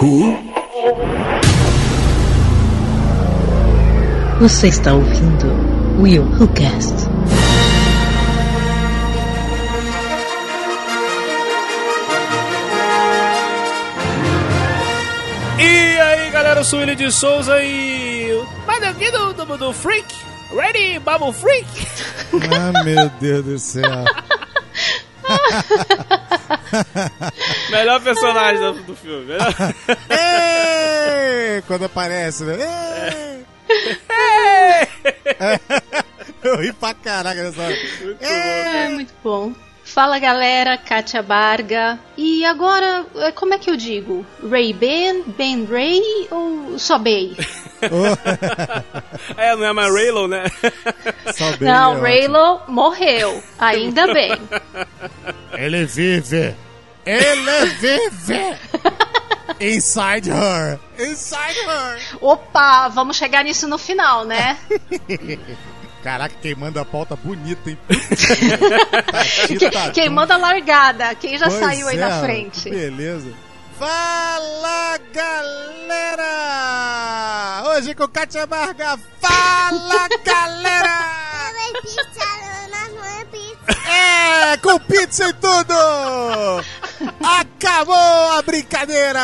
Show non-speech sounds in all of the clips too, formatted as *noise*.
Who? Você está ouvindo Will Who Cast. E aí galera, eu sou o Willi de Souza e. Mais aqui do, do, do Freak? Ready, Bubble Freak? Ah, meu Deus do céu. *laughs* Melhor personagem do, do filme. Melhor... *laughs* Ei! Quando aparece, né? Ei! Eu ri pra caraca nessa hora. Muito É muito bom. Fala galera, Kátia Barga. E agora, eh, como é que eu digo? Ray Ben, Ben Ray ou só Bay? *laughs* É, não é mais Raylo, né? Só bem, Não, é Raylo morreu. Ainda bem. Ele vive. Ele vive. Inside her. Inside her. Opa, vamos chegar nisso no final, né? *laughs* Caraca, quem manda a pauta bonita, hein? *laughs* Tá Que- tita, quem manda a largada, quem já Pois saiu aí é, na frente. Beleza. Fala, galera! Hoje com Katia Barga. Fala, *laughs* galera! É, com pizza e tudo! Acabou a brincadeira!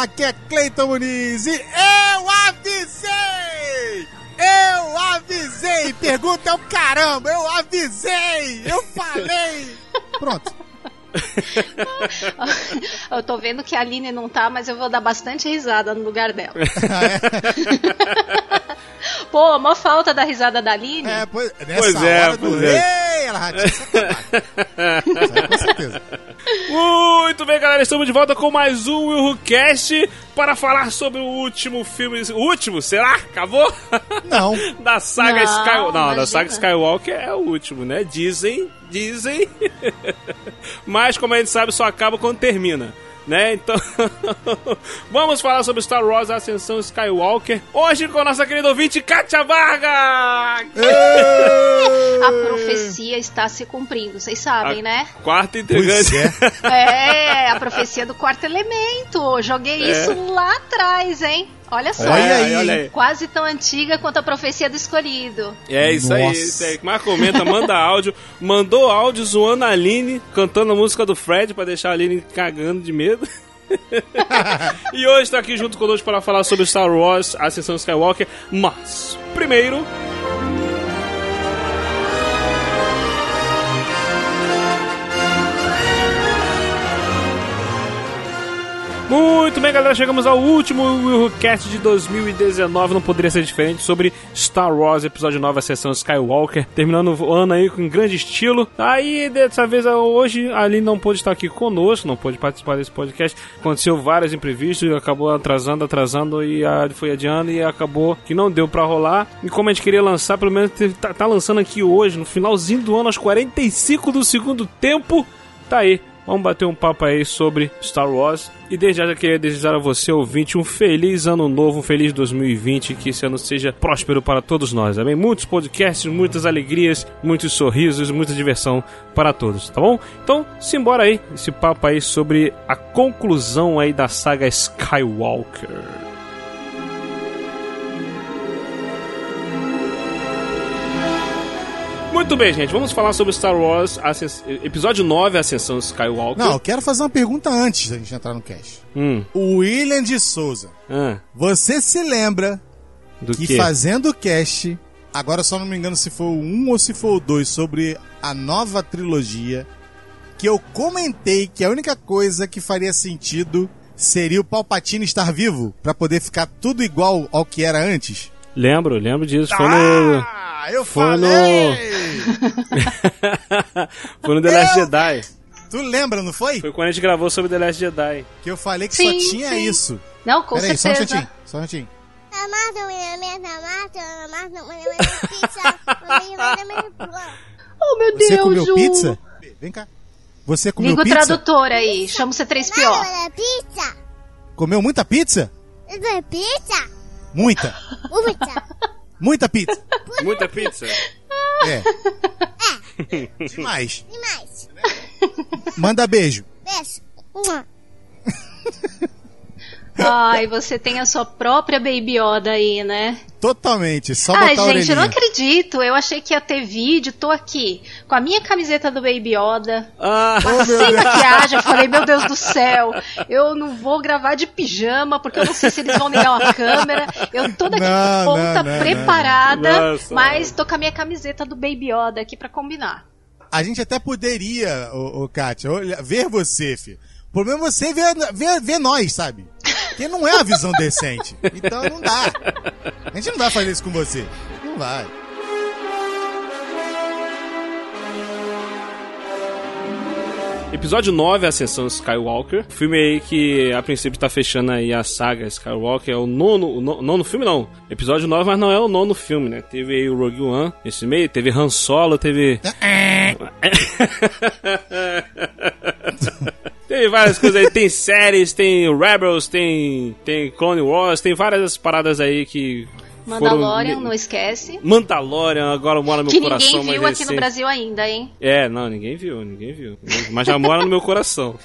Aqui é Cleiton Muniz e eu avisei! Eu avisei! Pergunta é o caramba! Eu avisei! Eu falei! Pronto. *laughs* Eu tô vendo que a Aline não tá, mas eu vou dar bastante risada no lugar dela. *laughs* Pô, mó falta da risada da Aline. É, pois, nessa Pois é, hora do pois é. Ei, ela já tinha sacanagem. Isso aí, com certeza. Muito bem, galera, estamos de volta com mais um Will Who Cast para falar sobre o último filme. O último, será? Acabou? Não. *laughs* da saga Não, Skywalker. Não, da saga Skywalker é o último, né? Dizem, dizem. *laughs* Mas como a gente sabe, só acaba quando termina. Né? Então, *laughs* vamos falar sobre Star Wars Ascensão Skywalker. Hoje com a nossa querida ouvinte, Katia Varga! *laughs* A profecia está se cumprindo, vocês sabem, né? Quarta integrante. é. *laughs* É, a profecia do quarto elemento. Joguei É. isso lá atrás, hein? Olha só. Olha aí. olha aí. Quase tão antiga quanto a profecia do escolhido. É isso aí, isso aí. Mas comenta, manda áudio. Mandou áudio zoando a Aline, cantando a música do Fred pra deixar a Aline cagando de medo. *laughs* e hoje tá aqui junto conosco para falar sobre Star Wars, Ascensão Skywalker. Mas, primeiro. Muito bem, galera, chegamos ao último Will Who Cast de 2019, não poderia ser diferente, sobre Star Wars, episódio 9, a sessão Skywalker, terminando o ano aí com grande estilo. Aí, dessa vez, hoje, a Aline não pôde estar aqui conosco, não pôde participar desse podcast, aconteceu vários imprevistos, acabou atrasando, atrasando, e foi adiando, e acabou que não deu pra rolar. E como a gente queria lançar, pelo menos tá, tá lançando aqui hoje, no finalzinho do ano, aos 45 do segundo tempo, tá aí. Vamos bater um papo aí sobre Star Wars. E desde já queria desejar a você, ouvinte, um feliz ano novo, um feliz 2020. Que esse ano seja próspero para todos nós, amém? Muitos podcasts, muitas alegrias, muitos sorrisos, muita diversão para todos, tá bom? Então, simbora aí, esse papo aí sobre a conclusão aí da saga Skywalker. Muito bem, gente, vamos falar sobre Star Wars, Ascens- episódio 9, Ascensão Skywalker. Não, eu quero fazer uma pergunta antes da gente entrar no cast. Hum, O William de Souza, ah, você se lembra do que quê? fazendo o cast, agora só não me engano se foi o 1 ou se foi o 2, sobre a nova trilogia, que eu comentei que a única coisa que faria sentido seria o Palpatine estar vivo, pra poder ficar tudo igual ao que era antes? Lembro, lembro disso. Foi no. Eu Foi no- falei! *laughs* Foi no The Last Eu- Jedi. Tu lembra, não foi? Foi quando a gente gravou sobre The Last Jedi. Que eu falei que Sim, só tinha sim. isso. Não, com Peraí, só um certeza. minutinho, só um minutinho. *laughs* oh, meu Você Deus, comeu Ju. pizza? Vem cá. Você comeu Liga o pizza? tradutor aí. Chama o C3PO. pizza. Comeu muita pizza? É pizza? Muita. Pizza. Muita pizza. Muita pizza. É. Demais. E mais? Manda beijo. Beijo. *laughs* Ai, você tem a sua própria Baby Yoda aí, né? Totalmente, só Ai, botar a gente, eu não acredito. Eu achei que ia ter vídeo. Tô aqui com a minha camiseta do Baby Yoda. Ah, Oh, meu Sem Deus. maquiagem, eu falei, meu Deus do céu, eu não vou gravar de pijama, porque eu não sei se eles vão ligar uma câmera. Eu toda aqui Não, pronta, não, não, preparada, não. Nossa. mas tô com a minha camiseta do Baby Yoda aqui pra combinar. A gente até poderia, ô Kátia, olha- ver você, filho. O problema é você ver, ver, ver nós, sabe? Porque não é uma visão *laughs* decente. Então não dá. A gente não vai fazer isso com você. Não vai. Episódio 9, Ascensão Skywalker. Filme aí que a princípio tá fechando aí a saga Skywalker. É o nono, o no- nono filme, não. Episódio 9, mas não é o nono filme, né? Teve aí o Rogue One nesse meio, teve Han Solo, teve. *laughs* *laughs* Tem várias coisas aí, tem séries, tem Rebels, tem, tem Clone Wars, tem várias paradas aí que. Mandalorian, foram... não esquece. Mandalorian agora mora no meu Que coração. ninguém viu aqui no recente. Brasil ainda, hein? É, não, ninguém viu, ninguém viu. Mas já mora no meu coração.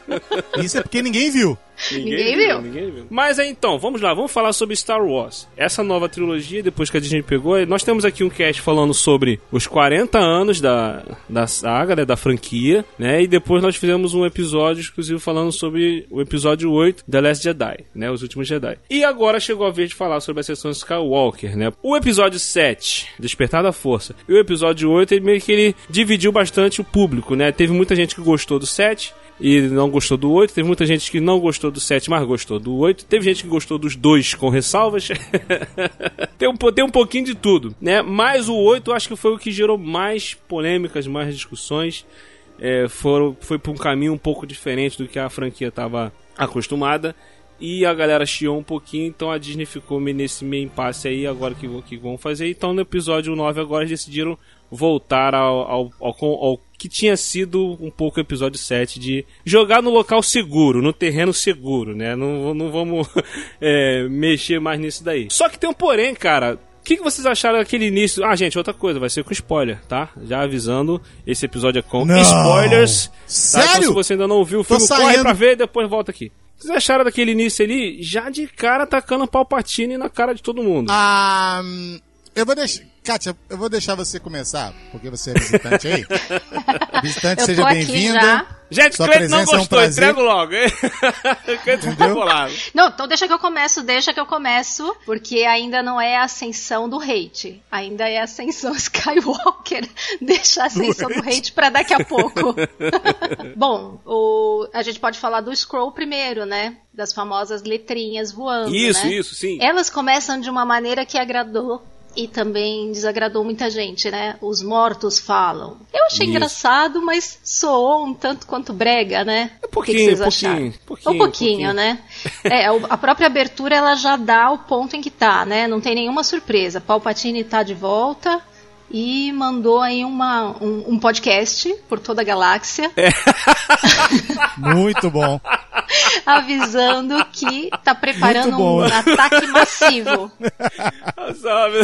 *laughs* Isso é porque ninguém viu. Ninguém viu. Ninguém viu. Mas aí então, vamos lá, vamos falar sobre Star Wars. Essa nova trilogia, depois que a Disney pegou, nós temos aqui um cast falando sobre os 40 anos da, da saga, né, da franquia, né? E depois nós fizemos um episódio exclusivo falando sobre o episódio 8, The Last Jedi, né? Os últimos Jedi. E agora chegou a vez de falar sobre a sessão Skywalker, né? O episódio 7, Despertar da Força, e o episódio 8, ele meio que ele dividiu bastante o público, né? Teve muita gente que gostou do 7, e não gostou do 8. Teve muita gente que não gostou do 7, mas gostou do 8. Teve gente que gostou dos dois com ressalvas. *laughs* tem, um, tem um pouquinho de tudo, né? Mas o 8 eu acho que foi o que gerou mais polêmicas, mais discussões. É, foram, foi por um caminho um pouco diferente do que a franquia estava acostumada. E a galera chiou um pouquinho, então a Disney ficou nesse meio impasse aí, agora que, que vão fazer. Então no episódio 9 agora eles decidiram voltar ao, ao, ao, ao que tinha sido um pouco o episódio 7 de jogar no local seguro, no terreno seguro, né? Não, não vamos *laughs* é, mexer mais nisso daí. Só que tem um porém, cara. O que, que vocês acharam daquele início? Ah, gente, outra coisa, vai ser com spoiler, tá? Já avisando, esse episódio é com Não. spoilers. Tá? Então, Sério? se você ainda não ouviu o filme, corre pra ver e depois volta aqui. Vocês acharam daquele início ali, já de cara tacando Palpatine na cara de todo mundo? Ah, eu vou deixar. Kátia, eu vou deixar você começar, porque você é visitante aí. *laughs* Visitante, Eu seja tô aqui bem-vinda. já. Gente, Sua Cleiton não presença é um gostou, prazer. entrego logo. hein? *laughs* Cleiton bolado. Não, então deixa que eu começo, deixa que eu começo, porque ainda não é a ascensão do hate, ainda é a ascensão *laughs* Skywalker. Deixa a ascensão do hate pra daqui a pouco. Bom, o, a gente pode falar do scroll primeiro, né? Das famosas letrinhas voando. Isso, né? isso, sim. Elas começam de uma maneira que agradou e também desagradou muita gente, né? Os mortos falam. Eu achei Isso. engraçado, mas soou um tanto quanto brega, né? Um O que pouquinho, que vocês pouquinho, acharam? pouquinho, um pouquinho, pouquinho. né? É, a própria abertura ela já dá o ponto em que tá, né? Não tem nenhuma surpresa. Palpatine tá de volta e mandou aí uma, um, um podcast por toda a galáxia, É. *laughs* Muito bom. avisando que tá preparando um ataque massivo. Sabe?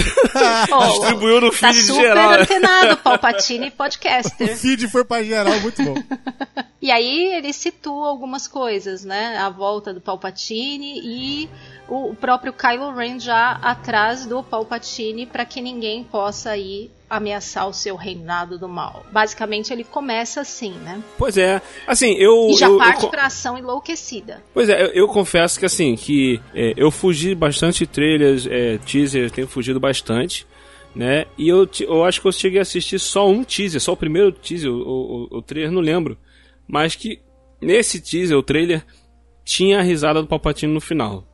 Ó, Distribuiu no tá feed super geral. né? antenado, Palpatine O podcaster. feed foi pra geral, muito bom. E aí ele situa algumas coisas, né? A volta do Palpatine e o próprio Kylo Ren já atrás do Palpatine para que ninguém possa aí ameaçar o seu reinado do mal. Basicamente ele começa assim, né? Pois é. Assim, eu. E já eu- eu parte co- pra ação enlouquecida. Pois é, eu, eu confesso que assim, que é, eu fugi bastante de trailers, é, teaser, tenho fugido bastante, né? E eu, eu acho que eu cheguei a assistir só um teaser, só o primeiro teaser, o, o, o trailer, não lembro. Mas que nesse teaser, o trailer, tinha a risada do Palpatine no final.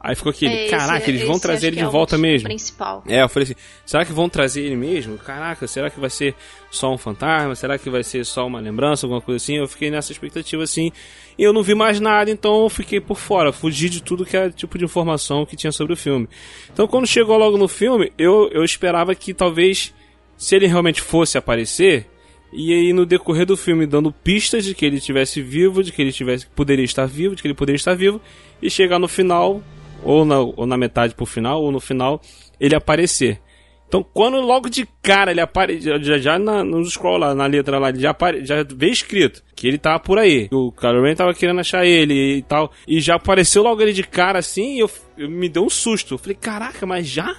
Aí ficou aquele, É, esse- caraca, eles vão trazer ele de é volta mesmo. Principal. É, eu falei assim, será que vão trazer ele mesmo? Caraca, será que vai ser só um fantasma? Será que vai ser só uma lembrança, alguma coisa assim? Eu fiquei nessa expectativa assim, e eu não vi mais nada, então eu fiquei por fora, fugi de tudo que era tipo de informação que tinha sobre o filme. Então quando chegou logo no filme, eu, eu esperava que talvez, se ele realmente fosse aparecer, e aí no decorrer do filme dando pistas de que ele estivesse vivo, de que ele tivesse, poderia estar vivo, de que ele poderia estar vivo, e chegar no final, ou na, ou na metade pro final, ou no final, ele aparecer. Então, quando logo de cara ele aparece, já, já na, no scroll lá, na letra lá, ele já, apare, já vê escrito que ele tava por aí. O Kylo Ren tava querendo achar ele e tal. E já apareceu logo ele de cara assim e eu, eu me deu um susto. Eu falei, caraca, mas já?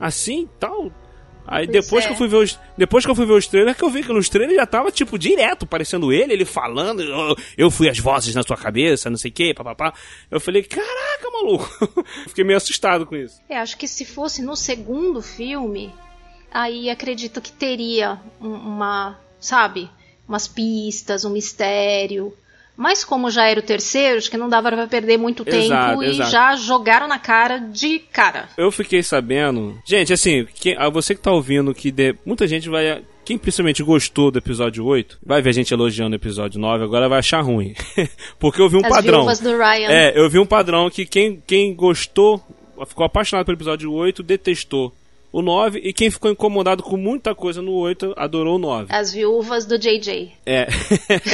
Assim tal? Aí Pois depois é. que eu fui ver os depois que eu fui ver os trailers que eu vi que nos trailers já tava tipo direto parecendo ele, ele falando, eu, eu fui as vozes na sua cabeça, não sei o que, papapá. Eu falei, caraca, maluco. *laughs* Fiquei meio assustado com isso. É, acho que se fosse no segundo filme, aí acredito que teria um- uma, sabe, umas pistas, um mistério. Mas como já era o terceiro, acho que não dava pra perder muito Exato, tempo e exato. já jogaram na cara de cara. Eu fiquei sabendo. Gente, assim, quem- ah, você que tá ouvindo, que de- muita gente vai. Quem principalmente gostou do episódio 8, vai ver a gente elogiando o episódio 9, agora vai achar ruim. *laughs* Porque eu vi um As padrão. do Ryan. É, eu vi um padrão que quem, quem gostou, ficou apaixonado pelo episódio 8, detestou o 9, e quem ficou incomodado com muita coisa no 8, adorou o 9. As viúvas do JJ. É.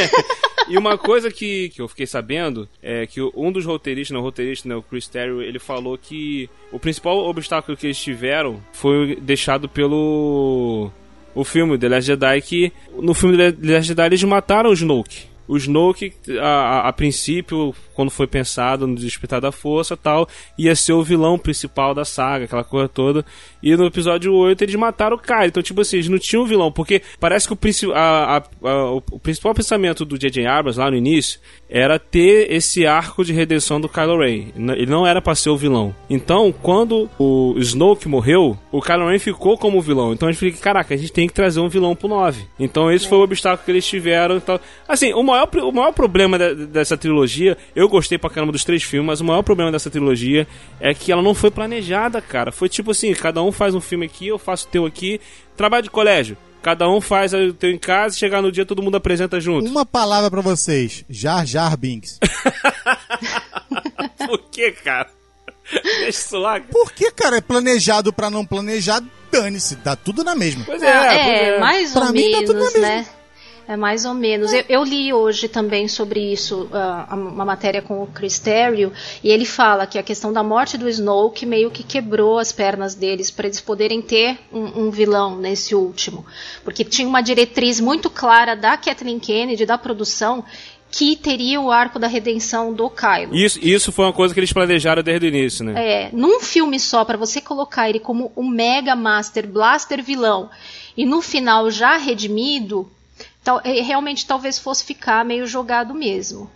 *laughs* e uma coisa que, que eu fiquei sabendo é que um dos roteiristas, não, o roteirista, né, o Chris Terrio, ele falou que o principal obstáculo que eles tiveram foi deixado pelo o filme The Last Jedi, que no filme The Last Jedi eles mataram o Snoke. O Snoke, a, a, princípio, quando foi pensado no Despertar da Força tal, ia ser o vilão principal da saga, aquela coisa toda. E no episódio 8 eles mataram o cara. Então, tipo assim, eles não tinham vilão, porque parece que o, princi- a- a- a- o principal pensamento do J.J. Abrams lá no início era ter esse arco de redenção do Kylo Ren. Ele não era pra ser o vilão. Então, quando o Snoke morreu, o Kylo Ren ficou como vilão. Então a gente fica, caraca, a gente tem que trazer um vilão pro 9. Então esse foi o obstáculo que eles tiveram. e tal. Assim, o maior, o maior problema de- dessa trilogia, eu gostei pra caramba dos três filmes, mas o maior problema dessa trilogia é que ela não foi planejada, cara. Foi tipo assim, cada um faz um filme aqui, eu faço o teu aqui. Trabalho de colégio. Cada um faz o teu em casa, chegar no dia todo mundo apresenta junto. Uma palavra pra vocês: Jar Jar Binks. *laughs* Por que, cara? Deixa isso lá. cara. Por que, cara? É planejado pra não planejar, dane-se, dá tudo na mesma. Pois é, pois é. mais Pra ou mim tá tudo na menos, mesma. né? É mais ou menos. Eu, eu li hoje também sobre isso, ah, uma matéria com o Chris Terrio, e ele fala que a questão da morte do Snoke meio que quebrou as pernas deles para eles poderem ter um, um vilão nesse último. Porque tinha uma diretriz muito clara da Kathleen Kennedy, da produção, que teria o arco da redenção do Kylo. Isso, isso foi uma coisa que eles planejaram desde o início, né? É, num filme só, pra você colocar ele como o Mega Master Blaster vilão e no final já redimido, tal- é, realmente talvez fosse ficar meio jogado mesmo.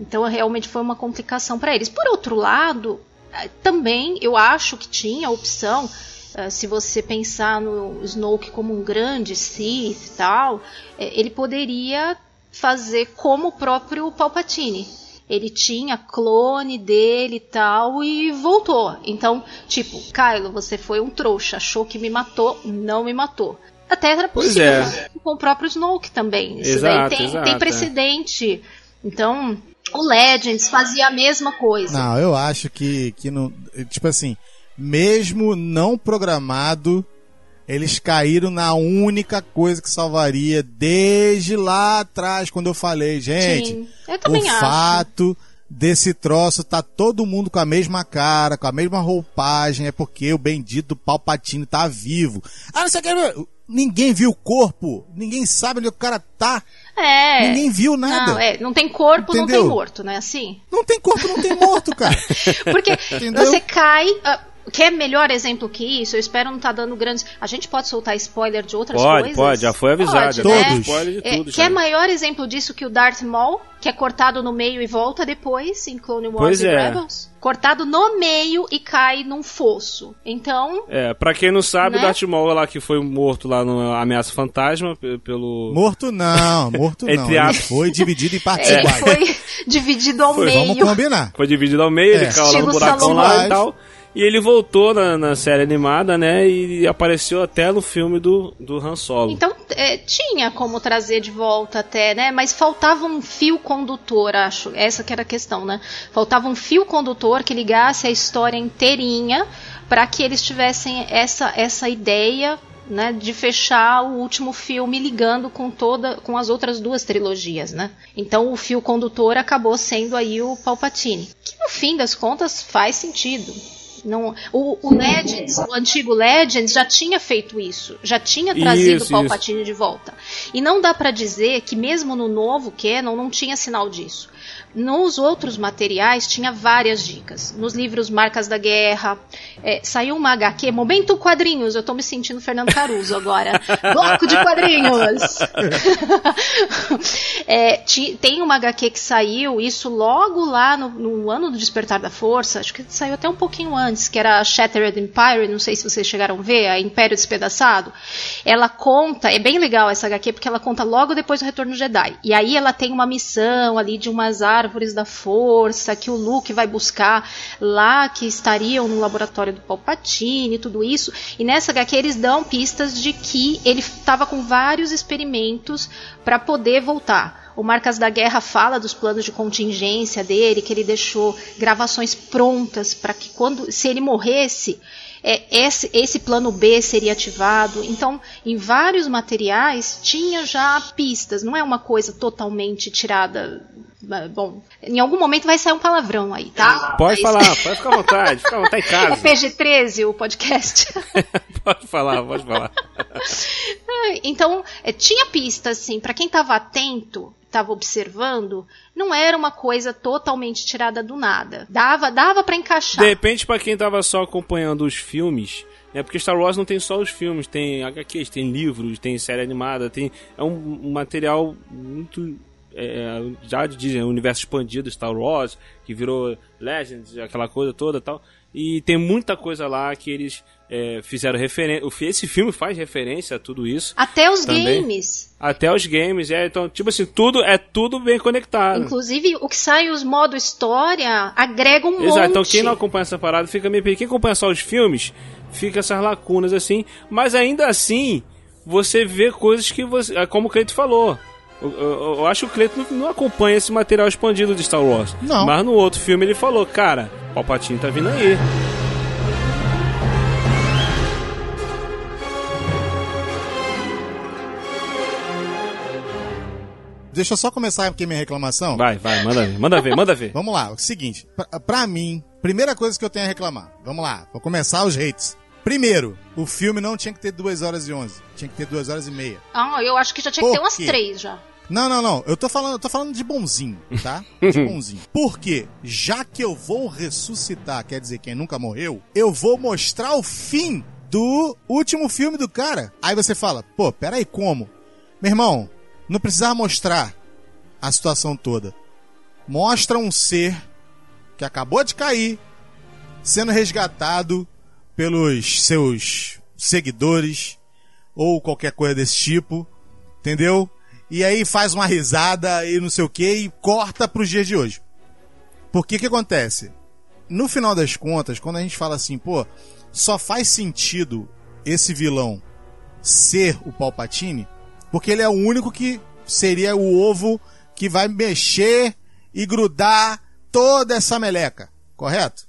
Então realmente foi uma complicação pra eles. Por outro lado, eh, também eu acho que tinha a opção, eh, se você pensar no Snoke como um grande Sith e tal, ele poderia fazer como o próprio Palpatine. Ele tinha clone dele e tal e voltou. Então, tipo, Kylo, você foi um trouxa, achou que me matou, não me matou. Até era Pois possível é. com o próprio Snoke também. Isso Exato, daí tem, exato, tem é. precedente. Então, o Legends fazia a mesma coisa. Não, eu acho que, que não. Tipo assim, mesmo não programado, eles caíram na única coisa que salvaria desde lá atrás, quando eu falei, gente. Sim, eu também o acho. fato desse troço tá todo mundo com a mesma cara, com a mesma roupagem, é porque o bendito Palpatine tá vivo. Ah, não sei o que. Ninguém viu o corpo, ninguém sabe onde o cara tá, É. ninguém viu nada. Não, é, não tem corpo, não Entendeu? tem morto, né? Assim. Não tem corpo, não tem morto, cara. *laughs* Porque Entendeu? você cai. ah, quer melhor exemplo que isso? Eu espero não estar dando grandes. A gente pode soltar spoiler de outras Pode, coisas? pode, já foi avisado. Pode, já Todos. tem spoiler de É, tudo. quer já. maior exemplo disso que o Darth Maul, que é cortado no meio e volta depois em Clone Wars Pois e é. Rebels? Cortado no meio e cai num fosso. Então, É, pra quem não sabe, Né? o Darth Maul lá que foi morto lá no Ameaça Fantasma pe- pelo... Morto não, morto *laughs* não. Ele foi dividido em partes ele iguais. foi *laughs* dividido ao Foi, meio. Vamos combinar. Foi dividido ao meio, É. ele caiu lá no buracão lá e tal. E ele voltou na, na série animada, né? E apareceu até no filme do, do Han Solo. Então, é, tinha como trazer de volta até, né? Mas faltava um fio condutor, acho. Essa que era a questão, né? Faltava um fio condutor que ligasse a história inteirinha para que eles tivessem essa, essa ideia né, de fechar o último filme ligando com toda com as outras duas trilogias, né? Então o fio condutor acabou sendo aí o Palpatine, que no fim das contas faz sentido. Não, o, o Legends, o antigo Legends, já tinha feito isso. Já tinha trazido Isso, o Palpatine de volta. E não dá pra dizer que mesmo no novo Canon não tinha sinal disso. Nos outros materiais tinha várias dicas. Nos livros Marcas da Guerra, é, saiu uma HQ, Momento Quadrinhos, eu tô me sentindo Fernando Caruso agora. *laughs* Bloco de quadrinhos! *laughs* É, ti- tem uma HQ que saiu, isso logo lá no, no ano do Despertar da Força, acho que saiu até um pouquinho antes, que era Shattered Empire, não sei se vocês chegaram a ver, a Império Despedaçado. Ela conta, é bem legal essa HQ, porque ela conta logo depois do Retorno Jedi. E aí ela tem uma missão ali de umas árvores da força que o Luke vai buscar lá, que estariam no laboratório do Palpatine tudo isso. E nessa HQ eles dão pistas de que ele estava com vários experimentos para poder voltar. O Marcas da Guerra fala dos planos de contingência dele, que ele deixou gravações prontas para que quando se ele morresse, é, esse, esse plano B seria ativado. Então, em vários materiais tinha já pistas, não é uma coisa totalmente tirada. Bom, em algum momento vai sair um palavrão aí, tá? Pode Mas- falar, *laughs* pode ficar à vontade, fica à vontade, em É casa. PG-13 o podcast. *laughs* pode falar, pode falar. *laughs* Então, é, tinha pista, assim, para quem estava atento, estava observando, não era uma coisa totalmente tirada do nada. Dava, dava para encaixar. De repente, pra quem tava só acompanhando os filmes, né? Porque Star Wars não tem só os filmes, tem HQs, tem livros, tem série animada, tem é um, um material muito é, já dizem universo expandido Star Wars que virou Legends, aquela coisa toda, tal. E tem muita coisa lá que eles é, fizeram referência. Esse filme faz referência a tudo isso. Até os Também. games. Até os games, é, então, tipo assim, tudo é tudo bem conectado. Inclusive, o que sai os modo história agrega um Exato, monte. então quem não acompanha essa parada fica meio perdido. Quem acompanha só os filmes, fica essas lacunas assim. Mas ainda assim, você vê coisas que você. é Como o Cleito falou. Eu, eu- eu acho que o Cleito não, não acompanha esse material expandido de Star Wars. Não. Mas no outro filme ele falou, cara, Palpatine tá vindo aí. Deixa eu só começar aqui minha reclamação. Vai, vai, manda ver, manda ver, manda ver. *laughs* Vamos lá, o seguinte, pra, pra mim, primeira coisa que eu tenho a reclamar. Vamos lá, vou começar os hates. Primeiro, o filme não tinha que ter 2 horas e 11, tinha que ter 2 horas e meia. Ah, eu acho que já tinha que ter Por umas quê? três já. Não, não, não, eu tô falando, eu tô falando de bonzinho, tá? *laughs* De bonzinho. Porque, já que eu vou ressuscitar, quer dizer, quem nunca morreu, eu vou mostrar o fim do último filme do cara. Aí você fala, pô, peraí, como? Meu irmão, não precisava mostrar a situação toda. Mostra um ser que acabou de cair, sendo resgatado pelos seus seguidores ou qualquer coisa desse tipo, entendeu? E aí faz uma risada e não sei o que e corta pros dias de hoje. Porque que acontece? No final das contas, quando a gente fala assim, pô, só faz sentido esse vilão ser o Palpatine, porque ele é o único que seria o ovo que vai mexer e grudar toda essa meleca, correto?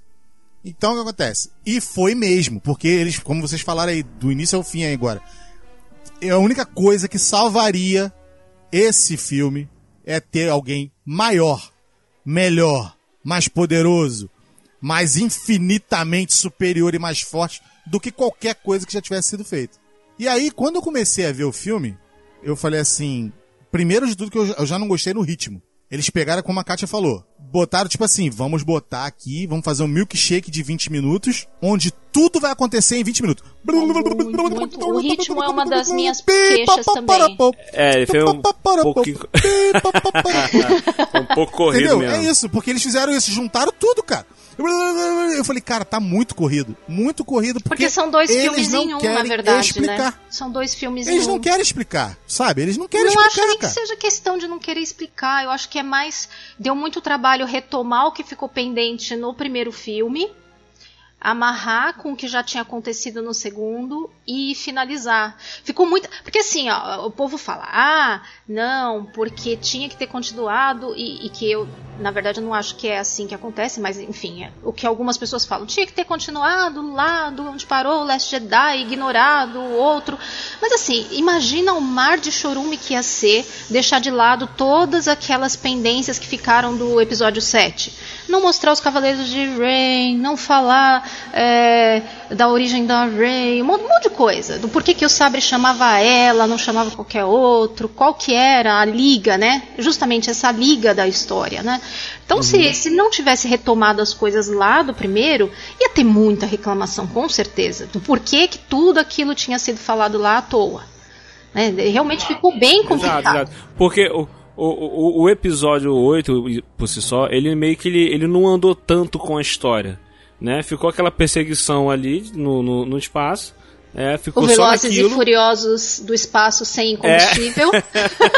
Então o que acontece? E foi mesmo, porque eles, como vocês falaram aí, do início ao fim aí agora, é a única coisa que salvaria esse filme é ter alguém maior, melhor, mais poderoso, mais infinitamente superior e mais forte do que qualquer coisa que já tivesse sido feita. E aí, quando eu comecei a ver o filme, eu falei assim: primeiro de tudo que eu, já não gostei no ritmo. Eles pegaram, como a Kátia falou, botaram tipo assim: vamos botar aqui, vamos fazer um milkshake de 20 minutos, onde tudo vai acontecer em 20 minutos. muito. O ritmo é uma das minhas queixas também. É, ele fez um pouquinho. *laughs* um pouco corrido Entendeu? mesmo. É isso, porque eles fizeram isso, juntaram tudo, cara. Eu falei, cara, tá muito corrido. Muito corrido. Porque, Porque são dois filmes não em um, na verdade, explicar. né? São dois filmes Eles em não um. querem explicar, sabe? Eles não querem não acho explicar, nem que cara. seja questão de não querer explicar. Eu acho que é mais. Deu muito trabalho retomar o que ficou pendente no primeiro filme, amarrar com o que já tinha acontecido no segundo e finalizar. Ficou muito. Porque assim, ó, o povo fala, ah, não, porque tinha que ter continuado e, e que eu. Na verdade, não acho que é assim que acontece, mas enfim, é o que algumas pessoas falam. Tinha que ter continuado lá do onde parou o Last Jedi, ignorado o outro. Mas assim, imagina o mar de chorume que ia ser deixar de lado todas aquelas pendências que ficaram do episódio 7. Não mostrar os Cavaleiros de Rain, não falar é, da origem da Rey, um monte, de coisa. Do porquê que o Sabre chamava ela, não chamava qualquer outro, qual que era a liga, né? Justamente essa liga da história, né? Então, se, se não tivesse retomado as coisas lá do primeiro, ia ter muita reclamação, com certeza, do porquê que tudo aquilo tinha sido falado lá à toa. Né? Realmente ficou bem complicado. Exato, exato. Porque o, o, o, o episódio 8, por si só, ele meio que ele, ele não andou tanto com a história. Né? Ficou aquela perseguição ali no, no, no espaço. É, ficou o Velozes e Furiosos do espaço sem combustível.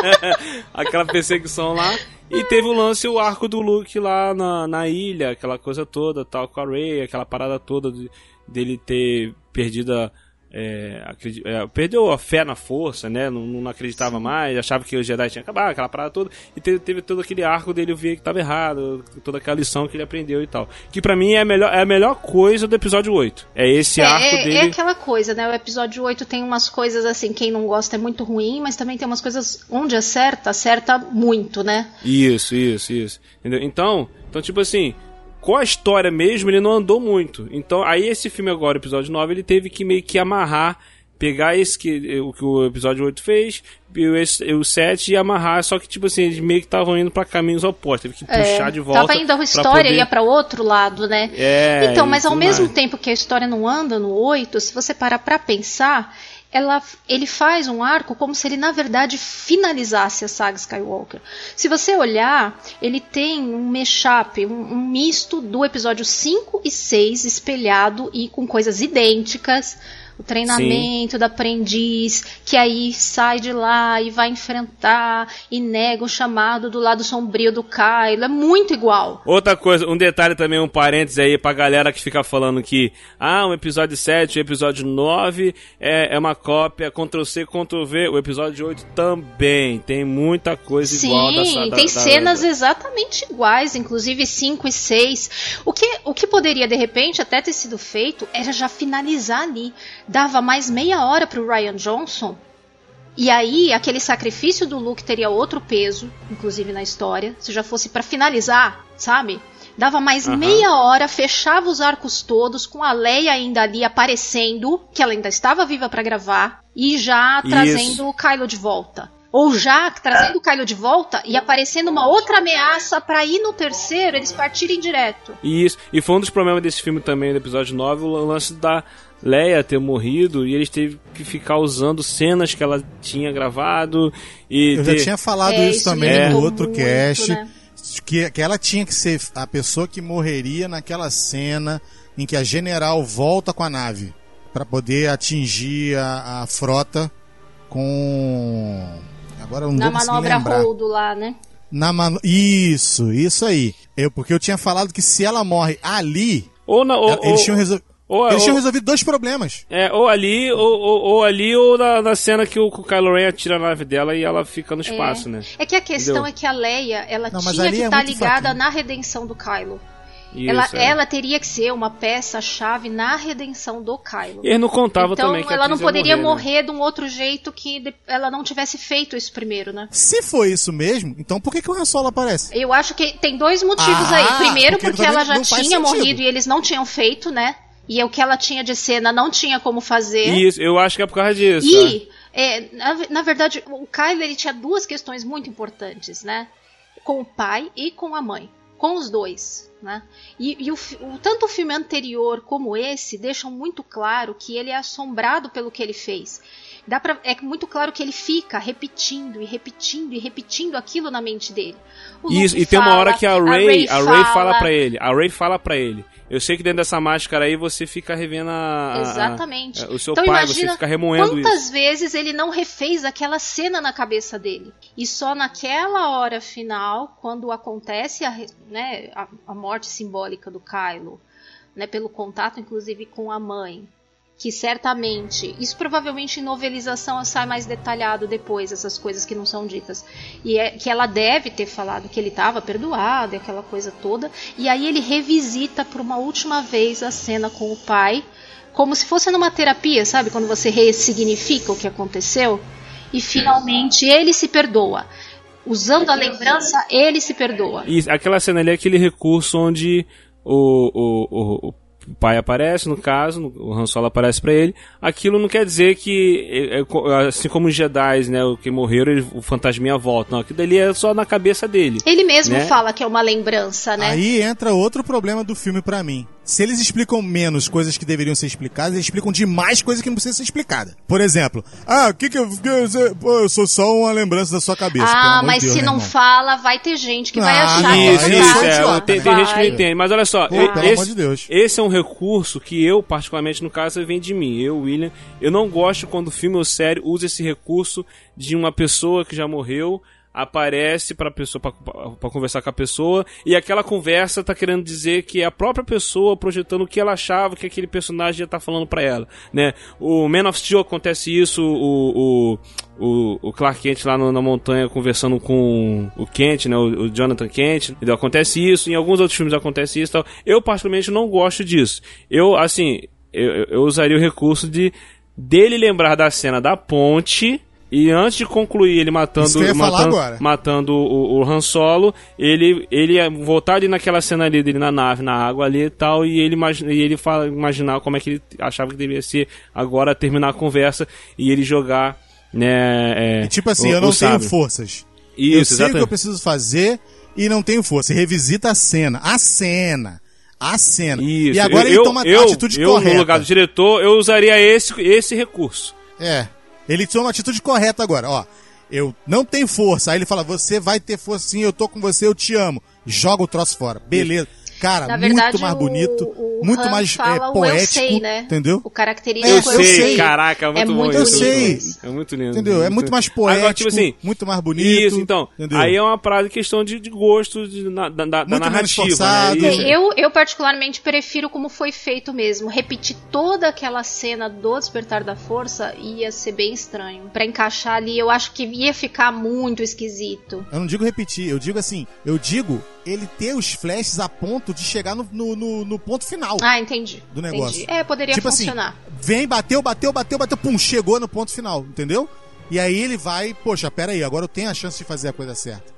*laughs* aquela perseguição lá. E teve o lance, o arco do Luke lá na, na ilha, aquela coisa toda, tal, com a Rey, aquela parada toda de, dele ter perdido a. É, é, perdeu a fé na força, né? Não, não acreditava mais, achava que o Jedi tinha acabado, aquela parada toda. E teve, teve todo aquele arco dele ver que estava errado, toda aquela lição que ele aprendeu e tal. Que pra mim é a melhor, é a melhor coisa do episódio 8. É esse É, arco é- dele. é aquela coisa, né? O episódio 8 tem umas coisas assim, quem não gosta é muito ruim, mas também tem umas coisas onde acerta, acerta muito, né? Isso, isso, isso. Entendeu? Então, então, tipo assim, com a história mesmo, ele não andou muito. Então, aí esse filme agora, o episódio 9, ele teve que meio que amarrar, pegar esse que, o que o episódio 8 fez, e o, o 7 e amarrar, só que, tipo assim, eles meio que estavam indo pra caminhos opostos, teve que puxar de volta. É, Tava indo a história, poder- ia para outro lado, né? É, então, mas ao mesmo mais. tempo que a história não anda no 8, se você parar pra pensar, ela, ele faz um arco como se ele, na verdade, finalizasse a saga Skywalker. Se você olhar, ele tem um mashup, um, um misto do episódio 5 e 6 espelhado e com coisas idênticas. O treinamento da aprendiz, que aí sai de lá e vai enfrentar e nega o chamado do lado sombrio do Kylo. É muito igual. Outra coisa, um detalhe também, um parênteses aí pra galera que fica falando que, ah, o episódio 7 e o episódio 9 é, é uma cópia, Ctrl-C, Ctrl-V. O episódio 8 também tem muita coisa igual da Sim, tem da- cenas da- exatamente iguais, inclusive 5 e 6. O que, o que poderia, de repente, até ter sido feito era já finalizar ali. Dava mais meia hora pro Ryan Johnson. E aí, aquele sacrifício do Luke teria outro peso, inclusive na história, se já fosse pra finalizar, sabe? Dava mais Aham. meia hora, fechava os arcos todos, com a Leia ainda ali aparecendo, que ela ainda estava viva pra gravar, e já Isso. trazendo o Kylo de volta. Ou já trazendo o Kylo de volta e aparecendo uma outra ameaça pra ir no terceiro eles partirem direto. Isso, e foi um dos problemas desse filme também, do episódio 9, o lance da Leia ter morrido e eles teve que ficar usando cenas que ela tinha gravado e Eu ter... já tinha falado É, isso isso também me no outro muito, cast. né? Que, que ela tinha que ser a pessoa que morreria naquela cena em que a general volta com a nave para poder atingir a, a frota com. Agora eu não Na manobra. Holdo lá, né? Na mano... Isso, isso aí. Eu, porque eu tinha falado que se ela morre ali, Ou, na, ou, eles, ou- tinham, resol- ou- eles ou- tinham resolvido dois problemas. É, ou ali, ou, ou, ou ali, ou na, na cena que o, Kylo Ren atira a nave dela e ela fica no espaço, né? É que a questão Entendeu? é que a Leia, ela Não, tinha que é estar muito ligada fraquinho. na redenção do Kylo. Isso, ela, é. ela teria que ser uma peça-chave na redenção do Kylo. E eles não contavam então também que ela não poderia morrer, morrer, né? de um outro jeito que ela não tivesse feito isso primeiro, né? Se foi isso mesmo, então por que, que o Han Solo aparece? Eu acho que tem dois motivos Ah, aí. Primeiro, porque porque, ela já tinha morrido e eles não tinham feito, né? E o que ela tinha de cena não tinha como fazer. Isso, eu acho que é por causa disso. E, é, na, na verdade, o Kylo ele tinha duas questões muito importantes, né? Com o pai e com a mãe. Com os dois, né? E, e o, o- tanto o filme anterior como esse deixam muito claro que ele é assombrado pelo que ele fez. Dá pra, é muito claro que ele fica repetindo e repetindo e repetindo aquilo na mente dele. O Isso, Luke e tem uma hora que a Ray, a Ray, fala fala pra ele, a Ray fala pra ele. Eu sei que dentro dessa máscara aí você fica revendo a, a- Exatamente. a- o seu então pai, você fica remoendo quantas isso. vezes ele não refez aquela cena na cabeça dele. E só naquela hora final, quando acontece a, né, a, a morte simbólica do Kylo, né, pelo contato inclusive com a mãe, que certamente, isso provavelmente em novelização sai mais detalhado depois, essas coisas que não são ditas. E é que ela deve ter falado que ele estava perdoado e aquela coisa toda. E aí ele revisita por uma última vez a cena com o pai, como se fosse numa terapia, sabe? Quando você ressignifica o que aconteceu. E finalmente ele se perdoa. usando a lembrança, ele se perdoa. E aquela cena ali é aquele recurso onde o, o, o, o pai aparece, no caso, o Han Solo aparece pra ele. Aquilo não quer dizer que, é, é, assim como os Jedi, né, o que morreram, ele- o fantasminha volta. Não, aquilo dali é só na cabeça dele. Ele mesmo Né? fala que é uma lembrança, né? Aí entra outro problema do filme pra mim. Se eles explicam menos coisas que deveriam ser explicadas, eles explicam demais coisas que não precisam ser explicadas. Por exemplo, ah, o que que eu, que eu, pô, eu sou só uma lembrança da sua cabeça. ah, mas Deus, se né, não irmão? fala, vai ter gente que vai Ah, achar não, que isso, é isso, é, tem, né? tem gente que não Vai. entende. Mas olha só, Pô, e- pelo esse, amor de Deus. esse é um recurso que eu, particularmente, no caso, vem de mim. Eu, William, eu não gosto quando filme ou série usa esse recurso de uma pessoa que já morreu aparece pra pessoa pra conversar com a pessoa e aquela conversa tá querendo dizer que é a própria pessoa projetando o que ela achava que aquele personagem ia tá falando pra ela, né? O Man of Steel acontece isso, o, o, o, o Clark Kent lá no- na montanha conversando com o Kent, né? O, o Jonathan Kent, entendeu? Acontece isso, em alguns outros filmes acontece isso tal. Eu particularmente não gosto disso. Eu, assim, eu- eu usaria o recurso de dele lembrar da cena da ponte e antes de concluir ele matando eu matando, agora. matando o, o Han Solo, ele ele ia voltar ali naquela cena ali dele na nave, na água ali e tal, e ele e ele fala imaginar como é que ele achava que deveria ser agora terminar a conversa e ele jogar né, é, E tipo assim, o- eu não tenho forças. eu Isso, sei o que eu exatamente. preciso fazer e não tenho força. Revisita a cena. A cena. A cena. Isso. E agora eu, ele eu, toma eu, a atitude eu, correta. no lugar do diretor, eu usaria esse, esse recurso. É. Ele toma a atitude correta agora, ó. Eu não tenho força. Aí ele fala: Você vai ter força sim, eu tô com você, eu te amo. Joga o troço fora. Beleza. Cara, Na verdade, muito mais o- bonito, o muito Han mais fala é, o eu poético. sei, né? Entendeu? O característico É, Eu, eu sei, sei. caraca, é muito É bom muito Eu isso. sei. É muito lindo. Entendeu? É muito mais poético, Agora, tipo assim, muito mais bonito. Isso, então. entendeu? Aí é uma parada de questão de, de gosto de, na- da, da, Muito narrativa. Né? Isso. Eu, eu particularmente prefiro como foi feito mesmo. Repetir toda aquela cena do Despertar da Força ia ser bem estranho. Pra encaixar ali, eu acho que ia ficar muito esquisito. Eu não digo repetir, eu digo assim, eu digo ele ter os flashes a ponto de chegar no, no, no- no ponto final. Ah, entendi. Do negócio. Entendi. É, poderia Tipo assim, funcionar. Vem, bateu, bateu, bateu, bateu, pum, chegou no ponto final, entendeu? E aí ele vai, poxa, pera aí, agora eu tenho a chance de fazer a coisa certa.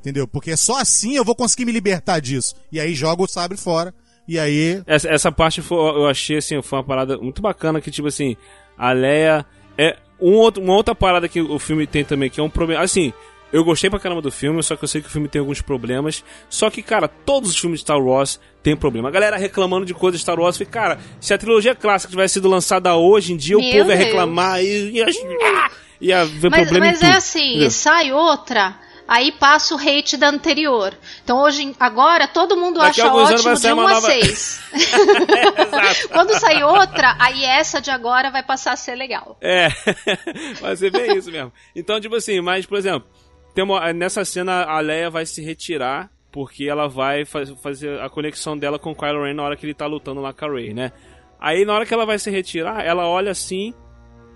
Entendeu? Porque só assim eu vou conseguir me libertar disso. E aí joga o sabre fora. E aí. Essa, essa parte foi, eu achei assim, foi uma parada muito bacana que, tipo assim, a Leia. É um outro, uma outra parada que o filme tem também, que é um problema. Assim, eu gostei pra caramba do filme, só que eu sei que o filme tem alguns problemas. Só que, cara, todos os filmes de Star Wars têm problema. A galera reclamando de coisas de Star Wars, eu falei, cara, se a trilogia clássica tivesse sido lançada hoje em dia, o Meu povo ia Deus. reclamar e ia, ia ver Mas, problema mas em tudo. é assim, entendeu? sai outra, aí passa o hate da anterior. Então hoje, agora, todo mundo Daqui acha ótimo de sair 1 uma a nova- 6. *laughs* Exato. Quando sair outra, aí essa de agora vai passar a ser legal. É, *laughs* vai ser bem isso mesmo. Então, tipo assim, mas, por exemplo, tem uma- nessa cena a Leia vai se retirar porque ela vai faz- fazer a conexão dela com o Kylo Ren na hora que ele tá lutando lá com a Rey, né? Aí, na hora que ela vai se retirar, ela olha assim,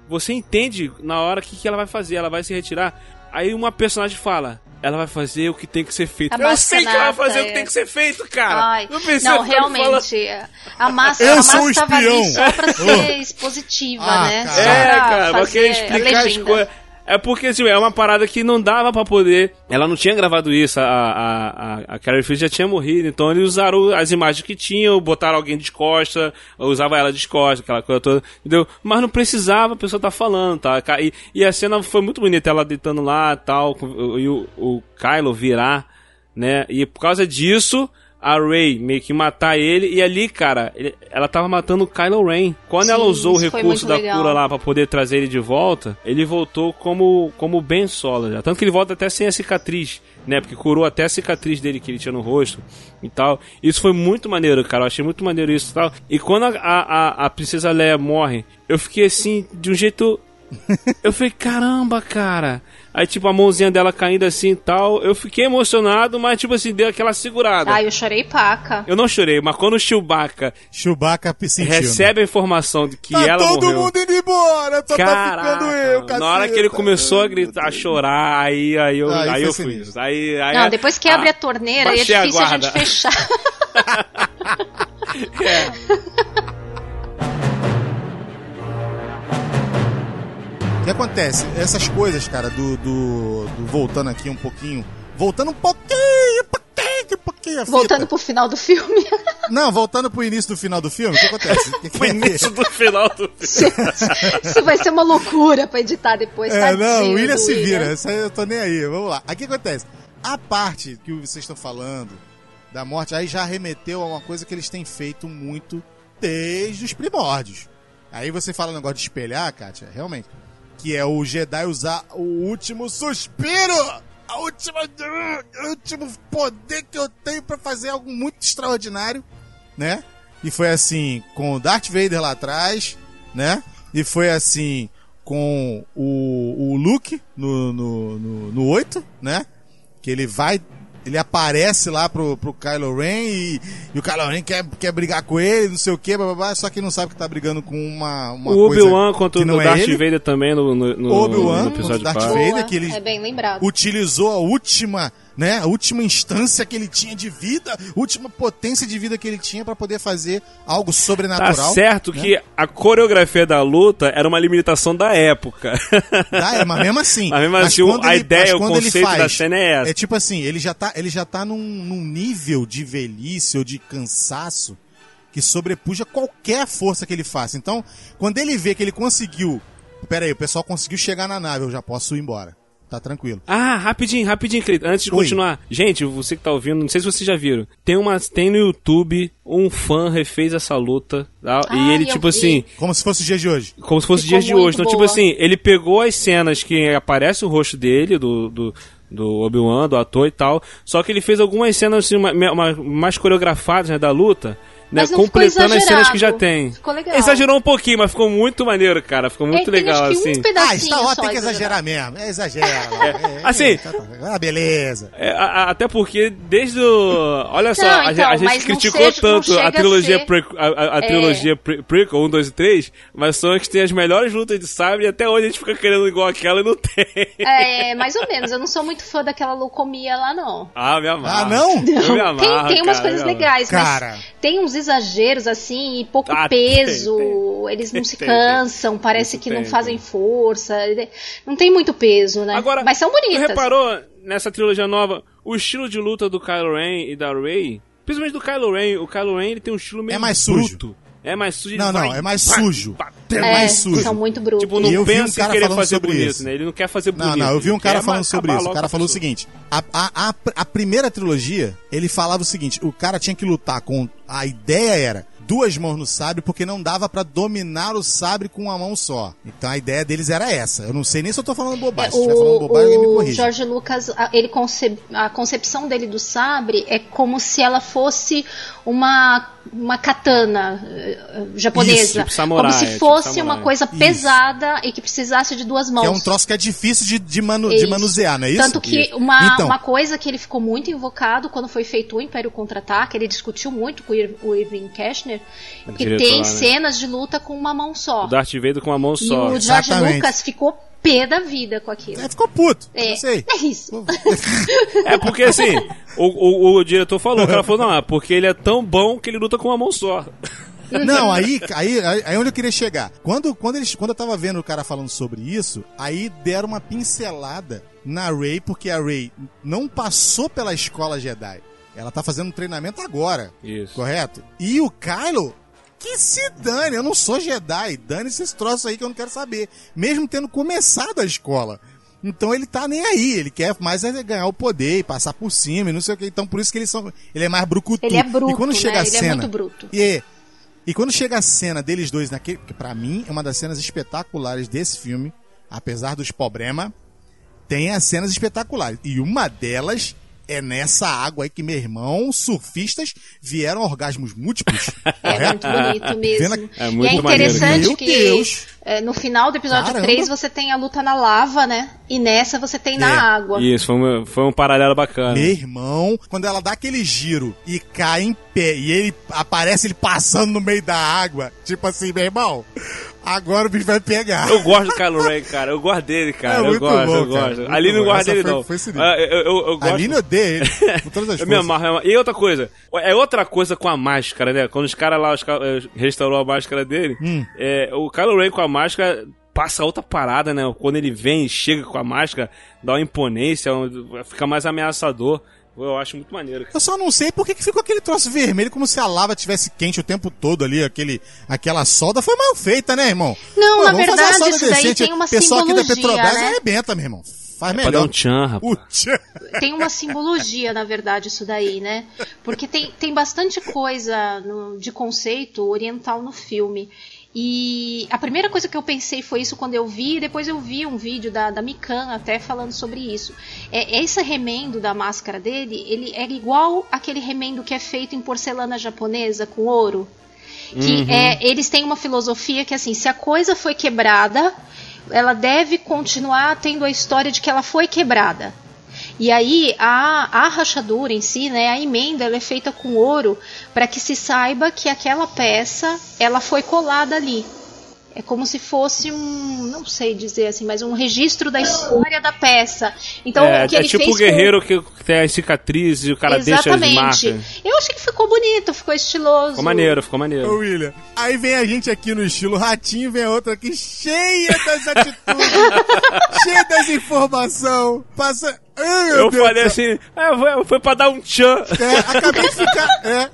você entende na hora o que, que ela vai fazer, ela vai se retirar. Aí uma personagem fala, ela vai fazer o que tem que ser feito. A Eu sei que ela vai fazer o que é. tem que ser feito, cara. Ai, não não, realmente. A massa, Eu a sou massa um tava ali espião. só pra *laughs* ser expositiva, Ah, né? cara. Só É, pra cara, vai fazer querer a explicar as legenda. coisas. É porque, assim, é uma parada que não dava pra poder. Ela não tinha gravado isso, a, a, a, a Carrie Fisher já tinha morrido, então eles usaram as imagens que tinham, botaram alguém de costa, usava ela de costa, aquela coisa toda, entendeu? Mas não precisava a pessoa tá falando, tá? E, e a cena foi muito bonita, ela deitando lá tal, e o, o Kylo virar, né? E por causa disso, a Rey meio que matar ele, e ali, cara, ele- ela tava matando o Kylo Ren. Quando Sim, ela usou o recurso da legal. cura lá pra poder trazer ele de volta, ele voltou como como Ben Solo já. Tanto que ele volta até sem a cicatriz, né? Porque curou até a cicatriz dele que ele tinha no rosto e tal. Isso foi muito maneiro, cara. Eu achei muito maneiro isso e tal. E quando a, a, a- a princesa Leia morre, eu fiquei assim, de um jeito *laughs* eu falei, caramba, cara. Aí, tipo, a mãozinha dela caindo assim e tal. Eu fiquei emocionado, mas, tipo assim, deu aquela segurada. Ai, eu chorei paca. Eu não chorei, mas quando o Chewbacca Chewbacca sentiu. né? recebe a informação de que Tá ela todo morreu. mundo indo embora, só tá Caraca, ficando eu, na hora que ele começou a gritar, a chorar, aí, aí eu, Aí aí, eu fui. Aí, aí, Não, depois que abre ah, a torneira, aí é baixei a difícil a, gente fechar. *laughs* *laughs* que acontece? Essas coisas, cara, do, do, do- voltando aqui um pouquinho, voltando um pouquinho, pouquinho, um pouquinho a fita. Voltando pro final do filme. *laughs* Não, voltando pro início do final do filme, o que acontece? O que que O é? início do final do filme. Isso vai ser uma loucura pra editar depois, É, tadinho não, o William se William. vira, isso aí eu tô nem aí, vamos lá. Aqui acontece, a parte que vocês estão falando da morte, aí já remeteu a uma coisa que eles têm feito muito desde os primórdios. Aí você fala um negócio de espelhar, Kátia, realmente, que é o Jedi usar o último suspiro, a última, o último poder que eu tenho pra fazer algo muito extraordinário, né? E foi assim com o Darth Vader lá atrás, né? E foi assim com o, o Luke no, no, no, no 8, né? Que ele vai. Ele aparece lá pro, pro Kylo Ren e, e o Kylo Ren quer, quer brigar com ele, não sei o que, só que não sabe que tá brigando com uma, uma O coisa Obi-Wan contra o é Darth ele. Vader também no, no, no, Obi-Wan no contra episódio o Darth 4. Vader. Que ele- É bem lembrado. utilizou a última, né, a última instância que ele tinha de vida, última potência de vida que ele tinha pra poder fazer algo Tá sobrenatural. certo né? que a coreografia da luta era uma limitação da época. *laughs* Tá, é, mas mesmo assim. Mas mesmo assim, quando a ideia, mas o ele conceito da cena é essa. É tipo assim, ele já tá, ele já tá num, num nível de velhice ou de cansaço que sobrepuja qualquer força que ele faça. Então, quando ele vê que ele conseguiu. Pera aí, o pessoal conseguiu chegar na nave, eu já posso ir embora. Tá tranquilo. Ah, rapidinho, rapidinho, Cleiton. Antes de Oi. continuar. Gente, você que tá ouvindo, não sei se vocês já viram. Tem uma, tem no YouTube um fã refez essa luta. tá? e Ah, ele, eu tipo vi. assim, Como se fosse o dia de hoje. como se fosse Ficou dias de hoje. Então, tipo boa. assim, ele pegou as cenas que aparece o rosto dele, do, do, do Obi-Wan, do ator e tal. Só que ele fez algumas cenas assim, uma- uma- mais coreografadas né, da luta. Né, Mas não ficou completando as cenas que já tem. Ficou legal. Exagerou um pouquinho, mas ficou muito maneiro, cara. Ficou muito tem, legal, assim. um Ah, Star Wars só tem que exagerado. exagerar mesmo. É, exagera. *laughs* É, assim- é, tá, tá. Ah, beleza. É, a- a- até porque desde o. Olha só, Não, a, então, a gente não criticou seja- não tanto a trilogia, ser- pre, a, É. trilogia pre, prequel 1, 2 e 3, mas são as que tem as melhores lutas de sabre e até hoje a gente fica querendo igual aquela e não tem. É, mais ou menos. Eu não sou muito fã daquela leucomia lá, não. Ah, me amarra. Ah, não? Eu me tem, amarro, tem umas cara, coisas legais, Cara. mas tem uns exageros assim, e pouco Ah, peso. tem, Eles não *laughs* se Tem, tem. cansam, parece que não tem, fazem tem. força. Não tem muito peso, né? Agora, mas são tu bonitas. reparou nessa trilogia nova o estilo de luta do Kylo Ren e da Rey? Principalmente do Kylo Ren. O Kylo Ren ele tem um estilo meio É mais sujo. É mais sujo. Não, não, vai é mais sujo. É, mais sujo. são muito brutos. Tipo, não E eu vi um pensa cara em querer falando fazer sobre bonito, isso. né? Ele não quer fazer bonito. Não, não, eu vi um cara falando sobre isso. O cara falou o seguinte: a, a, a, a primeira trilogia, ele falava o seguinte: o cara tinha que lutar com. A ideia era duas mãos no sabre, porque não dava pra dominar o sabre com uma mão só. Então a ideia deles era essa. Eu não sei nem se eu tô falando bobagem. Se eu estiver falando bobagem, alguém me É, o. George Lucas, ele conce- a concepção dele do sabre é como se ela fosse uma, uma katana eh, japonesa. Isso, tipo samurai, como se tipo fosse samurai. uma coisa Isso. pesada e que precisasse de duas mãos. Que é um troço que é difícil de, de, manu- de Isso. manusear, não é isso? Tanto que Isso. uma, Então. uma coisa que ele ficou muito invocado quando foi feito o Império Contra-Ataque, ele discutiu muito com o Ir- o Irving Cashner, porque diretor tem lá, né? cenas de luta com uma mão só. O Darth Vader com uma mão E só. o George Exatamente. Lucas ficou pé da vida com aquilo. É, ficou puto. É, sei. é isso. É porque assim, o, o, o diretor falou, o cara falou, não, é porque ele é tão bom que ele luta com uma mão só. Não, aí, aí, aí, aí onde eu queria chegar. Quando, quando, eles, quando eu tava vendo o cara falando sobre isso, aí deram uma pincelada na Rey, porque a Rey não passou pela escola Jedi. Ela tá fazendo um treinamento agora, Isso. correto? E o Kylo, que se dane, eu não sou Jedi. Dane-se esse troço aí que eu não quero saber. Mesmo tendo começado a escola. Então ele tá nem aí, ele quer mais é ganhar o poder e passar por cima e não sei o que. Então por isso que eles são. Ele é mais brucutu. Ele é bruto, e quando chega né? a Ele é cena, muito bruto. E, e quando chega a cena deles dois naquele. Que pra mim é uma das cenas espetaculares desse filme, apesar dos problema, tem as cenas espetaculares. E uma delas é nessa água aí que, meu irmão, surfistas vieram a orgasmos múltiplos. *laughs* É correto? muito bonito mesmo. É e muito é maneiro. interessante Meu que Deus. é, no final do episódio Caramba. 3 você tem a luta na lava, né? E nessa você tem na É. água. Isso, foi um, foi um paralelo bacana. Meu irmão, quando ela dá aquele giro e cai em pé e ele aparece ele passando no meio da água, tipo assim, meu irmão, agora o bicho vai pegar. Eu gosto do Kylo Ren, cara. Eu gosto dele, cara. É eu gosto, bom, eu cara, gosto. Ali não gosto dele, foi- não. foi eu, eu, eu gosto. A Lina odeia ele, *laughs* com todas as Eu me amarro. E outra coisa, é outra coisa com a máscara, né? Quando os caras lá os eh, restaurou a máscara dele, Hum. é, o Kylo Ren com a máscara passa outra parada, né? Quando ele vem e chega com a máscara, dá uma imponência, fica mais ameaçador. Eu acho muito maneiro. cara. Eu só não sei por que ficou aquele troço vermelho, como se a lava tivesse quente o tempo todo ali, aquele, aquela solda foi mal feita, né, irmão? Não, na vamos fazer verdade, solda isso daí tem uma O pessoal aqui da simbologia, Petrobras né? arrebenta, meu irmão. Faz É pra dar melhor. um tchan, rapaz. O tchan. tem uma simbologia, na verdade, isso daí, né? Porque tem, tem bastante coisa no- de conceito oriental no filme. E a primeira coisa que eu pensei foi isso quando eu vi, e depois eu vi um vídeo da, da Mikan até falando sobre isso. É, esse remendo da máscara dele, ele é igual aquele remendo que é feito em porcelana japonesa com ouro. Que é, eles têm uma filosofia que assim, se a coisa foi quebrada, ela deve continuar tendo a história de que ela foi quebrada. E aí a, a rachadura em si, né, a emenda, ela é feita com ouro para que se saiba que aquela peça ela foi colada ali. É como se fosse um, não sei dizer assim, mas um registro da história da peça. Então é, o que é ele tipo fez o guerreiro que tem as cicatrizes e o cara deixa as Exatamente. marcas. Eu achei que ficou bonito, ficou estiloso. Ficou maneiro, ficou Ô, maneiro. William, aí vem a gente aqui no estilo ratinho, vem a outra aqui cheia das atitudes, *laughs* cheia das informações, passa... Ai, Eu Deus falei assim, é, foi- pra dar um tchan. É, acabei de ficar. É.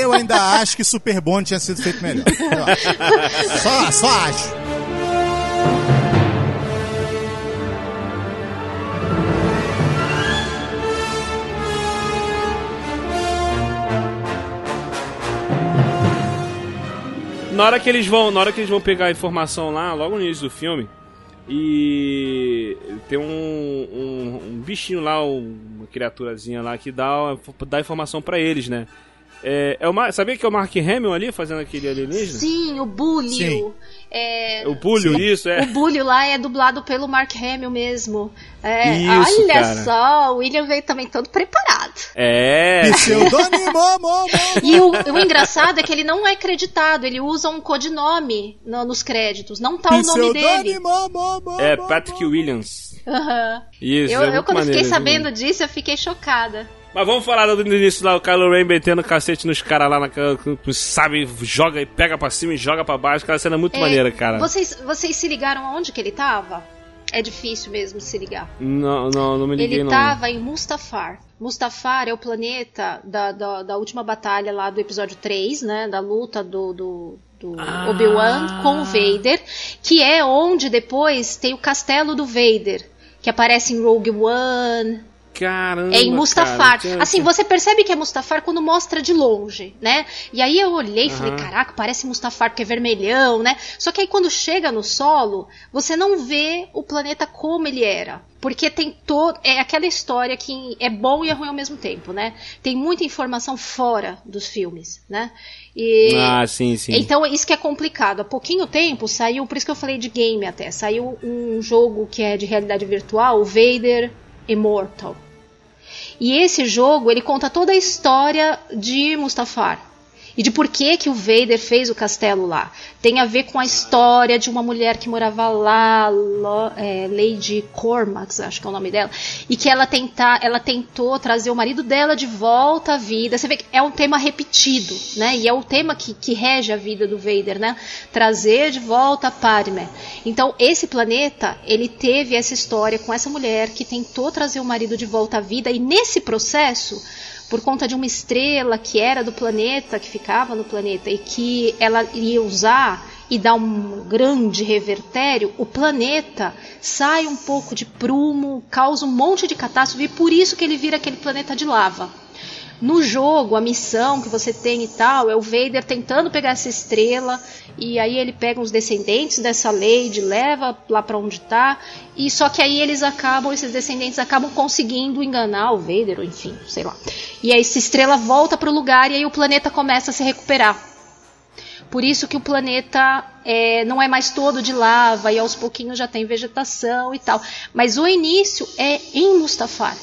Eu ainda acho que Super Bond tinha sido feito melhor. Só, só acho. Na hora que eles vão, na hora que eles vão pegar a informação lá, logo no início do filme, e tem um, um, um bichinho lá, uma criaturazinha lá que dá, dá informação pra eles, né? É, é o, Mar- sabia que é o Mark Hamill ali fazendo aquele alienígena? Sim, o Bully. Sim. É, O Pulho, isso, é. O Bully lá é dublado pelo Mark Hamill mesmo. É, Isso, olha cara. só, o William veio também todo preparado. É. E o, o engraçado é que ele não é acreditado, ele usa um codinome no- nos créditos, não tá o nome dele. É Patrick. Williams. Aham. Isso, Eu, é eu quando maneiro, fiquei viu? sabendo disso, eu fiquei chocada. Mas vamos falar do início lá, o Kylo Ren metendo cacete nos caras lá, na, sabe, joga e pega pra cima e joga pra baixo. Aquela cena é muito É, maneira, cara. Vocês, vocês se ligaram aonde que ele tava? É difícil mesmo se ligar. Não, não, não me liguei Ele não. tava em Mustafar. Mustafar é o planeta da, da, da última batalha lá do episódio 3, né? Da luta do, do, do Ah. Obi-Wan com o Vader. Que é onde depois tem o castelo do Vader. Que aparece em Rogue One. Caramba, É em Mustafar. cara, tinha- Assim, você percebe que é Mustafar quando mostra de longe, né? E aí eu olhei e falei, Aham. caraca, parece Mustafar porque é vermelhão, né? Só que aí quando chega no solo, você não vê o planeta como ele era. Porque tem todo. É aquela história que é bom e é ruim ao mesmo tempo, né? Tem muita informação fora dos filmes, né? E. Ah, sim, sim. Então, isso que é complicado. Há pouquinho tempo saiu, por isso que eu falei de game até, saiu um jogo que é de realidade virtual, o Vader Immortal. E esse jogo, ele conta toda a história de Mustafar. E de por que, que o Vader fez o castelo lá. Tem a ver com a história de uma mulher que morava lá, Lo- é, Lady Cormax, acho que é o nome dela, e que ela, tenta, ela tentou trazer o marido dela de volta à vida. Você vê que é um tema repetido, né? E é o tema que, que rege a vida do Vader, né? Trazer de volta a Padmé. Então, esse planeta, ele teve essa história com essa mulher que tentou trazer o marido de volta à vida, e nesse processo por conta de uma estrela que era do planeta, que ficava no planeta e que ela iria usar e dar um grande revertério, o planeta sai um pouco de prumo, causa um monte de catástrofe e por isso que ele vira aquele planeta de lava. No jogo, a missão que você tem e tal é o Vader tentando pegar essa estrela e aí ele pega os descendentes dessa Lady, leva lá pra onde tá e só que aí eles acabam, esses descendentes acabam conseguindo enganar o Vader, ou enfim, sei lá. E aí essa estrela volta pro lugar e aí o planeta começa a se recuperar. Por isso que o planeta é, não é mais todo de lava e aos pouquinhos já tem vegetação e tal. Mas o início é em Mustafar.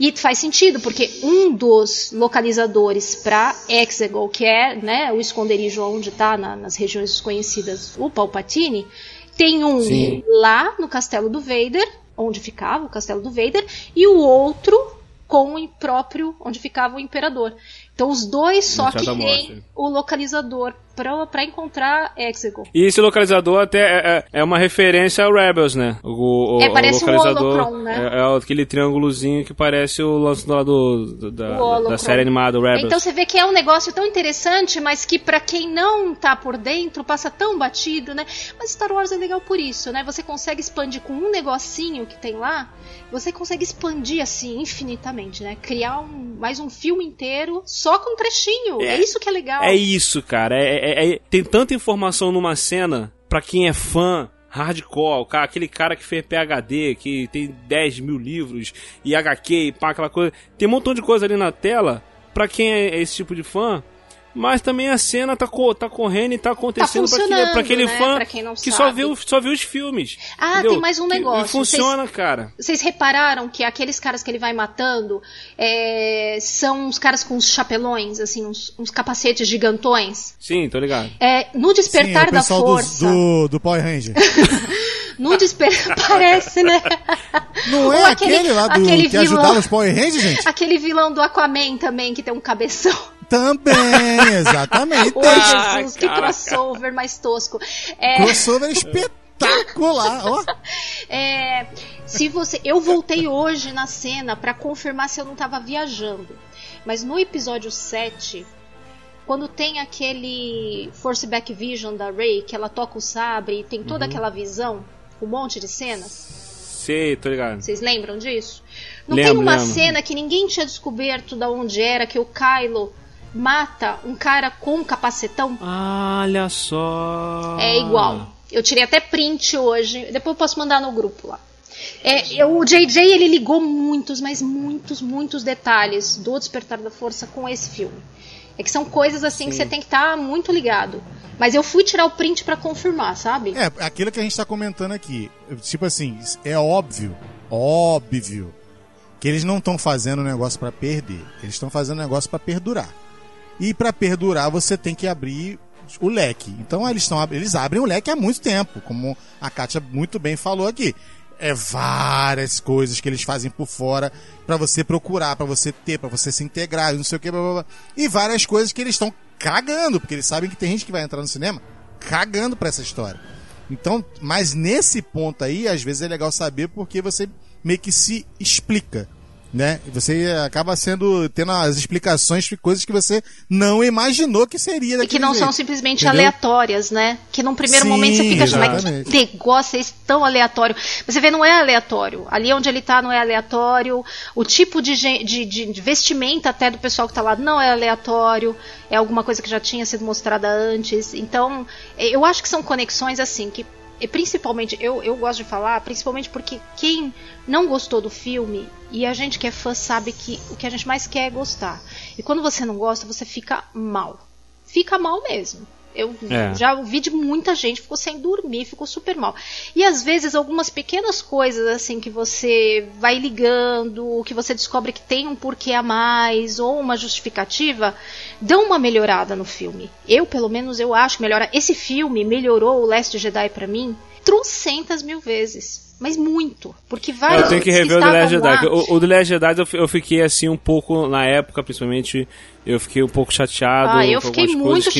E faz sentido, porque um dos localizadores para Exegol, que é né, o esconderijo onde está na, nas regiões desconhecidas o Palpatine, tem um Sim. lá no castelo do Vader, onde ficava o castelo do Vader, e o outro com o próprio onde ficava o imperador. Então os dois só que tem o localizador pra, pra encontrar Exegol. E esse localizador até é, é- é uma referência ao Rebels, né? O, o, É, parece o um localizador holocron, né? é, é aquele triângulozinho que parece o lance lá do, do- da, da, série animada Rebels. Então você vê que é um negócio tão interessante, mas que pra quem não tá por dentro passa tão batido, né? Mas Star Wars é legal por isso, né? Você consegue expandir com um negocinho que tem lá, você consegue expandir assim infinitamente, né? Criar um, mais um filme inteiro só com um trechinho. É, É. isso que é legal. É isso, cara. É, é- é- tem tanta informação numa cena pra quem é fã hardcore, cara- aquele cara que fez PHD, que tem 10 mil livros e HQ e pá, aquela coisa. Tem um montão de coisa ali na tela pra quem é esse tipo de fã. Mas também a cena tá, co- tá correndo e tá acontecendo pra, aquele, funcionando, pra aquele né? fã Pra quem não que sabe. só o- só vê os filmes. Ah, entendeu? tem mais um Que- negócio. E funciona, cara. Vocês repararam que aqueles caras que ele vai matando é, são uns caras com uns chapelões, assim, uns, uns capacetes gigantões? Sim, tô ligado. É, no Sim, é Despertar o da pessoal do, Força. do, do Power Ranger. *laughs* No Despertar. *laughs* Parece, né? Não é Ou aquele, lá do aquele que vilão- ajudava os Power Rangers, gente? Aquele vilão do Aquaman também, que tem um cabeção. Também, exatamente. Oi, Ah, Jesus, que cara. crossover mais tosco. É, Crossover espetacular, ó. *laughs* É, se você, eu voltei hoje na cena pra confirmar se eu não tava viajando. Mas no episódio 7, quando tem aquele Force Back Vision da Rey, que ela toca o sabre e tem toda Uhum. aquela visão, um monte de cenas, Sei, tô ligado. vocês lembram disso? Não Lembro, tem uma lembro. cena que ninguém tinha descoberto da onde era que o Kylo mata um cara com um capacetão? Olha só. É igual. Eu tirei até print hoje. Depois eu posso mandar no grupo lá. É, eu- o JJ ele ligou muitos, mas muitos, muitos detalhes do Despertar da Força com esse filme. É que são coisas assim que você tem que estar muito ligado. Mas eu fui tirar o print pra confirmar, sabe? É, aquilo que a gente tá comentando aqui. Tipo assim, é óbvio, óbvio, que eles não estão fazendo negócio pra perder. Eles estão fazendo negócio pra perdurar. E pra perdurar você tem que abrir o leque. Então eles, tão, eles abrem o leque há muito tempo, como a Kátia muito bem falou aqui. É várias coisas que eles fazem por fora pra você procurar, pra você ter, pra você se integrar, não sei o que, blá, blá, blá. e várias coisas que eles estão cagando, porque eles sabem que tem gente que vai entrar no cinema cagando pra essa história. Então, mas nesse ponto aí, às vezes é legal saber porque você meio que se explica, né? Você acaba sendo tendo as explicações de coisas que você não imaginou que seria E que não são jeito. simplesmente Entendeu? aleatórias, né? Que num primeiro Sim, momento você fica achando, mas que negócio é tão aleatório? Você vê, não é aleatório. Ali onde ele tá não é aleatório. O tipo de, de, de- vestimenta até do pessoal que tá lá não é aleatório. É alguma coisa que já tinha sido mostrada antes. Então, eu acho que são conexões assim que. E principalmente, eu, eu gosto de falar, principalmente porque quem não gostou do filme, e a gente que é fã sabe que o que a gente mais quer é gostar. E quando você não gosta, você fica mal fica mal mesmo. Eu É. já ouvi de muita gente, ficou sem dormir, ficou super mal. E às vezes algumas pequenas coisas assim que você vai ligando, que você descobre que tem um porquê a mais ou uma justificativa, dão uma melhorada no filme. Eu, pelo menos, eu acho melhora. Esse filme melhorou o Last Jedi pra mim trocentas mil vezes. Mas muito. Porque vários Eu tenho que rever o The Last Jedi. lá- O, o The Last Jedi eu, eu fiquei assim um pouco, na época principalmente, eu fiquei um pouco chateado. Ah, eu com fiquei muito coisas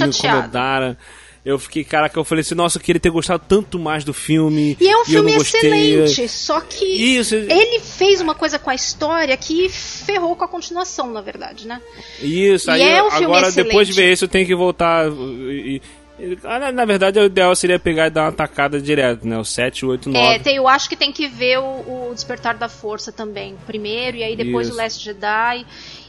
Eu fiquei, caraca, eu falei assim, nossa, eu queria ter gostado tanto mais do filme. E é um eu filme excelente, só que Isso, ele fez uma coisa com a história que ferrou com a continuação, na verdade, né? Isso, E aí é um filme agora depois de excelente. ver isso eu tenho que voltar e, e- na, na verdade o ideal seria pegar e dar uma tacada direto, né? O 7, 8, 9. É, tem- eu acho que tem que ver o, o Despertar da Força também, primeiro, e aí depois Isso. o Last Jedi.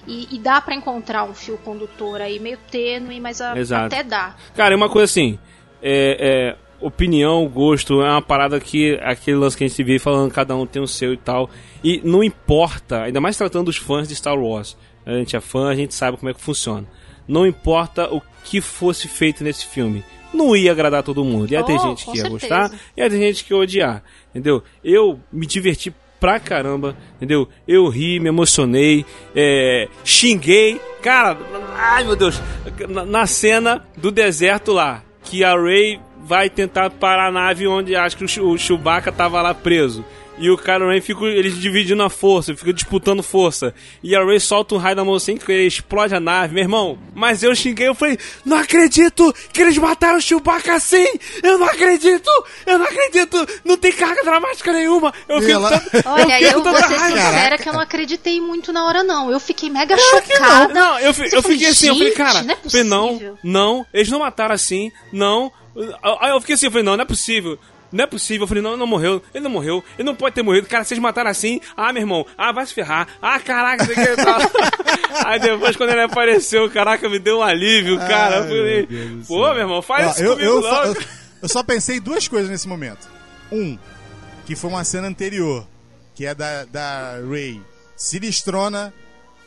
E, e dá pra encontrar um fio condutor aí meio tênue, mas a- até dá. Cara, é uma coisa assim, é, é, opinião, gosto, é uma parada que aquele lance que a gente vê falando cada um tem o seu e tal. E não importa, ainda mais tratando os fãs de Star Wars. A gente é fã, a gente sabe como é que funciona. Não importa o que fosse feito nesse filme. Não ia agradar todo mundo. Ia ter Oh, gente com que ia certeza. gostar, ia ter gente que ia odiar. Entendeu? Eu me diverti pra caramba, entendeu? Eu ri, me emocionei, é, xinguei. Cara, ai meu Deus, na, na cena do deserto lá, que a Ray vai tentar parar a nave onde acho que o Chewbacca tava lá preso. E o Kylo Ren fica eles dividindo a força, fica disputando força. E a Rey solta um raio da mão assim que ele explode a nave, meu irmão. Mas eu xinguei, eu falei, não acredito que eles mataram o Chewbacca assim! Eu não acredito! Eu não acredito! Não tem carga dramática nenhuma! Eu fico ela- tanto- Olha, fico eu vou ser raiva. sincera que eu não acreditei muito na hora, não. Eu fiquei mega Claro que chocada. Não, eu, fi- eu falei, fiquei assim, eu falei, "Gente, cara, não é falei, não, possível." não, eles não mataram assim, não. Aí eu fiquei assim, eu falei, não, não é possível. Não é possível, eu falei, não, ele não morreu, ele não morreu, ele não pode ter morrido, cara, vocês mataram assim, ah, meu irmão, ah, vai se ferrar, ah, caraca, isso aqui e tal. *laughs* Aí depois, quando ele apareceu, caraca, me deu um alívio, cara, eu Ai, falei, meu pô, meu irmão, faz Ó, isso eu, comigo eu, logo. eu, eu só pensei duas coisas nesse momento. Um, que foi uma cena anterior, que é da, da Ray Silistrona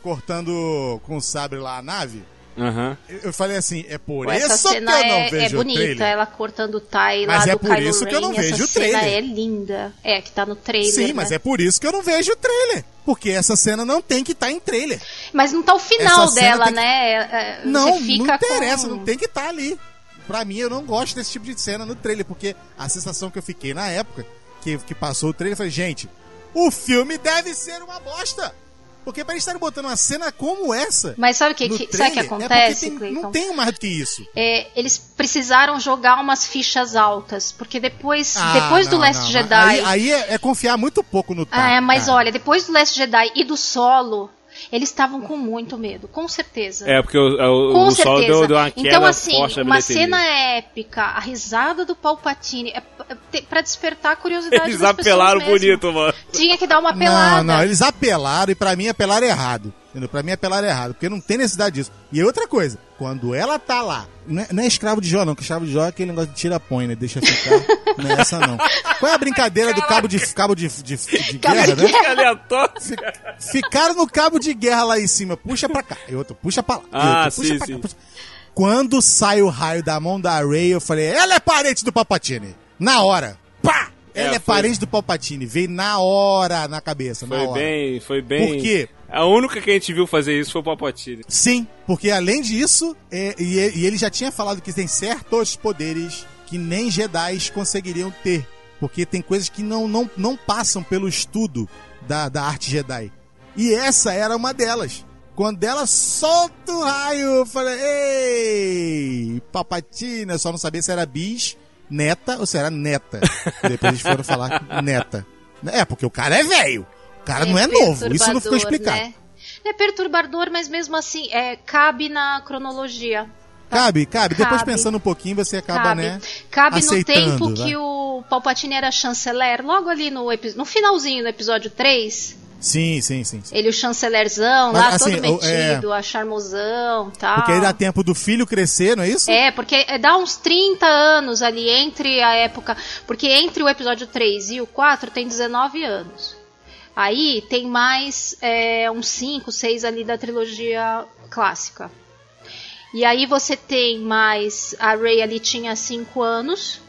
cortando com o sabre lá a nave. Aham. Eu, falei assim, é por Pô, Essa isso que cena eu não é, vejo é o bonita, trailer. ela cortando o Tai Mas lá é do por Kylo isso que eu não vejo essa o cena trailer. é linda. É, que tá no trailer, Sim, né? mas é por isso que eu não vejo o trailer. Porque essa cena não tem que estar em trailer. Mas não tá o final Essa cena dela, que- né? É, é, Não, não interessa, com... não tem que estar ali. Pra mim, eu não gosto desse tipo de cena no trailer, porque a sensação que eu fiquei na época que, que passou o trailer, eu falei, gente, o filme deve ser uma bosta. Porque pra eles estarem botando uma cena como essa. Mas sabe o que, que, sabe o que trailer, é acontece, porque tem-? Não tem mais do que isso. É, eles precisaram jogar umas fichas altas, porque depois, Ah, depois do não, Last não, Jedi... Aí, aí é, é confiar muito pouco no Ah, é, Taco, mas cara. olha, depois do Last Jedi e do Solo, eles estavam com muito medo, com certeza. É, porque o, o, Com o sol deu, deu uma queda então, assim, forte uma cena épica, a risada do Palpatine, é é pra despertar a curiosidade Eles das apelaram pessoas mesmo. bonito, mano. Tinha que dar uma pelada. Não, não, eles apelaram e pra mim apelaram errado. Entendeu? Pra mim apelaram errado, porque não tem necessidade disso. E outra coisa, quando ela tá lá, não é, não é escravo de Jó, não, que escravo de Jó é aquele negócio de tira-põe, né? Deixa ficar. *laughs* não é essa, não. Qual é a brincadeira do cabo de, cabo de, de, de guerra, né? Aleatório. Ficaram no cabo de guerra lá em cima, puxa pra cá. E outro, puxa pra lá. Ah, outro, puxa sim, pra cá, sim. puxa- Quando sai o raio da mão da Ray, eu falei, ela é parente do Palpatine. Na hora. Pá! Ela É, é, foi- parente do Palpatine. Veio na hora na cabeça, na Foi hora. bem, foi bem. Por quê? A única que a gente viu fazer isso foi o Palpatine. Sim, porque além disso, é, e, e ele já tinha falado que tem certos poderes que nem Jedi conseguiriam ter. Porque tem coisas que não, não, não passam pelo estudo da, da arte Jedi. E essa era uma delas. Quando ela solta o raio, eu falei, ei, Palpatine, eu só não sabia se era bis, neta ou se era neta. *laughs* Depois eles foram falar neta. É, porque o cara é velho. O cara não é novo. Isso não ficou explicado. né? É perturbador, mas mesmo assim, é, cabe na cronologia. Cabe, cabe. Depois Cabe. pensando um pouquinho, você acaba, Cabe, né? cabe no aceitando, tempo vai. que o Palpatine era chanceler, logo ali no, no finalzinho do episódio 3, Sim, sim, sim. sim. ele o chancelerzão, Mas, lá assim, todo é- metido, a charmosão e tal. Porque aí dá tempo do filho crescer, não é isso? É, porque é, dá uns 30 anos ali entre a época. Porque entre o episódio 3 e o 4 tem 19 anos. Aí tem mais é, uns 5, 6 ali da trilogia clássica. E aí você tem mais. A Rey ali tinha 5 anos.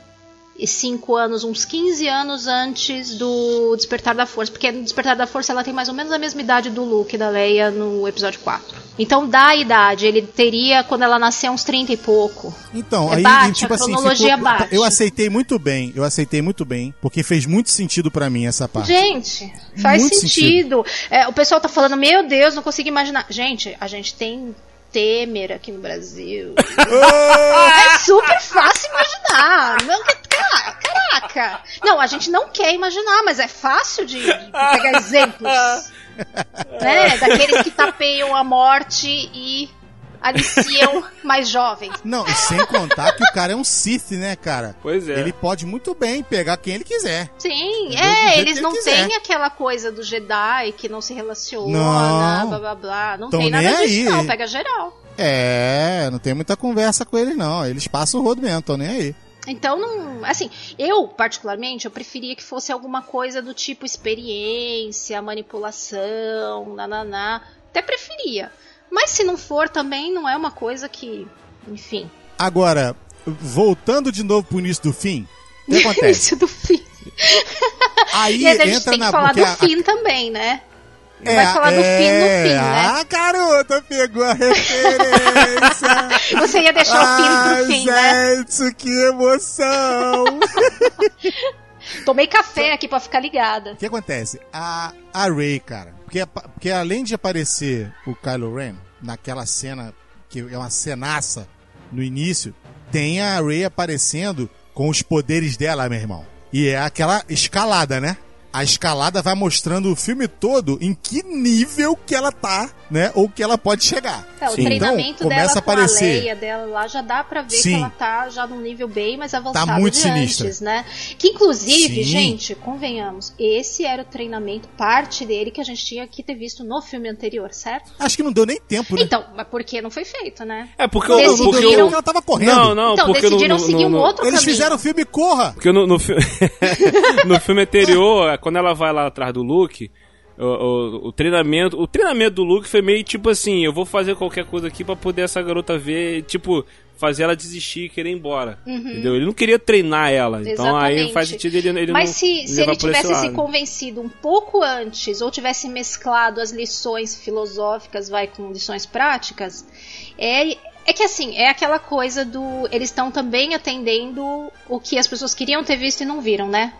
E 5 anos, uns 15 anos antes do Despertar da Força. Porque no Despertar da Força ela tem mais ou menos a mesma idade do Luke e da Leia no episódio 4. Então dá a idade. Ele teria, quando ela nascer, uns 30 e pouco. Então, É aí, bate, tipo a assim, cronologia ficou- bate. eu aceitei muito bem, eu aceitei muito bem, porque fez muito sentido pra mim essa parte. Gente, faz Muito sentido. É, o pessoal tá falando, meu Deus, não consigo imaginar. Gente, a gente tem Temer aqui no Brasil. *laughs* é super fácil imaginar. Não, cara, caraca. Não, a gente não quer imaginar, mas é fácil de, de pegar *laughs* exemplos. né? Daqueles que tapeiam a morte e aliciam mais jovens. Não, e sem contar que o cara é um Sith, né, cara? Pois é. Ele pode muito bem pegar quem ele quiser. Sim, é, eles ele não têm aquela coisa do Jedi que não se relaciona, Não. blá blá blá. Não Tão tem nada nem disso, aí. não, pega geral. É, não tem muita conversa com eles, não. Eles passam o rodo mesmo, tô nem aí. Então, não. Assim, eu, particularmente, eu preferia que fosse alguma coisa do tipo experiência, manipulação, nananá. Até preferia. Mas se não for, também não é uma coisa que. Enfim. Agora, voltando de novo pro início do fim, o que *laughs* acontece? Início do fim. *laughs* Aí E a gente entra tem na que falar porque do a- fim também, né? Vai falar do fim no fim, né? Ah, garota, pegou a referência. *laughs* Você ia deixar o fim pro fim, né? gente, que emoção. Tomei café aqui pra ficar ligada. O que acontece? A, a Ray, cara, porque, porque além de aparecer o Kylo Ren naquela cena, que é uma cenaça no início, tem a Ray aparecendo com os poderes dela, meu irmão. E é aquela escalada, né? A escalada vai mostrando o filme todo em que nível que ela tá, né? Ou que ela pode chegar. É, o Sim. treinamento Então, dela começa a com a aparecer. Leia dela lá já dá pra ver Sim. que ela tá já num nível bem mais avançado muito de sinistra. antes, né? Que inclusive, Sim. gente, convenhamos, esse era o treinamento, parte dele que a gente tinha que ter visto no filme anterior, certo? Acho que não deu nem tempo, né? Então, mas por que não foi feito, né? É porque o. não, Porque porque ela tava correndo. não, não, então, porque decidiram no, no, seguir no, um no- outro Eles caminho. fizeram o filme Corra. Porque no, no, fi- *laughs* no filme anterior, quando ela vai lá atrás do Luke, o, o, o treinamento. O treinamento do Luke foi meio tipo assim, eu vou fazer qualquer coisa aqui pra poder essa garota ver, tipo, fazer ela desistir e querer ir embora. Entendeu? Ele não queria treinar ela. Então aí Uhum. Exatamente. faz sentido ele, ele Mas não se, se ele por esse tivesse se convencido um pouco antes, ou tivesse mesclado as lições filosóficas, vai com lições práticas, é, é que assim, é aquela coisa do. Eles estão também atendendo o que as pessoas queriam ter visto e não viram, né?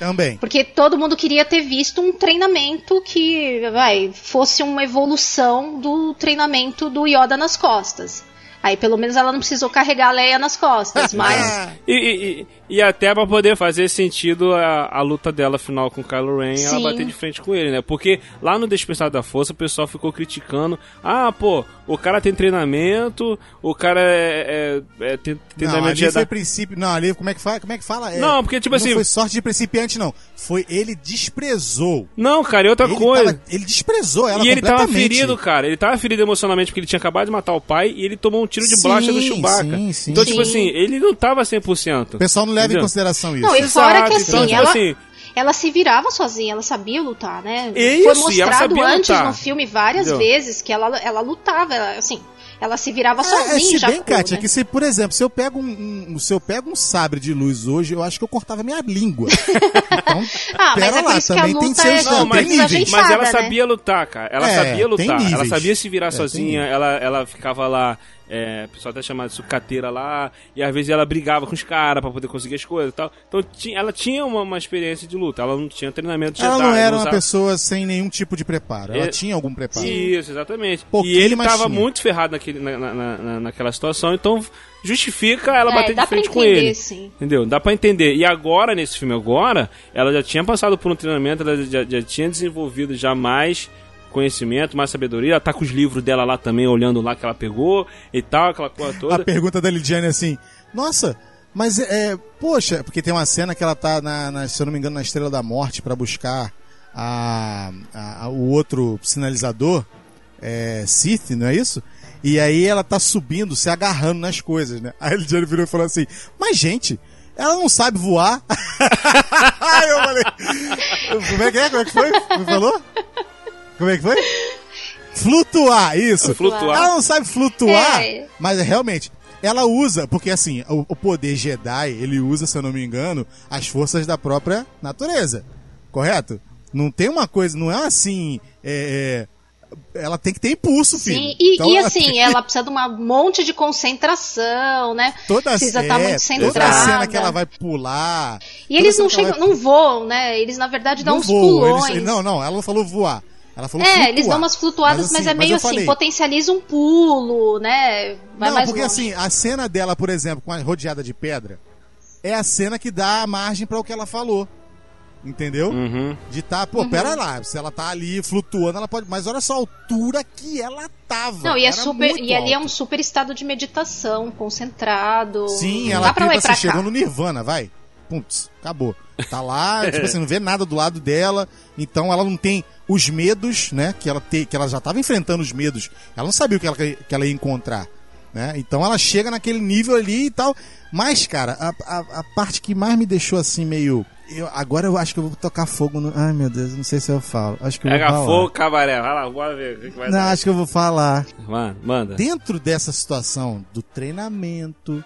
Também. Porque todo mundo queria ter visto um treinamento que, vai, fosse uma evolução do treinamento do Yoda nas costas. Aí pelo menos ela não precisou carregar a Leia nas costas, *laughs* mas. E, e, e- e até pra poder fazer sentido a, a luta dela final com o Kylo Ren, ela Sim. bater de frente com ele, né? Porque lá no Despertar da Força o pessoal ficou criticando: ah, pô, o cara tem treinamento, o cara é, é, é tem Não, treinamento ali de foi princípio. Não, ali como é que fala? Como é que fala? É, Não, porque, tipo não assim- foi sorte de principiante, não. Foi ele desprezou. Não, cara, e outra ele, coisa. tava- ele desprezou ela E ele tava ferido, cara. Ele tava ferido emocionalmente porque ele tinha acabado de matar o pai e ele tomou um tiro de Sim, blaster do Chewbacca. sim, sim. então, tipo Sim. assim, ele não tava 100%. O pessoal não leva Entendeu? em consideração isso. Não, e fora que Exato, assim, então, tipo ela, assim, ela se virava sozinha, ela sabia lutar, né? Isso, Foi ela mostrado sabia antes lutar. no filme várias Entendeu? vezes que ela, ela lutava, ela, assim, ela se virava É, sozinha é, se já. bem, Kátia, né? que se, por exemplo, se eu pego um, um- se eu pego um sabre de luz hoje, eu acho que eu cortava minha língua. *laughs* Então, Ah, mas pera é por lá, isso que a também tem luta seus- é não, mas, tem níveis. mas ela né? sabia lutar, cara. Ela É, sabia lutar. Ela sabia se virar É, sozinha. Ela, ela ficava lá. É, o pessoal até chamava de sucateira lá. E às vezes ela brigava com os caras pra poder conseguir as coisas e tal. Então ti- ela tinha uma, uma experiência de luta. Ela não tinha treinamento de Ela Jedi, não era uma usava- pessoa sem nenhum tipo de preparo. Ela É- tinha algum preparo. Isso, exatamente. Pouquinho, e ele tava tinha. muito ferrado naquele, na, na- na- naquela situação, então justifica ela É, bater de frente pra com entender, ele. sim. Entendeu? Dá pra entender. E agora, nesse filme agora, ela já tinha passado por um treinamento, ela já, já tinha desenvolvido já mais conhecimento, mais sabedoria. Ela tá com os livros dela lá também, olhando lá que ela pegou e tal, aquela coisa A toda. pergunta da Lidiane é assim: Nossa, mas é. Poxa, porque tem uma cena que ela tá, na, na- se eu não me engano, na Estrela da Morte pra buscar a, a- a- o outro sinalizador, é, Sith, não é isso? E aí ela tá subindo, se agarrando nas coisas, né? Aí a Lidiane virou e falou assim: Mas gente. Ela não sabe voar. *laughs* Aí eu falei. Como é que é? Como é que foi? Me falou? Como é que foi? Flutuar, isso. Flutuar. Ela não sabe flutuar, É. mas é, realmente, ela usa, porque assim, o, o poder Jedi, ele usa, se eu não me engano, as forças da própria natureza. Correto? Não tem uma coisa, não é assim. é, é, ela tem que ter impulso, filho. Sim, e, Então e ela assim, tem- ela precisa de um monte de concentração, né? toda, precisa é, estar muito toda centrada. cena que ela vai pular. E eles toda não chegam, não voam, né? Eles na verdade dão não uns voam, pulões. eles- não, não, ela não falou voar. Ela falou É, flutuar. eles dão umas flutuadas, mas, é meio eu assim, falei, potencializa um pulo, né? Vai não, mais porque longe. assim, a cena dela, por exemplo, com a rodeada de pedra, é a cena que dá a margem para o que ela falou. Entendeu? Uhum. De tá, pô, pera lá, se ela tá ali flutuando, ela pode. Mas olha só a altura que ela tava. Não, e é super, e ali é um super estado de meditação, concentrado. Sim, ela tipo assim, chegou no Nirvana, vai. Putz, acabou. Tá lá, *laughs* tipo assim, não vê nada do lado dela. Então ela não tem os medos, né? Que ela, te, que ela já tava enfrentando os medos. Ela não sabia o que ela, que ela ia encontrar. Né? Então ela chega naquele nível ali e tal. Mas, cara, a, a, a parte que mais me deixou assim meio. Eu, agora eu acho que eu vou tocar fogo no. Ai meu Deus, não sei se eu falo. Acho que eu vou Pega falar. fogo, cabaré. Vai lá, bora ver o que, que vai Não, dar. acho que eu vou falar. Mano, manda. Dentro dessa situação do treinamento,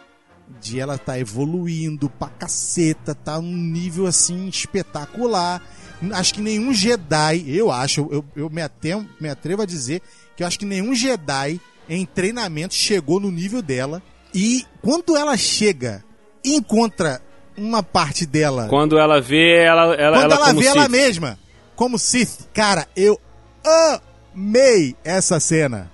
de ela tá evoluindo pra caceta, tá num nível assim espetacular. Acho que nenhum Jedi, eu acho, eu, eu me, atrevo, me atrevo a dizer que eu acho que nenhum Jedi em treinamento chegou no nível dela. E quando ela chega e encontra uma parte dela. Quando ela vê ela, ela, quando ela, ela vê ela Sith. mesma como Sith, cara, eu amei essa cena.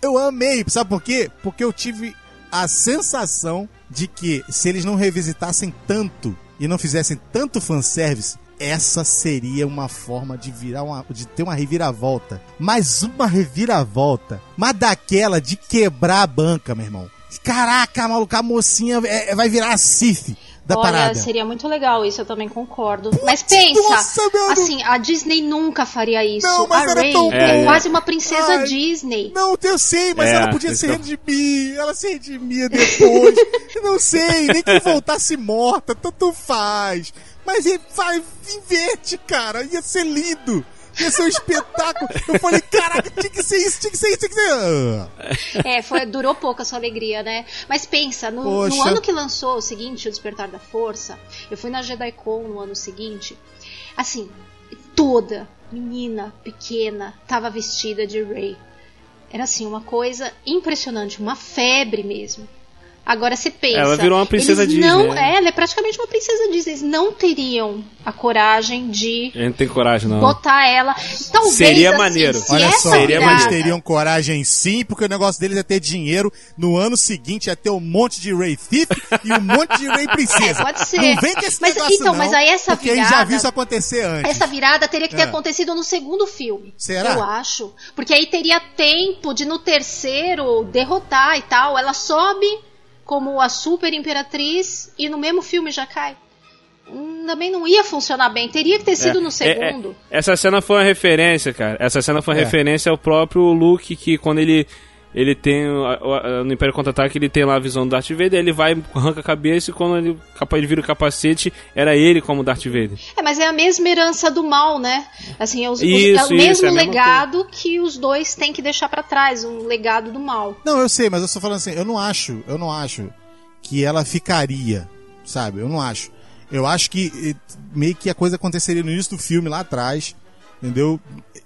Eu amei, sabe por quê? Porque eu tive a sensação de que se eles não revisitassem tanto e não fizessem tanto fanservice, essa seria uma forma de virar uma, de ter uma reviravolta. Mais uma reviravolta. Mas daquela de quebrar a banca, meu irmão. Caraca, maluco, a mocinha é- vai virar a Sith da Olha, parada. seria muito legal isso, eu também concordo. Mas pensa, nossa, assim, a Disney nunca faria isso. Não, mas a era Rey tão é bom. quase uma princesa Ai. Disney. Não, eu sei, mas É, ela podia se redimir. Ela se redimia depois. *laughs* Eu não sei, nem que voltasse morta, tanto faz. Mas ele vai, inverte, cara. Ia ser lindo. Ia ser um espetáculo. Eu falei, caraca, tinha que ser isso, tinha que ser isso, tinha que ser. É, foi, durou pouco a sua alegria, né? Mas pensa, no, no ano que lançou o seguinte, o Despertar da Força, eu fui na JediCon no ano seguinte, assim, toda menina pequena tava vestida de Rey. Era assim, uma coisa impressionante, uma febre mesmo. Agora você pensa. Ela virou uma princesa eles Disney, Não, né? é, ela é praticamente uma princesa Disney. Eles não teriam a coragem de A gente não tem coragem, não. botar ela. Talvez, Seria assim, maneiro. se Olha só, Seria eles maneiro. teriam coragem sim, porque o negócio deles é ter dinheiro. No ano seguinte ia ter um monte de Ray Thief e um monte de Ray *laughs* Princesa. É, pode ser. Não vem com esse Mas, negócio então, não, mas aí essa porque a gente já virada- viu isso acontecer antes. Essa virada teria que ter É. acontecido no segundo filme. Será? Eu acho. Porque aí teria tempo de no terceiro derrotar e tal. Ela sobe como a super imperatriz e no mesmo filme já cai. Hum, Também não ia funcionar bem. Teria que ter sido É, no é, segundo. é, essa cena foi uma referência, cara. Essa cena foi uma É. referência ao próprio Luke, que quando ele ele tem o- o- no Império Contra-Ataque ele tem lá a visão do Darth Vader, ele vai arranca a cabeça e quando ele, ele vira o capacete, era ele como Darth Vader. É, mas é a mesma herança do mal, né? Assim, é, os- os- Isso, é o isso, mesmo é a mesma legado que os dois têm que deixar pra trás, um legado do mal. Não, eu sei, mas eu estou falando assim, eu não acho, eu não acho que ela ficaria, sabe? Eu não acho. Eu acho que eh, meio que a coisa aconteceria no início do filme lá atrás, entendeu?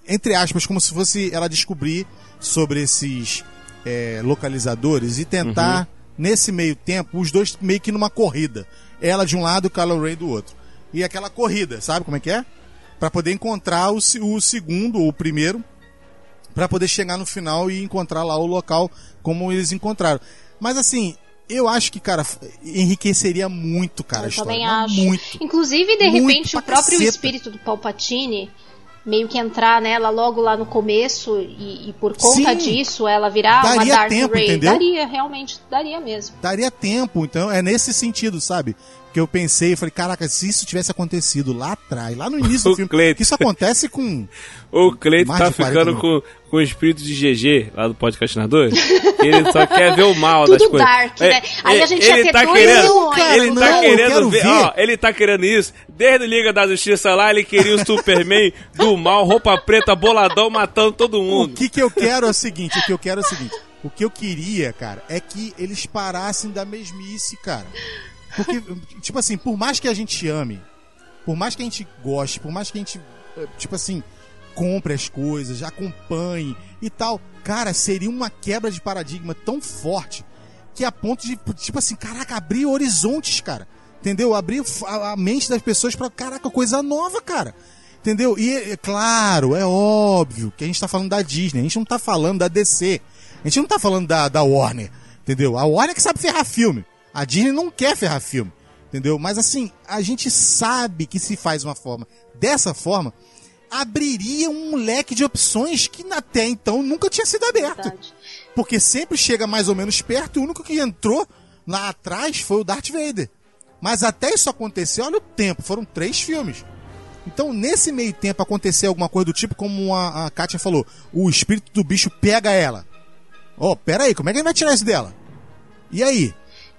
Entre aspas, como se fosse ela descobrir sobre esses eh, localizadores e tentar, nesse meio tempo, os dois meio que numa corrida. Ela de um lado, o Kylo Ren do outro. E aquela corrida, sabe como é que é? Pra poder encontrar o, o segundo ou o primeiro Pra poder chegar no final e encontrar lá o local como eles encontraram. Mas assim, eu acho que, cara, enriqueceria muito, cara, a Eu história. também acho. Muito. Inclusive, de Muito repente, o próprio caceta. espírito do Palpatine meio que entrar nela logo lá no começo e, e por conta Sim. disso ela virar uma Daria Darth tempo, Ray. entendeu? Daria, realmente, daria mesmo. Daria tempo, então é nesse sentido, sabe? Que eu pensei, eu falei, caraca, se isso tivesse acontecido lá atrás, lá no início do O filme, Cleiton. que isso acontece com. *laughs* O Cleiton tá de 40 ficando com, com o espírito de GG lá do podcastinador. ele só quer ver o mal Tudo das coisas. dark, né? Aí a gente ia ele ter tá dois querendo, vilões. Ele Não, tá querendo ver, ver. ó, ele tá querendo isso. Desde o Liga da Justiça lá, ele queria o Superman *laughs* do mal, roupa preta, boladão, matando todo O mundo. que, que eu quero é o seguinte, o que eu quero é o seguinte. O que eu queria, cara, é que eles parassem da mesmice, cara. Porque, tipo assim, por mais que a gente ame, por mais que a gente goste, por mais que a gente, eh, tipo assim, compre as coisas, acompanhe e tal, cara, seria uma quebra de paradigma tão forte que a ponto de, tipo assim, caraca, abrir horizontes, cara. Entendeu? Abrir a a mente das pessoas pra, caraca, coisa nova, cara. Entendeu? E é claro, é óbvio que a gente tá falando da Disney, a gente não tá falando da DC. A gente não tá falando da, da Warner. Entendeu? A Warner que sabe ferrar filme. A Disney não quer ferrar filme. Entendeu? Mas assim, a gente sabe que se faz uma forma dessa forma, abriria um leque de opções que até então nunca tinha sido aberto. Verdade. Porque sempre chega mais ou menos perto e o único que entrou lá atrás foi o Darth Vader. Mas até isso acontecer, olha o tempo, foram três filmes. Então, nesse meio tempo, acontecer alguma coisa do tipo, como a, a Kátia falou, o espírito do bicho pega ela. Ó, pera aí, como é que ele vai tirar isso dela? E aí?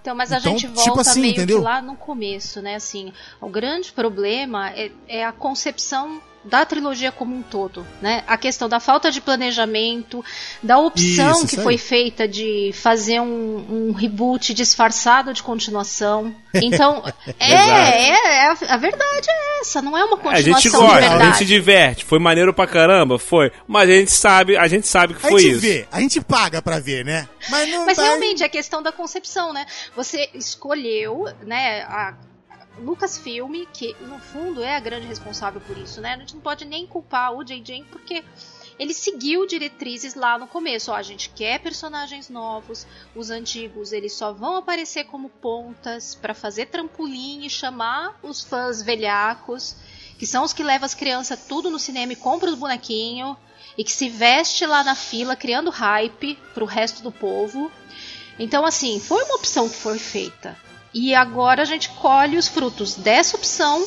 Então, mas a Então, gente tipo volta assim, meio entendeu? que lá no começo, né? Assim, o grande problema é, é a concepção da trilogia como um todo, né? A questão da falta de planejamento, da opção Isso, que isso foi feita de fazer um, um reboot disfarçado de continuação. Então, *laughs* é, é, é a, a verdade é essa, não é uma A continuação gente de gosta, a gente se diverte. Foi maneiro pra caramba? Foi. Mas a gente sabe, a gente sabe que A foi gente isso. vê, a gente paga pra ver, né? Mas não Mas vai- realmente é questão da concepção, né? Você escolheu, né, a Lucasfilm, que no fundo é a grande responsável por isso, né? A gente não pode nem culpar o JJ porque ele seguiu diretrizes lá no começo. Ó, a gente quer personagens novos, os antigos eles só vão aparecer como pontas pra fazer trampolim e chamar os fãs velhacos, que são os que levam as crianças tudo no cinema e compram os bonequinhos e que se veste lá na fila criando hype pro resto do povo. Então, assim, foi uma opção que foi feita. E agora a gente colhe os frutos dessa opção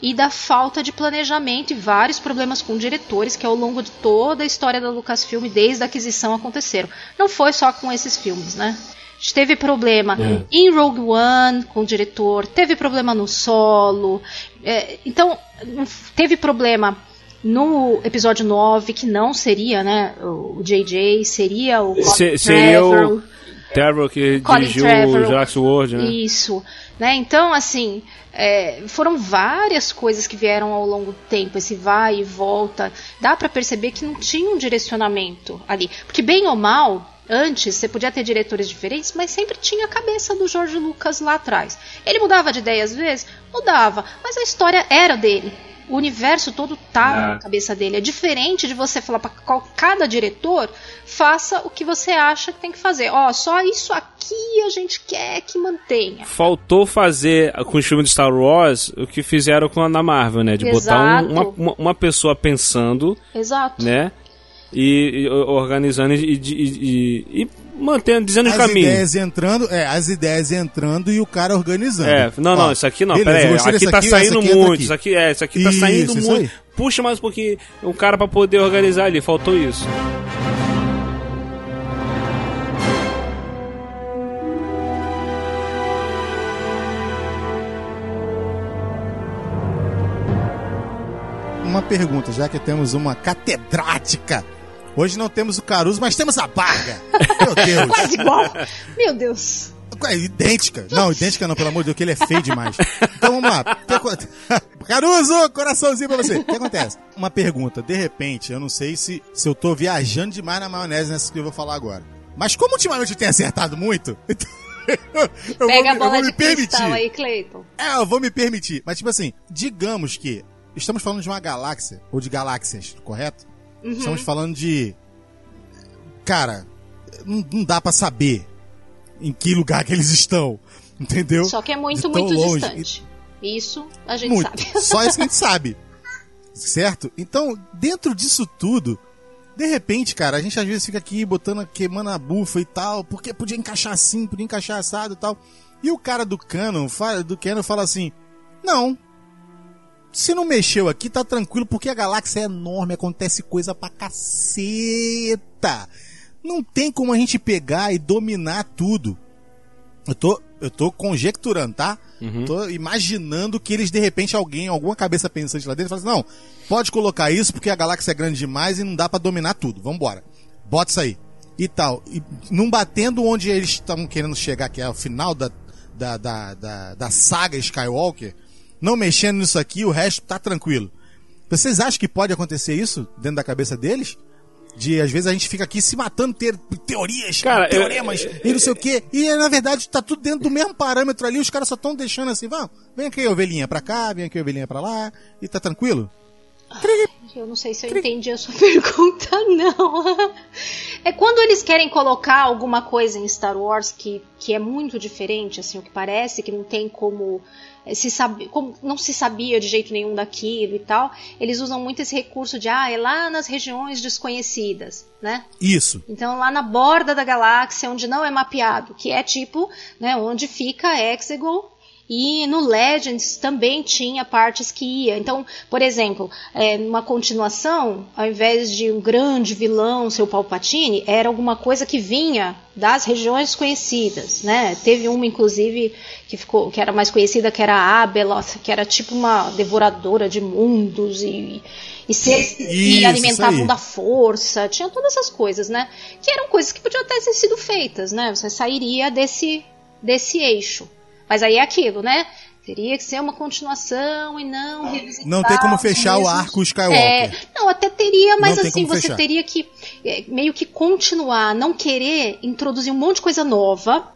e da falta de planejamento e vários problemas com diretores que ao longo de toda a história da Lucasfilm, desde a aquisição, aconteceram. Não foi só com esses filmes, né? A gente teve problema em Rogue One com o diretor, teve problema no solo. é, então, teve problema no episódio 9, que não seria, né, o JJ, seria o Se- seria o. Trevor que Colin dirigiu Trevorrow. o Jurassic World, né? Isso, né? Então, assim, é, foram várias coisas que vieram ao longo do tempo, esse vai e volta. Dá pra perceber que não tinha um direcionamento ali, porque bem ou mal. Antes, você podia ter diretores diferentes, mas sempre tinha a cabeça do George Lucas lá atrás. Ele mudava de ideia às vezes? Mudava, mas a história era dele. O universo todo tá É. na cabeça dele. É diferente de você falar para cada diretor faça o que você acha que tem que fazer. Ó, só isso aqui a gente quer que mantenha. Faltou fazer com os filmes de Star Wars o que fizeram com a na Marvel, né? De botar um- Exato. uma, uma, uma pessoa pensando, Exato. né? E, e organizando e, e, e- mantendo, dizendo o as caminho. ideias entrando, é, as ideias entrando e o cara organizando. É, não, não, Ó, isso aqui não, beleza, pera eu aí, gostei aqui tá aqui, essa saindo aqui é muito, isso aqui, é, isso aqui tá Isso, saindo muito. Puxa mais um pouquinho, um cara pra poder organizar ali, faltou isso. Uma pergunta, já que temos uma catedrática. Hoje não temos o Caruso, mas temos a Barga. Meu Deus. *laughs* Quase igual. Meu Deus. É idêntica. Não, idêntica não, pelo amor de Deus, que ele é feio demais. Então vamos lá. *laughs* Caruso, coraçãozinho pra você. O que acontece? Uma pergunta. De repente, eu não sei se, se eu tô viajando demais na maionese nessa que eu vou falar agora. Mas como ultimamente eu tenho acertado muito, *laughs* então eu vou, Pega a me- eu bola vou de me permitir. aí, Cleiton. É, eu vou me permitir. Mas, tipo assim, digamos que estamos falando de uma galáxia, ou de galáxias, correto? Uhum. Estamos falando de. Cara, não, não dá pra saber em que lugar que eles estão. *laughs* Entendeu? Só que é muito, muito longe. distante. Isso a gente Muito. sabe. *laughs* Só isso que a gente *laughs* sabe. Certo? Então, dentro disso tudo, de repente, cara, a gente às vezes fica aqui botando, queimando a bufa e tal, porque podia encaixar assim, podia encaixar assado e tal. E o cara do Canon, fala, do Canon fala assim: Não. Se não mexeu aqui, tá tranquilo, porque a galáxia é enorme, acontece coisa pra caceta. Não tem como a gente pegar e dominar tudo. Eu tô, eu tô conjecturando, tá? Tô imaginando que eles, de repente, alguém, alguma cabeça pensante lá dentro, fala assim, não, pode colocar isso porque a galáxia é grande demais e não dá pra dominar tudo. Vambora. Bota isso aí. E tal. E não batendo onde eles estão querendo chegar, que é o final da, da, da, da, da saga Skywalker, não mexendo nisso aqui, o resto tá tranquilo. Vocês acham que pode acontecer isso dentro da cabeça deles? De, às vezes, a gente fica aqui se matando, ter teorias, Cara, eu- teoremas e não sei o quê. E, na verdade, tá tudo dentro do mesmo parâmetro ali. Os caras só estão deixando assim, vamos, vem aqui, ovelhinha pra cá, vem aqui, ovelhinha pra lá. E tá tranquilo? Eu não sei se eu entendi a sua *laughs* pergunta, não. É quando eles querem colocar alguma coisa em Star Wars que, que é muito diferente, assim, o que parece, que não tem como se saber, como não se sabia de jeito nenhum daquilo e tal, eles usam muito esse recurso de, ah, é lá nas regiões desconhecidas, né? Isso. Então, lá na borda da galáxia, onde não é mapeado, que é tipo, né, onde fica Exegol E no Legends também tinha partes que ia. Então, por exemplo, é, numa continuação, ao invés de um grande vilão ser o Palpatine, era alguma coisa que vinha das regiões conhecidas, né? Teve uma, inclusive, que ficou, que era mais conhecida, que era a Abeloth, que era tipo uma devoradora de mundos e e que Isso, alimentavam da força, tinha todas essas coisas, né? Que eram coisas que podiam até ter sido feitas, né? Você sairia desse, desse eixo. Mas aí é aquilo, né? Teria que ser uma continuação e não revisitar Não tem como fechar o arco Skywalker. É, não, até teria, mas Não assim, você fechar. teria que é, meio que continuar, não querer introduzir um monte de coisa nova,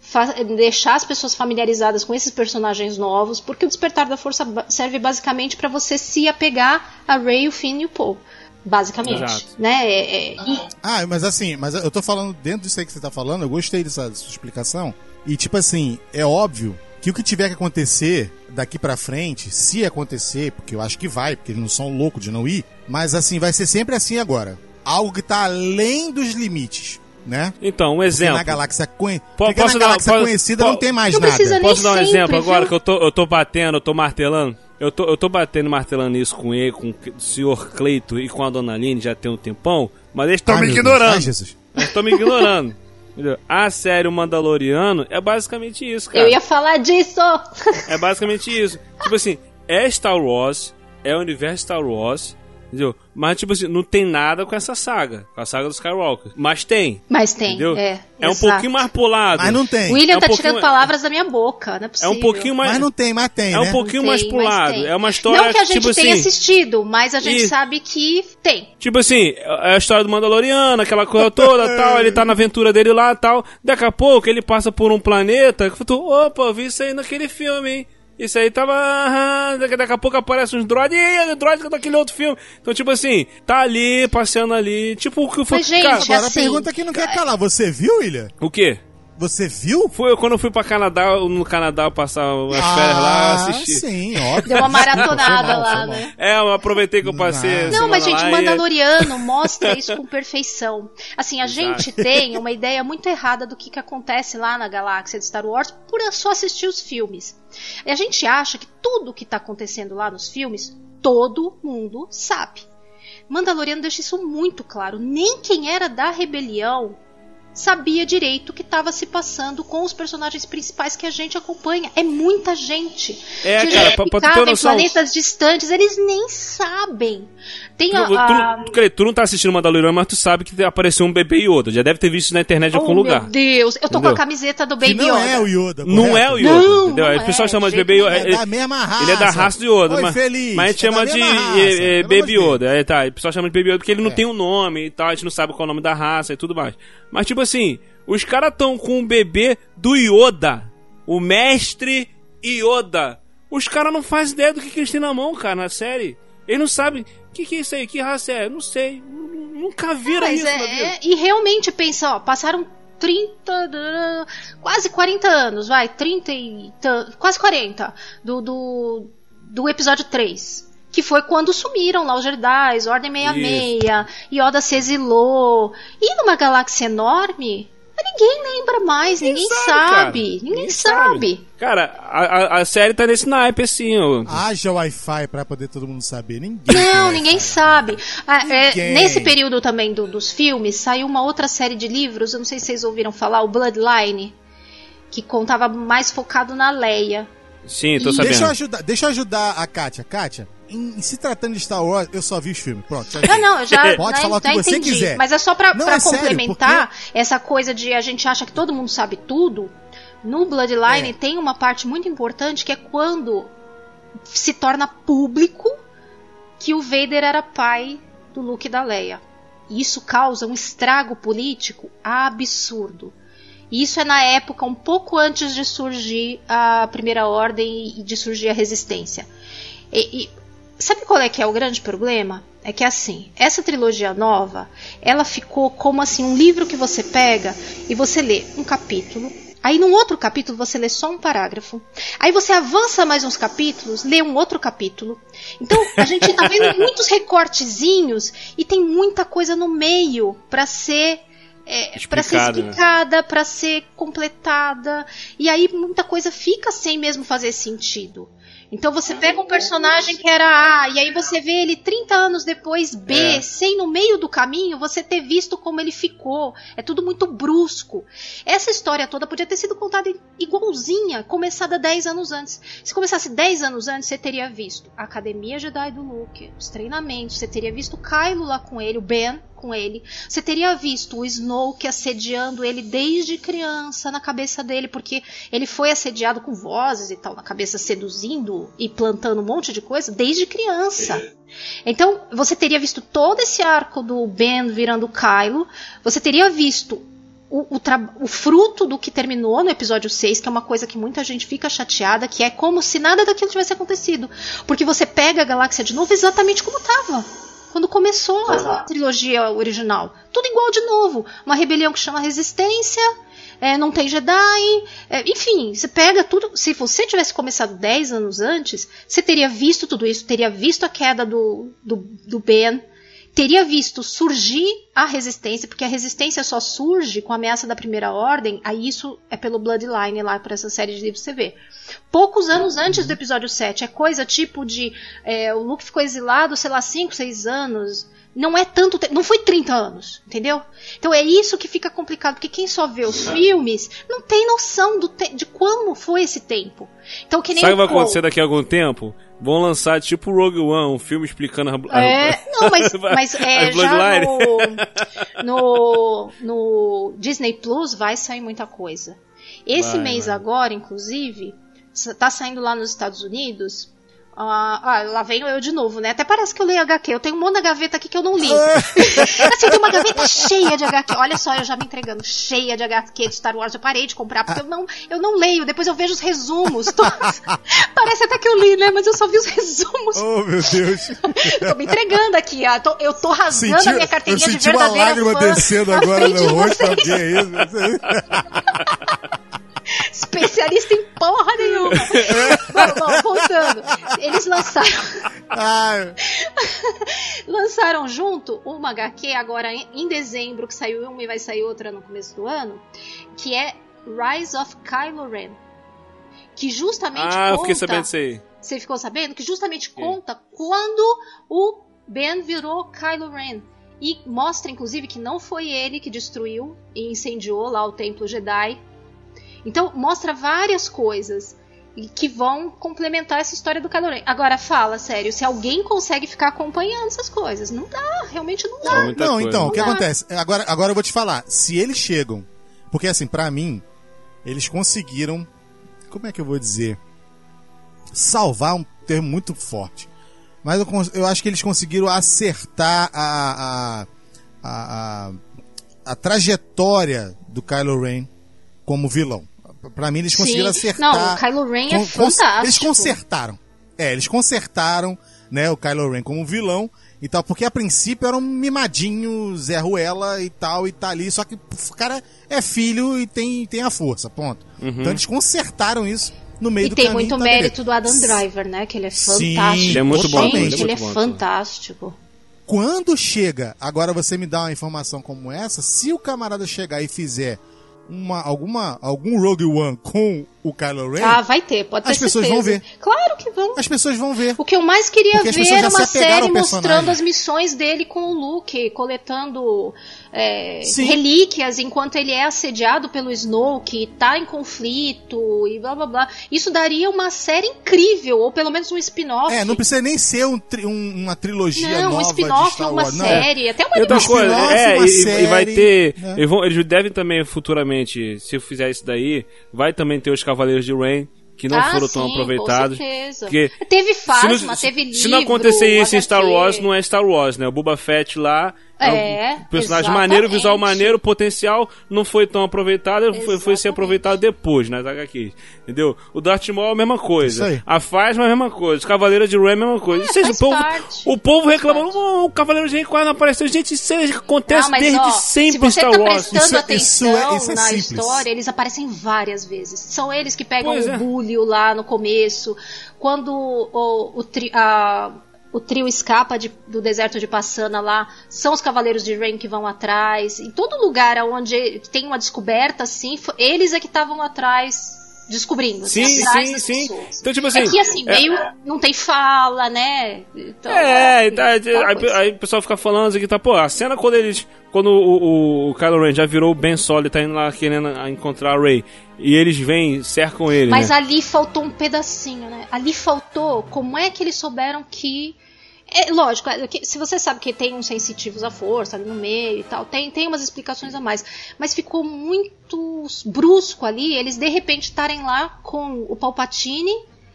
deixar as pessoas familiarizadas com esses personagens novos, porque o Despertar da Força serve basicamente para você se apegar a Rey, o Finn e o Poe. Basicamente, Exato. né? É, é, Ah, mas assim, mas eu tô falando dentro disso aí que você tá falando, eu gostei dessa sua explicação. E tipo assim, é óbvio que o que tiver que acontecer daqui pra frente, se acontecer, porque eu acho que vai, porque eles não são loucos de não ir, mas assim, vai ser sempre assim agora. Algo que tá além dos limites, né? Então, um Porque exemplo. na galáxia, conhe... Po- porque posso na dar- galáxia posso- conhecida po- não tem mais Não nada. Posso dar um sempre, exemplo agora viu? que eu tô, eu tô batendo, eu tô martelando? Eu tô, eu tô batendo, martelando isso com ele, com o senhor Cleito e com a dona Aline já tem um tempão, mas eles estão me meu Deus. ignorando. Ai, Jesus. Eles estão me ignorando. Entendeu? A série O Mandaloriano é basicamente isso, cara. eu ia falar disso! É basicamente isso. *laughs* Tipo assim, é Star Wars, é o universo Star Wars, entendeu? Mas, tipo assim, não tem nada com essa saga, com a saga dos Skywalker. Mas tem, Mas tem, entendeu? é. um exato. pouquinho mais pulado. Mas não tem. O William é um tá pouquinho- tirando palavras da minha boca, não é É possível. um pouquinho mais... Mas não tem, mas tem, é né? um pouquinho Tem, mais pulado. É uma história, Não que a gente tipo tenha assim... assistido, mas a gente Isso. sabe que tem. Tipo assim, é a história do Mandaloriano, aquela coisa toda, *laughs* tal, ele tá na aventura dele lá, tal. Daqui a pouco ele passa por um planeta, que tu, opa, eu vi isso aí naquele filme, hein? Isso aí tava. aham, daqui, daqui a pouco aparece uns droids, ih, droid daquele outro filme. Então, tipo assim, tá ali, passeando ali. Tipo, o que foi. Mas, gente, cara, Agora assim, a pergunta que não quer calar. Você viu, William? o quê? Você viu? Foi quando eu fui pra Canadá, no Canadá passar umas férias lá, assisti. Ah, sim, *laughs* óbvio. Deu uma maratonada mal, lá, né? É, eu aproveitei que eu passei. Não, mas gente, o lá e- Mandaloriano *laughs* mostra isso com perfeição. Assim, a gente tem uma ideia muito errada do que, que acontece lá na galáxia de Star Wars por só assistir os filmes. E a gente acha que tudo que tá acontecendo lá nos filmes, todo mundo sabe. Mandaloriano deixa isso muito claro. Nem quem era da rebelião sabia direito o que estava se passando com os personagens principais que a gente acompanha. É muita gente. É, cara, pra- pra tu ter em noção- planetas distantes, eles nem sabem. Tem Tu, a, tu, a- tu, tu não tá assistindo Mandaloriano, mas tu sabe que apareceu um bebê Yoda. Já deve ter visto isso na internet de algum Oh, lugar. Meu Deus, eu tô Entendeu? com a camiseta do Que Baby não Yoda. é o Yoda. Não é o Yoda, Não, entendeu? não o pessoal é, chama de bebê Yoda. É Ele, da mesma raça. ele é da raça de Yoda, Oi, mas, feliz. mas a gente é chama de pelo amor Baby. Yoda. É, tá, o pessoal chama de Baby Yoda porque ele não É. tem um nome e tal, a gente não sabe qual é o nome da raça e tudo mais. Mas tipo assim, os caras tão com um bebê do Yoda, o mestre Yoda. Os caras não fazem ideia do que, que eles têm na mão, cara, na série. Eles não sabem o que, que é isso aí, que raça é, não sei. Nunca viram Mas isso é- na vida. é- e realmente pensa, ó, passaram 30, da- quase 40 anos, vai, 30 e quase 40 do, do, do episódio 3. Que foi quando sumiram lá os Jedi, Ordem 66, Yoda se exilou. E numa galáxia enorme, ninguém lembra mais, ninguém, sabe, sabe. cara. Ninguém, Ninguém sabe. Cara, a, a, a série tá nesse naipe assim, ó. Haja Wi-Fi pra poder todo mundo saber. Ninguém. Não, ninguém sabe. Ah, é, Ninguém. nesse período também do- dos filmes, saiu uma outra série de livros, eu não sei se vocês ouviram falar, o Bloodline, que contava mais focado na Leia. Sim, tô Ih, sabendo. Deixa eu ajudar, deixa eu ajudar a Kátia. Kátia, em, em se tratando de Star Wars, eu só vi os filmes. Pronto. Não, não, eu já, Pode né, falar o que você entendi. quiser. Mas é só pra, Não, pra é sério, complementar essa coisa de a gente acha que todo mundo sabe tudo. No Bloodline É. tem uma parte muito importante que é quando se torna público que o Vader era pai do Luke e da Leia. E isso causa um estrago político absurdo. E isso é na época um pouco antes de surgir a Primeira Ordem e de surgir a Resistência. E, e sabe qual é que é o grande problema? É que assim, essa trilogia nova, ela ficou como assim um livro que você pega e você lê um capítulo, aí num outro capítulo você lê só um parágrafo, aí você avança mais uns capítulos, lê um outro capítulo. Então a gente tá vendo *laughs* muitos recortezinhos e tem muita coisa no meio para ser é, para ser Explicado, né? explicada, pra ser completada. E aí muita coisa fica sem mesmo fazer sentido. Então você pega um personagem que era A, e aí você vê ele 30 anos depois B, É. sem no meio do caminho você ter visto como ele ficou. É tudo muito brusco. Essa história toda podia ter sido contada igualzinha, começada 10 anos antes. Se começasse 10 anos antes, você teria visto a Academia Jedi do Luke, os treinamentos, você teria visto o Kylo lá com ele, o Ben com ele. Você teria visto o Snoke assediando ele desde criança na cabeça dele, porque ele foi assediado com vozes e tal na cabeça, seduzindo e plantando um monte de coisa desde criança. Então, você teria visto todo esse arco do Ben virando Kylo, você teria visto o, o o fruto do que terminou no episódio 6, que é uma coisa que muita gente fica chateada, que é como se nada daquilo tivesse acontecido. Porque você pega a galáxia de novo exatamente como estava. Quando começou a trilogia original. Tudo igual de novo. Uma rebelião que chama Resistência, é, não tem Jedi. é, enfim, você pega tudo. Se você tivesse começado 10 anos antes, você teria visto tudo isso, teria visto a queda do, do, do Ben, teria visto surgir a resistência, porque a resistência só surge com a ameaça da primeira ordem, aí isso é pelo Bloodline lá, por essa série de livros você vê. Poucos anos antes do episódio 7, é coisa tipo de. é, o Luke ficou exilado, sei lá, 5, 6 anos. Não é tanto tempo, não foi 30 anos, entendeu? Então é isso que fica complicado, porque quem só vê os filmes não tem noção do de como foi esse tempo. Então que nem Sabe o que vai acontecer daqui a algum tempo? Vão lançar tipo Rogue One, um filme explicando a, a- É, não, mas, *laughs* mas é, já no, *laughs* no, no Disney Plus vai sair muita coisa. Esse Vai, mês vai. agora, inclusive, tá saindo lá nos Estados Unidos. Ah, ah, lá venho eu de novo, né? Até parece que eu leio HQ. Eu tenho um monte de gaveta aqui que eu não li. *laughs* assim, tem uma gaveta cheia de HQ. Olha só, eu já me entregando, cheia de HQ de Star Wars. Eu parei de comprar porque eu não, eu não leio. Depois eu vejo os resumos. todos. *laughs* Parece até que eu li, né? Mas eu só vi os resumos. Oh, meu Deus. *laughs* Tô me entregando aqui, ó. Tô- eu tô rasgando Senti, a minha eu carteirinha de senti uma verdadeira lágrima fã descendo agora no rosto. Que é isso? Especialista em porra nenhuma. bom, bom, voltando. Eles lançaram, Ai, lançaram junto uma HQ agora em, em dezembro, que saiu uma e vai sair outra no começo do ano, que é Rise of Kylo Ren. Que justamente Ah, conta... fiquei sabendo disso aí. Você ficou sabendo? Que justamente Fiquei. conta quando o Ben virou Kylo Ren. E mostra, inclusive, que não foi ele que destruiu e incendiou lá o Templo Jedi. Então, mostra várias coisas que vão complementar essa história do Kylo Ren. Agora, fala, sério, se alguém consegue ficar acompanhando essas coisas. Não dá, realmente não É dá. muita não, coisa. então, o que Não dá. acontece? Agora, agora eu vou te falar. Se eles chegam. Porque, assim, pra mim, eles conseguiram. Como é que eu vou dizer? Salvar um termo muito forte. Mas eu, eu acho que eles conseguiram acertar a, a, a, a, a trajetória do Kylo Ren como vilão. Pra mim, eles conseguiram Sim. acertar. Não, o Kylo Ren é fantástico. Eles consertaram. É, eles consertaram, né, o Kylo Ren como vilão e tal, porque a princípio era um mimadinho, Zé Ruela e tal, e tá ali, só que o cara é filho e tem, tem a força, ponto. Então eles consertaram isso no meio E do tem caminho. muito tá, mérito do Adam Driver, né? Que ele é Sim, fantástico. Ele é muito bom, Gente, ele é ele muito é então. fantástico. Quando chega, agora você me dá uma informação como essa, se o camarada chegar e fizer uma, alguma, algum Rogue One com o Kylo Ren, Ah, vai ter, pode ter As pessoas certeza. vão ver. Claro que vão. as pessoas vão ver. O que eu mais queria Porque ver era uma se série mostrando as missões dele com o Luke, coletando é, relíquias enquanto ele é assediado pelo Snoke, tá em conflito e blá blá blá. Isso daria uma série incrível, ou pelo menos um spin-off. É, não precisa nem ser um tri- um- uma trilogia Não, nova um de spin-off, Star uma Wars. Não, série, até uma E outra coisa, é, uma e, e vai série, ter. né? Eles, vão- eles devem também futuramente, se eu fizer isso daí, vai também ter os Cavaleiros de Rain, que não ah, foram tão sim, aproveitados. Com certeza. Porque Teve se não, teve livro, se não acontecer isso em Star HQ. Wars, não é Star Wars, né? O Boba Fett lá É, um personagem exatamente. maneiro, visual maneiro, potencial não foi tão aproveitado, foi, foi ser aproveitado depois nas HQs. Entendeu? O Darth Maul é a mesma Isso coisa. aí. A Phasma é a mesma coisa. Os Cavaleiros de Ram é a mesma coisa. É, Ou seja, faz o povo, parte. o povo reclamando, parte. "Oh, o Cavaleiro de Ram quase não apareceu. Gente, isso aí acontece Não, mas, desde ó, sempre se em você Star tá Wars. prestando Isso é- atenção isso é- isso é na simples. história, eles aparecem várias vezes. São eles que pegam Pois o é. bullying lá no começo. Quando o, o tri- a- o trio escapa de- do deserto de Passana lá, são os Cavaleiros de Rain que vão atrás. Em todo lugar onde tem uma descoberta, assim, eles é que estavam atrás descobrindo. Sim, sim, sim. pessoas. Então, tipo assim. é que assim, é- meio. Não tem fala, né? Então, É, tá, aquela aí, coisa. aí o pessoal fica falando assim que tá, pô, a cena quando eles. Quando o, o, o Kylo Ren já virou o Ben Solo e tá indo lá querendo encontrar a Rey. E eles vêm, cercam ele. Mas né? ali faltou um pedacinho, né? Ali faltou como é que eles souberam que. É lógico, é que- se você sabe que tem uns sensitivos à força ali no meio e tal, tem, tem umas explicações a mais. Mas ficou muito brusco ali, eles de repente estarem lá com o Palpatine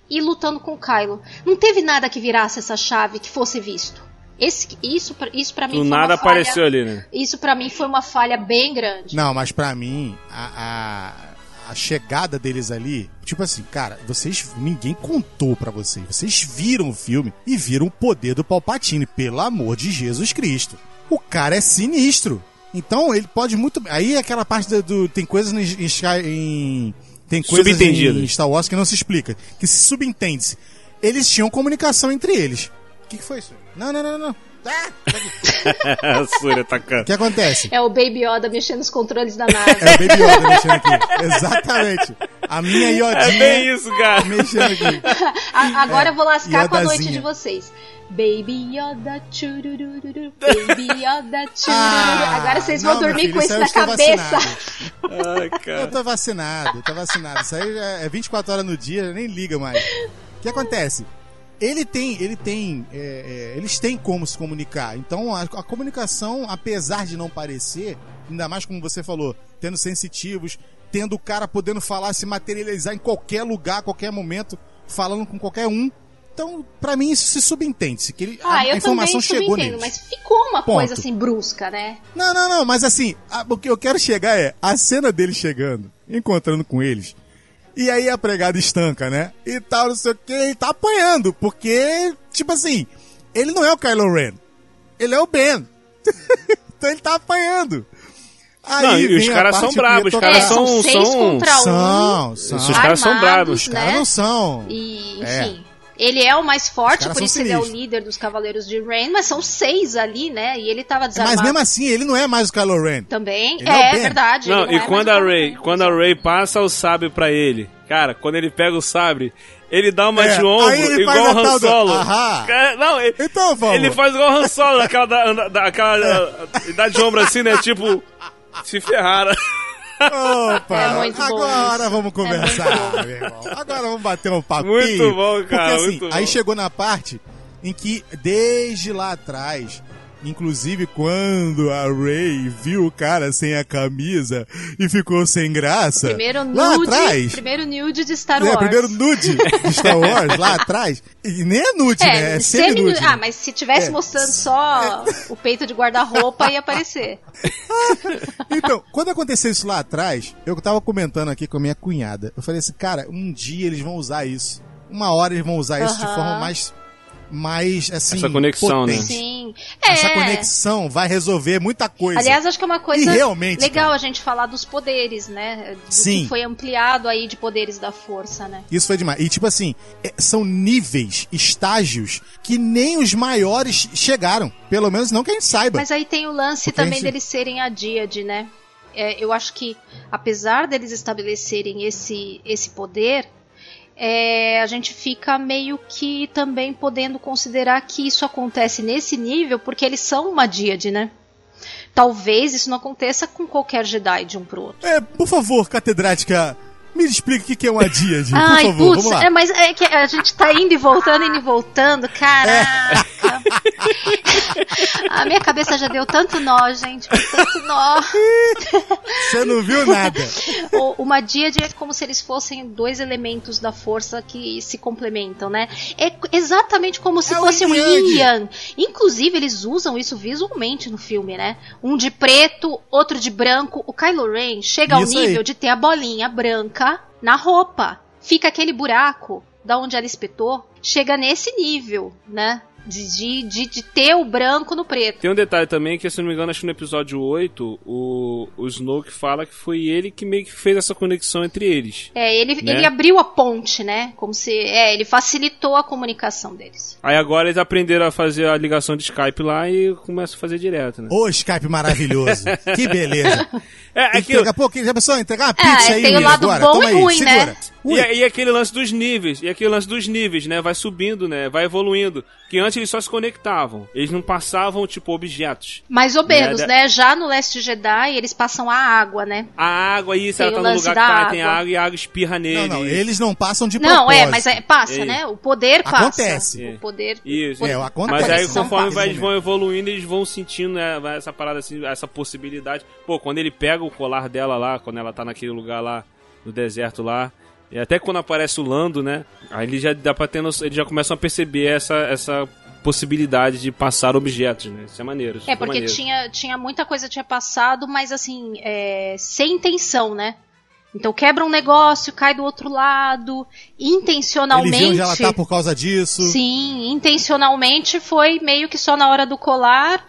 e lutando com o Kylo. Não teve nada que virasse essa chave que fosse visto. Esse, isso, pra- isso para mim Do foi nada uma falha, apareceu ali, né? Isso pra mim foi uma falha bem grande. Não, mas pra mim, a, a, a chegada deles ali, tipo assim, cara, vocês. Ninguém contou pra vocês. Vocês viram o filme e viram o poder do Palpatine, pelo amor de Jesus Cristo. O cara é sinistro. Então ele pode muito. Aí é aquela parte do. do- tem coisas em, em Tem coisas Subentendidas. em Star Wars que não se explica. Que se subentende-se. Eles tinham comunicação entre eles. O que, que foi isso? Não, não, não, não. Ah, *laughs* a Súria atacando. o que acontece? É o Baby Yoda mexendo nos controles da nave. É o Baby Yoda mexendo aqui. Exatamente. A minha É Yodinha bem isso, cara. mexendo aqui. *laughs* A- agora eu vou lascar com a noite Yodazinha. de vocês. Baby Yoda, churururu, Baby Yoda, churururu. Ah, agora vocês não, vão meu dormir filho, com isso eu na cabeça. Ai, Eu cara. tô vacinado, eu tô vacinado. Isso aí é é 24 horas no dia, nem liga mais. O que acontece? Ele tem, ele tem, é, é, eles têm como se comunicar. Então a, a comunicação, apesar de não parecer, ainda mais como você falou, tendo sensitivos, tendo o cara podendo falar, se materializar em qualquer lugar, qualquer momento, falando com qualquer um. Então, pra mim isso se subentende, que ele, Ah, a, a eu informação chegou neles. mas ficou uma Ponto. coisa assim brusca, né? Não, não, não, mas assim, a- o que eu quero chegar é a cena dele chegando, encontrando com eles. E aí a pregada estanca, né? E tal, não sei o que, ele tá apanhando, porque, tipo assim, ele não é o Kylo Ren. Ele é o Ben. *laughs* então ele tá apanhando. Aí Não, e os caras são bravos, os caras É, são- são seis são- contra um. São, são. Esses caras são bravos. Os caras né? não são. E, É. Ele é o mais forte, por isso ele é o líder dos Cavaleiros de Rain, mas são seis ali, né? E ele tava desarmado Mas mesmo assim, ele não é mais o Kylo Ren. também. Ele é É, verdade. Não, ele e é quando a Ben. quando a Ray passa o sabre pra ele, cara, quando ele pega o sabre, ele dá uma É, de ombro, aí ele igual o Han da- Solo. Não, ele, Então, vamos. ele faz igual o Han Solo, aquela da, da- aquela, *laughs* ele dá de ombro assim, né, tipo, se ferraram. Opa, É muito bom agora isso. vamos conversar, É bom. meu irmão. Agora vamos bater um papinho. Muito bom, cara, Porque, assim, muito aí bom. chegou na parte em que, desde lá atrás, inclusive quando a Ray viu o cara sem a camisa e ficou sem graça, Primeiro lá nude, atrás... primeiro nude de Star É, Wars. primeiro nude de Star Wars, lá atrás. E nem é nude, né? É semi-nude. semi-nude. Ah, mas se tivesse É. mostrando só o peito de guarda-roupa, ia aparecer. *laughs* Então, quando aconteceu isso lá atrás, eu tava comentando aqui com a minha cunhada. Eu falei assim, cara, um dia eles vão usar isso. Uma hora eles vão usar isso de forma mais. Mais, assim. Essa conexão, né? potente. Sim. É. Essa conexão vai resolver muita coisa. Aliás, acho que é uma coisa E realmente, legal cara. a gente falar dos poderes, né? Do Sim. que foi ampliado aí de poderes da força, né? Isso foi demais. E tipo assim, é- são níveis, estágios que nem os maiores chegaram. Pelo menos não que a gente saiba. Mas aí tem o lance Porque também gente- deles serem a díade, né? É, eu acho que, apesar deles estabelecerem esse, esse poder, é, a gente fica meio que também podendo considerar que isso acontece nesse nível porque eles são uma díade, né? Talvez isso não aconteça com qualquer Jedi de um pro outro. É, por favor, catedrática, me explique o que é uma por Ai, favor, putz, vamos lá. é, mas é que a gente tá indo e voltando, indo e voltando, caraca. *laughs* a minha cabeça já deu tanto nó, gente, tanto nó. *laughs* Você não viu nada. Uma díade é como se eles fossem dois elementos da força que se complementam, né? É exatamente como se É fosse um yin yang. Inclusive, eles usam isso visualmente no filme, né? Um de preto, outro de branco. O Kylo Ren chega ao Isso aí. nível de ter a bolinha branca na roupa. Fica aquele buraco da onde ela espetou. Chega nesse nível, né? De, de, de, de ter o branco no preto. Tem um detalhe também que, se não me engano, acho que no episódio 8, o, o Snoke fala que foi ele que meio que fez essa conexão entre eles. É, ele, Né? ele abriu a ponte, né? Como se. É, ele facilitou a comunicação deles. Aí agora eles aprenderam a fazer a ligação de Skype lá e começam a fazer direto, né? Ô, Skype maravilhoso. que beleza. *laughs* É, é que, Daqui a pouco, já pensou? Entregar uma pizza É, aí, tem o lado agora. bom Toma e aí, ruim, né? segura. Ui. E, e aquele lance dos níveis, e aquele lance dos níveis, né? Vai subindo, né? Vai evoluindo. Que antes eles só se conectavam. Eles não passavam, tipo, objetos. Mais ou menos, Né, né? Já no Leste Jedi, eles passam a água, né? A água, isso, Tem ela o tá no lugar que da tá, tem água. e a água espirra nele. Não, não, eles não passam de Não, é, propósito. mas é, passa, É. né? O poder passa. Acontece. O poder. Isso. É, acontece. Mas aí, conforme vai- eles vão evoluindo, eles vão sentindo né, essa parada assim, essa possibilidade. Pô, quando ele pega o colar dela lá, quando ela tá naquele lugar lá, no deserto lá, e até quando aparece o Lando, né? Aí ele já dá pra ter noção, eles já começam a perceber essa, essa possibilidade de passar objetos, né? Isso é maneiro. isso É, ficou porque maneiro. tinha, tinha muita coisa que tinha passado, mas assim, é, sem intenção, né? Então quebra um negócio, cai do outro lado, Ele intencionalmente. viu onde ela tá por causa disso. Sim, intencionalmente foi meio que só na hora do colar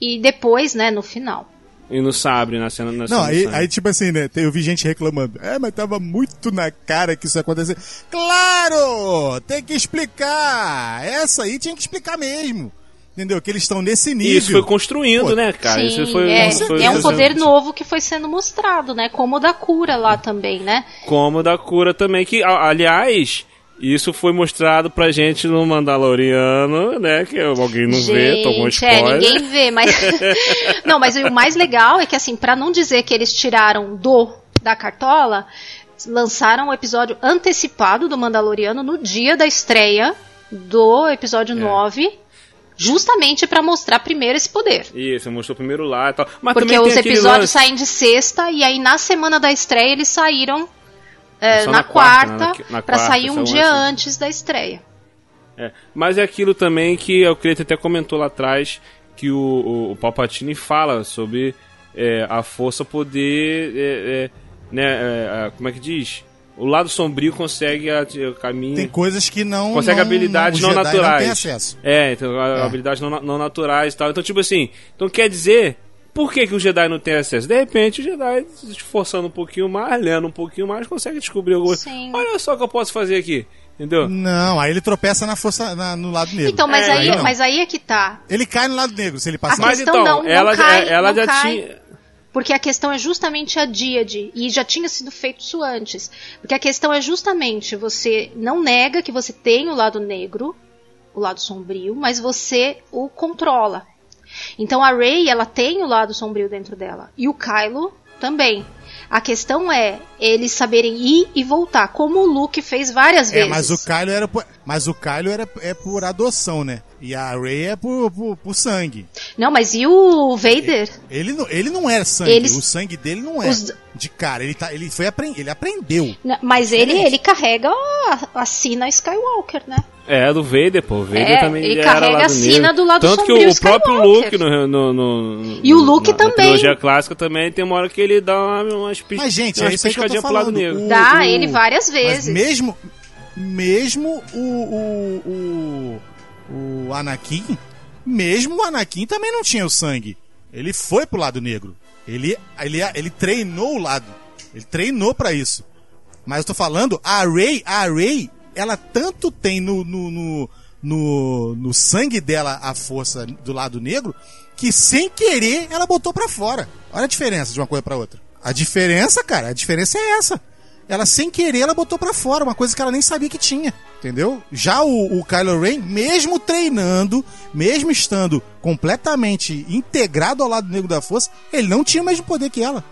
e depois, né, no final. E no sabre, na cena. Na Não, cena do aí, sabre. aí, tipo assim, né? Eu vi gente reclamando. É, mas tava muito na cara que isso ia acontecer. Claro! Tem que explicar! Essa aí tinha que explicar mesmo. Entendeu? Que eles estão nesse nível. Isso foi construindo, Pô, né, cara? Sim, Isso foi, é, isso foi é um poder novo que foi sendo mostrado, né? Como o da cura lá também, né? Como da cura também, que, aliás, isso foi mostrado pra gente no Mandaloriano, né? Que alguém não vê, tomou Gente, é, spoiler. ninguém vê, mas. *laughs* *laughs* não, mas o mais legal é que, assim, pra não dizer que eles tiraram do da cartola, lançaram o episódio antecipado do Mandaloriano no dia da estreia do episódio É. 9, justamente pra mostrar primeiro esse poder. Isso, mostrou primeiro lá e tal. Mas Porque os episódios lance- saem de sexta e aí na semana da estreia eles saíram é, Só na, na quarta, quarta, né? Na- na pra quarta, sair um saiu dia antes. antes da estreia. É, Mas é aquilo também que o Cleiton até comentou lá atrás, que o, o, o Palpatine fala sobre é, a força poder. é, é, né, é, é, como é que diz? O lado sombrio consegue a, o caminho. Tem coisas que não. consegue não, habilidades não, naturais. Não tem acesso. É, então, É. habilidades não, não naturais e tal. Então, tipo assim, então quer dizer, por que, que o Jedi não tem acesso? De repente, o Jedi, se esforçando um pouquinho mais, lendo um pouquinho mais, consegue descobrir alguma coisa. Sim. Olha só o que eu posso fazer aqui. Entendeu? Não, aí ele tropeça na força na- no lado negro. Então, mas, É, aí, não. mas aí é que tá. Ele cai no lado negro se ele passar. Mas então, não- não ela, cai- ela não já cai. tinha. Porque a questão é justamente a díade. E já tinha sido feito isso antes. Porque a questão é justamente você não nega que você tem o lado negro, o lado sombrio, mas você o controla. Então a Rey, ela tem o lado sombrio dentro dela. E o Kylo também. A questão é eles saberem ir e voltar, como o Luke fez várias É, vezes. mas o Kylo era mas o Kylo era é por adoção, né? E a Rey é por, por, por sangue. Não, mas e o Vader? Ele não, ele não era sangue, Eles- o sangue dele não é Os- de cara, ele tá, ele foi apren, ele aprendeu. N- Mas ele, ele carrega a, a sina Skywalker, né? É, do Vader, pô. O Vader É, também ele era carrega a sina do lado Tanto que sombrio o próprio. Luke no, no, no- E o Luke na, Na também. trilogia clássica também tem uma hora que ele dá uma, umas, pis, Mas gente, é isso que eu tô piscadinhas pro lado falando. negro. O- Dá o- ele várias Mas vezes. mesmo mesmo o o, o o Anakin, mesmo o Anakin também não tinha o sangue. Ele foi pro lado negro. Ele ele ele treinou o lado. Ele treinou pra isso. Mas eu tô falando, a Rey, a Rey, ela tanto tem no, no, no, no, no sangue dela a força do lado negro, que sem querer ela botou pra fora. Olha a diferença de uma coisa pra outra. A diferença, cara, a diferença é essa. Ela sem querer ela botou pra fora, uma coisa que ela nem sabia que tinha, entendeu? Já o, o Kylo Ren, mesmo treinando, mesmo estando completamente integrado ao lado negro da força, ele não tinha o mesmo poder que ela.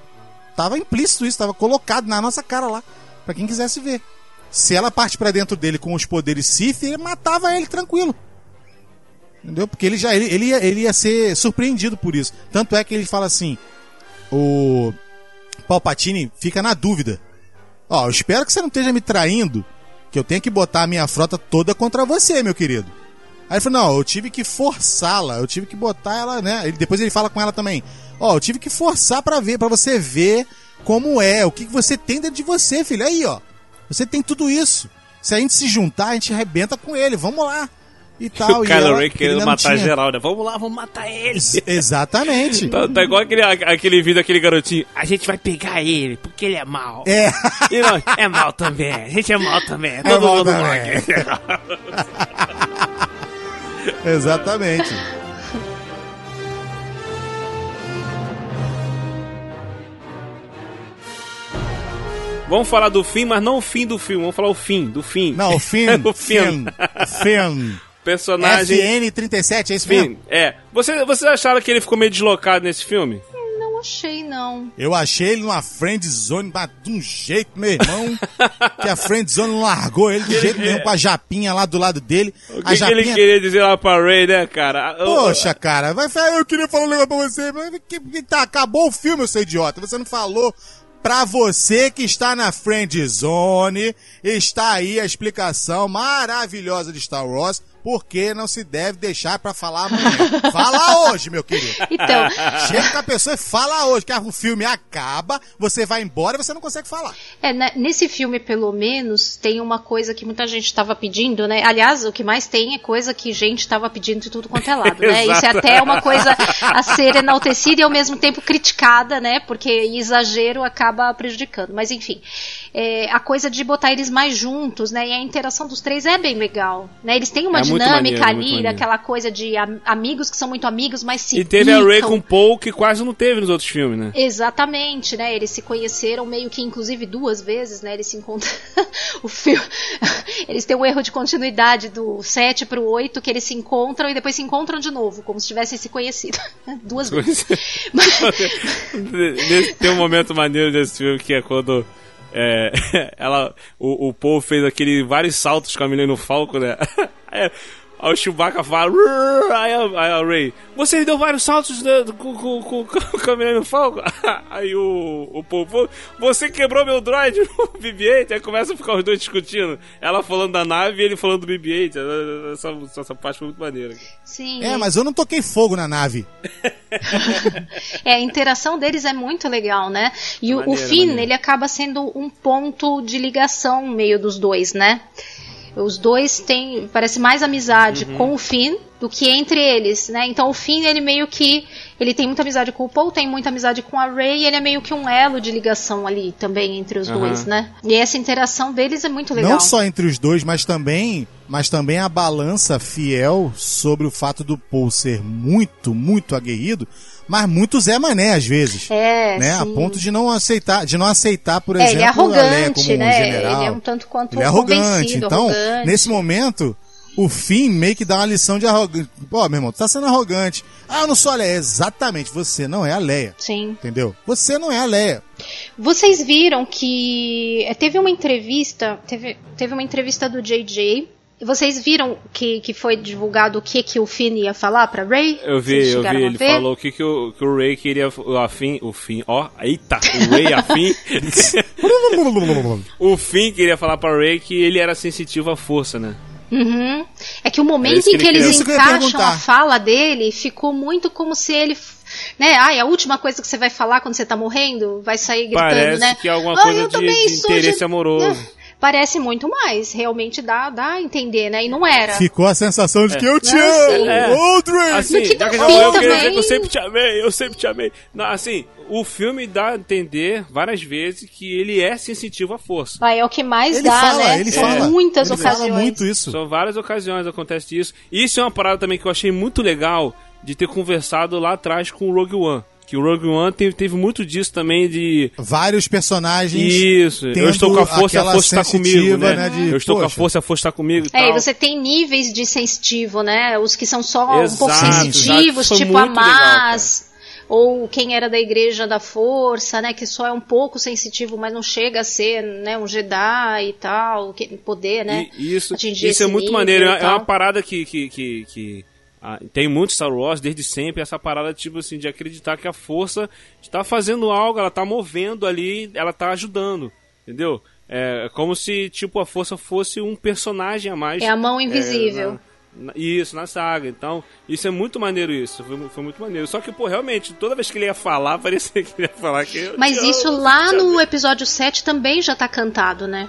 Tava implícito isso, tava colocado na nossa cara lá, Pra quem quisesse ver. Se ela parte pra dentro dele com os poderes Sith, ele matava ele tranquilo. Entendeu? Porque ele já ele, ele, ia, ele ia ser surpreendido por isso. Tanto é que ele fala assim: o Palpatine fica na dúvida. Ó, eu espero que você não esteja me traindo, que eu tenho que botar a minha frota toda contra você, meu querido. Aí ele falou: não, eu tive que forçá-la, eu tive que botar ela, né? Ele, depois ele fala com ela também: ó, eu tive que forçar pra ver, para você ver como é, o que, que você tem dentro de você, filho. Aí, ó, você tem tudo isso. Se a gente se juntar, a gente arrebenta com ele, vamos lá. E *laughs* tal. o e Kylo Ren ele querendo matar tinha. geral, né? Vamos lá, vamos matar ele. Ex- *laughs* Exatamente. Tá, tá igual aquele, aquele vídeo daquele garotinho. A gente vai pegar ele, porque ele é mal. É, E nós, é mal também. A gente é mal também. É Todo mal mundo também. mal. *laughs* exatamente. Vamos falar do fim, mas não o fim do filme. Vamos falar o fim, do fim. Não, o Finn. o fim. Finn. Personagem. FN37, é isso mesmo? Finn. É. Você, vocês acharam que ele ficou meio deslocado nesse filme? Não achei, não. Eu achei ele numa friend zone mas de um jeito, meu irmão, *laughs* que a friend zone não largou ele de jeito nenhum com a japinha lá do lado dele. O a que, que ele japinha queria dizer lá pra Ray, né, cara? Poxa, cara, vai falar, eu queria falar um negócio pra você, mas que, que tá, acabou o filme, seu idiota. Você não falou pra você que está na Friend Zone, está aí a explicação maravilhosa de Star Wars, porque não se deve deixar pra falar amanhã. *laughs* Fala hoje, meu querido. Então, Chega com a pessoa e fala hoje, que o filme acaba, você vai embora e você não consegue falar. é, né, nesse filme, pelo menos, tem uma coisa que muita gente estava pedindo, né? Aliás, o que mais tem é coisa que gente estava pedindo de tudo quanto é lado, né? Isso é até uma coisa a ser enaltecida e ao mesmo tempo criticada, né? Porque exagero acaba prejudicando. Mas enfim, é, a coisa de botar eles mais juntos, né? E a interação dos três é bem legal, né? Eles têm uma É dinâmica maneiro, ali, maneiro. aquela coisa de am- amigos que são muito amigos, mas se E teve a Ray picam. com Paul, que quase não teve nos outros filmes, né? Exatamente, né? Eles se conheceram meio que, inclusive, duas vezes, né? Eles se encontram. *laughs* o filme. *laughs* Eles têm um erro de continuidade do 7 pro 8, que eles se encontram e depois se encontram de novo, como se tivessem se conhecido. *laughs* duas vezes. Mas- tem um momento maneiro desse filme que é quando é, *laughs* ela, o, o Paul fez aquele vários saltos com a Falco, né? Aí, *laughs* aí o Chewbacca fala, aí a, aí a Ray, você deu vários saltos né, com, com, com, *laughs* com a Milena Falco? *laughs* Aí o, o "Pô, você quebrou meu droid, *laughs* o BB-8, aí começa a ficar os dois discutindo. Ela falando da nave e ele falando do BB-8. Essa, essa parte foi muito maneira. Sim. É, mas eu não toquei fogo na nave. É, a interação deles é muito legal, né? E o- o Maneiro, Finn, maneiro. ele acaba sendo um ponto de ligação meio dos dois, né? Os dois têm, parece mais amizade Uhum. com o Finn do que entre eles, né? Então o Finn, ele meio que ele tem muita amizade com o Paul, tem muita amizade com a Rey, e ele é meio que um elo de ligação ali também entre os Aham. dois, né? E essa interação deles é muito legal. Não só entre os dois, mas também, mas também a balança fiel sobre o fato do Paul ser muito, muito aguerrido, mas muito Zé Mané às vezes. é, né? A sim. ponto de não aceitar, de não aceitar, por É, exemplo, ele é a Leia arrogante, como um né? general. Ele é um tanto quanto Ele é arrogante. Então, arrogante. nesse momento, o Finn meio que dá uma lição de arrogante. Pô, meu irmão, tu tá sendo arrogante. Ah, eu não sou a Leia. Exatamente, você não é a Leia. Sim. Entendeu? Você não é a Leia. Vocês viram que eh, teve uma entrevista, teve, teve uma entrevista do JJ. Vocês viram que, que foi divulgado o que, que o Finn ia falar pra Ray? Eu vi, eu vi, a ele ver? falou que, que, o, que o Ray queria. O afim, o fim, ó, eita, o Ray afim. *laughs* o fim queria falar pra Ray que ele era sensitivo à força, né? Uhum. É que o É momento isso que em que ele eles encaixam a fala dele ficou muito como se ele. Né? Ai, a última coisa que você vai falar quando você tá morrendo vai sair gritando, Parece né? que é alguma "Ah, coisa eu de, também de sou interesse de-" amoroso. Parece muito mais. Realmente dá, dá a entender, né? E não era. Ficou a sensação de que eu te amo. É. Audrey! Assim, que já que eu fim queria dizer também. que eu sempre te amei, eu sempre te amei. Não, assim, o filme dá a entender várias vezes que ele é sensitivo à força. Ah, é o que mais Ele dá, fala, né? ele São fala. muitas ele ocasiões. fala muito isso. São várias ocasiões acontece isso. Isso é uma parada também que eu achei muito legal de ter conversado lá atrás com o Rogue One. Que o Rogue One teve, teve muito disso também de. Vários personagens. Isso, eu estou com a força e a força está comigo, né? né, de, eu estou com a poxa. força e a força está comigo e É, e você tem níveis de sensitivo, né? Os que são só um pouco Exato, sensitivos, exato. Tipo a muito legal, Mas, ou quem era da igreja da força, né? Que só é um pouco sensitivo, mas não chega a ser, né? Um Jedi e tal, que, poder, né? E isso, atingir isso é muito maneiro. É uma parada que, que, que, que, ah, tem muito Star Wars desde sempre. Essa parada, tipo assim, de acreditar que a força está fazendo algo, ela está movendo ali, ela está ajudando. Entendeu? É como se, tipo, a força fosse um personagem a mais. É a mão invisível. na- na- isso, na saga. Então, isso é muito maneiro isso. Foi, foi muito maneiro. Só que, pô, realmente, toda vez que ele ia falar, *laughs* parecia que ele ia falar que. Mas isso lá no episódio 7 também já tá cantado, né?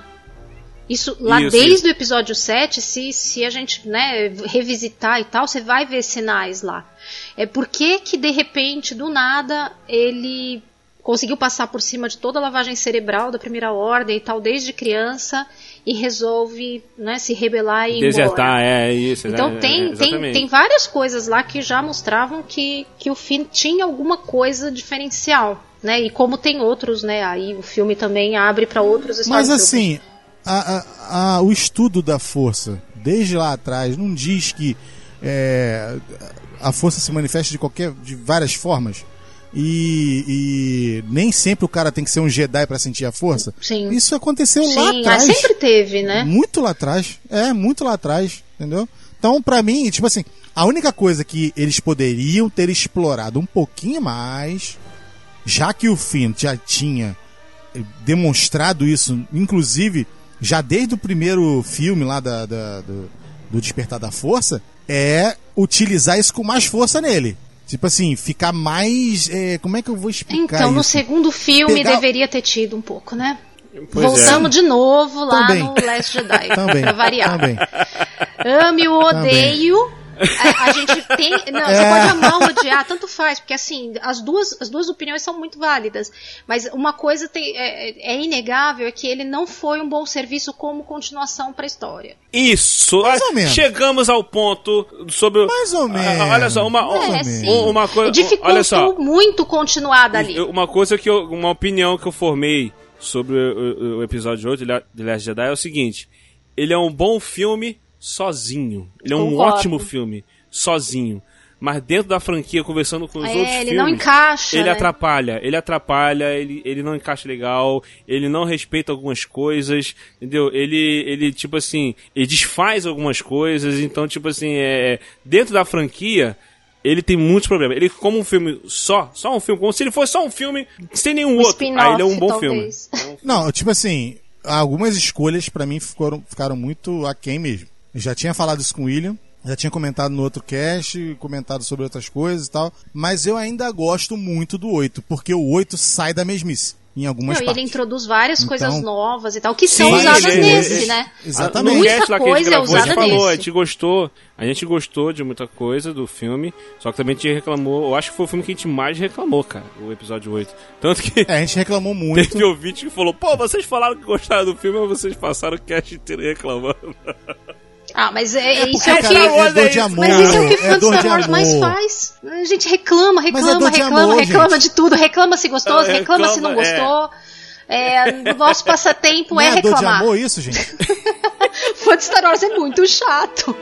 Isso lá Isso, desde isso. o episódio 7, se, se a gente né, revisitar e tal, você vai ver sinais lá. É por que que de repente, do nada, ele conseguiu passar por cima de toda a lavagem cerebral da primeira ordem e tal, desde criança, e resolve né, se rebelar e Desertar, embora. é isso. Então é, tem, é, tem, tem várias coisas lá que já mostravam que, que o Finn tinha alguma coisa diferencial. Né? E como tem outros, né? Aí o filme também abre para outros Mas assim, a- a- a- o estudo da força, desde lá atrás, não diz que é, a força se manifesta de qualquer, de várias formas. E, e nem sempre o cara tem que ser um Jedi pra sentir a força. Sim. Isso aconteceu lá Sim, atrás. mas sempre teve, né? Muito lá atrás. É, muito lá atrás, entendeu? Então, pra mim, tipo assim, a única coisa que eles poderiam ter explorado um pouquinho mais, já que o Finn já tinha eh, demonstrado isso, inclusive, já desde o primeiro filme lá da, da- do, do Despertar da Força, é utilizar isso com mais força nele. Tipo assim, ficar mais. eh, como é que eu vou explicar Então, no isso? segundo filme Pegar- deveria ter tido um pouco, né? Pois é. Voltamos de novo lá Também. no Last Jedi. Também, pra variar. também. Ame ou odeio. A, a gente tem. Não, você É. pode amar ou odiar, tanto faz, porque assim, as duas, as duas opiniões são muito válidas. Mas uma coisa tem- é, é inegável é que ele não foi um bom serviço como continuação pra história. Isso, Mais ou menos. chegamos ao ponto sobre. o- Mais ou Ah, menos. olha só, uma, Mais ou é, menos. sim. uma coisa. Dificultou Olha só, muito continuar dali. Uma coisa que eu, uma opinião que eu formei sobre o, o- episódio 8 de La- de Last Jedi é o seguinte: ele é um bom filme sozinho. Ele é um Concordo. ótimo filme sozinho. Mas dentro da franquia, conversando com os É, outros ele filmes, não encaixa. ele né? atrapalha, ele atrapalha, ele, ele não encaixa legal, ele não respeita algumas coisas, entendeu? Ele, ele tipo assim, ele desfaz algumas coisas, então, tipo assim, é, dentro da franquia, ele tem muitos problemas. Ele, como um filme só, só um filme, como se ele fosse só um filme sem nenhum Um outro, aí ele é um bom talvez. filme. Não, tipo assim, algumas escolhas pra mim ficaram, ficaram muito aquém mesmo. Eu já tinha falado isso com o William, já tinha comentado no outro cast, comentado sobre outras coisas e tal, mas eu ainda gosto muito do 8, porque o 8 sai da mesmice em algumas Não, e partes. ele introduz várias Então- coisas novas e tal, que são Sim, usadas ele- nesse, ele- né? Exatamente. Muita cast lá que a gente coisa é gravou, a gente usada falou, a nesse. gente gostou, a gente gostou de muita coisa do filme, só que também a gente reclamou, eu acho que foi o filme que a gente mais reclamou, cara, o episódio 8. Tanto que É, a gente reclamou *laughs* muito. teve ouvinte que falou, pô, vocês falaram que gostaram do filme, mas vocês passaram o cast inteiro reclamando. Ah, mas é, isso porque, é o que. É dor é de isso. amor. Mas isso é o que é fã de Star Wars mais faz. A gente reclama, é reclama, reclama, amor, reclama gente. de tudo. Reclama se gostoso, É, reclama, se não é. gostou. É, o nosso passatempo Não é é dor de reclamar. amor isso, gente? *laughs* Fã de Star Wars é muito chato.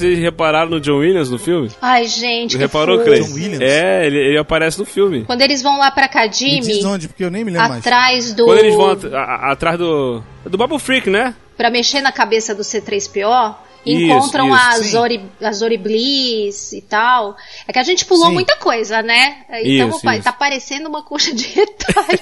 Vocês repararam no John Williams no filme? Ai, gente. Reparou. Cleiton? John Williams? É, ele, ele aparece no filme. Quando eles vão lá pra Me diz Kadimi, onde, porque eu nem me lembro mais. atrás do. Quando eles vão at- a- a- atrás do. do Babu Freak, né? Pra mexer na cabeça do C3PO, Isso, encontram isso, a. Zori, a Zori Bliss e tal. É que a gente pulou Sim. muita coisa, né? Então Isso, pa- isso. tá parecendo uma coxa de retalho.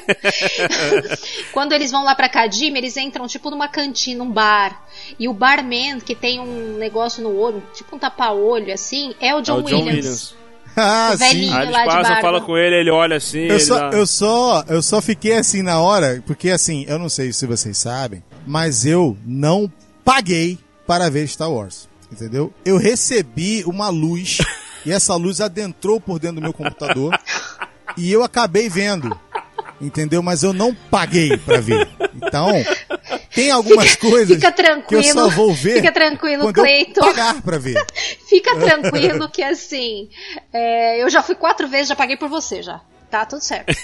*laughs* Quando eles vão lá pra Kadima, eles entram tipo numa cantina, um bar. E o barman, que tem um negócio no olho, tipo um tapa-olho assim, é o É John, o John Williams. Williams. Ah, O velhinho. sim. Aí eles lá de passam, barba. falam com ele, ele olha assim. Eu ele só, dá- eu só, eu só fiquei assim na hora, porque assim, eu não sei se vocês sabem, mas eu não paguei para ver Star Wars, entendeu? Eu recebi uma luz *laughs* e essa luz adentrou por dentro do meu computador e eu acabei vendo, entendeu? Mas eu não paguei para ver. Então, tem algumas coisas Fica que eu só vou ver Fica tranquilo, quando eu Cleiton. pagar para ver. *laughs* Fica tranquilo que assim, é, eu já fui quatro vezes, já paguei por você já. Tá tudo certo.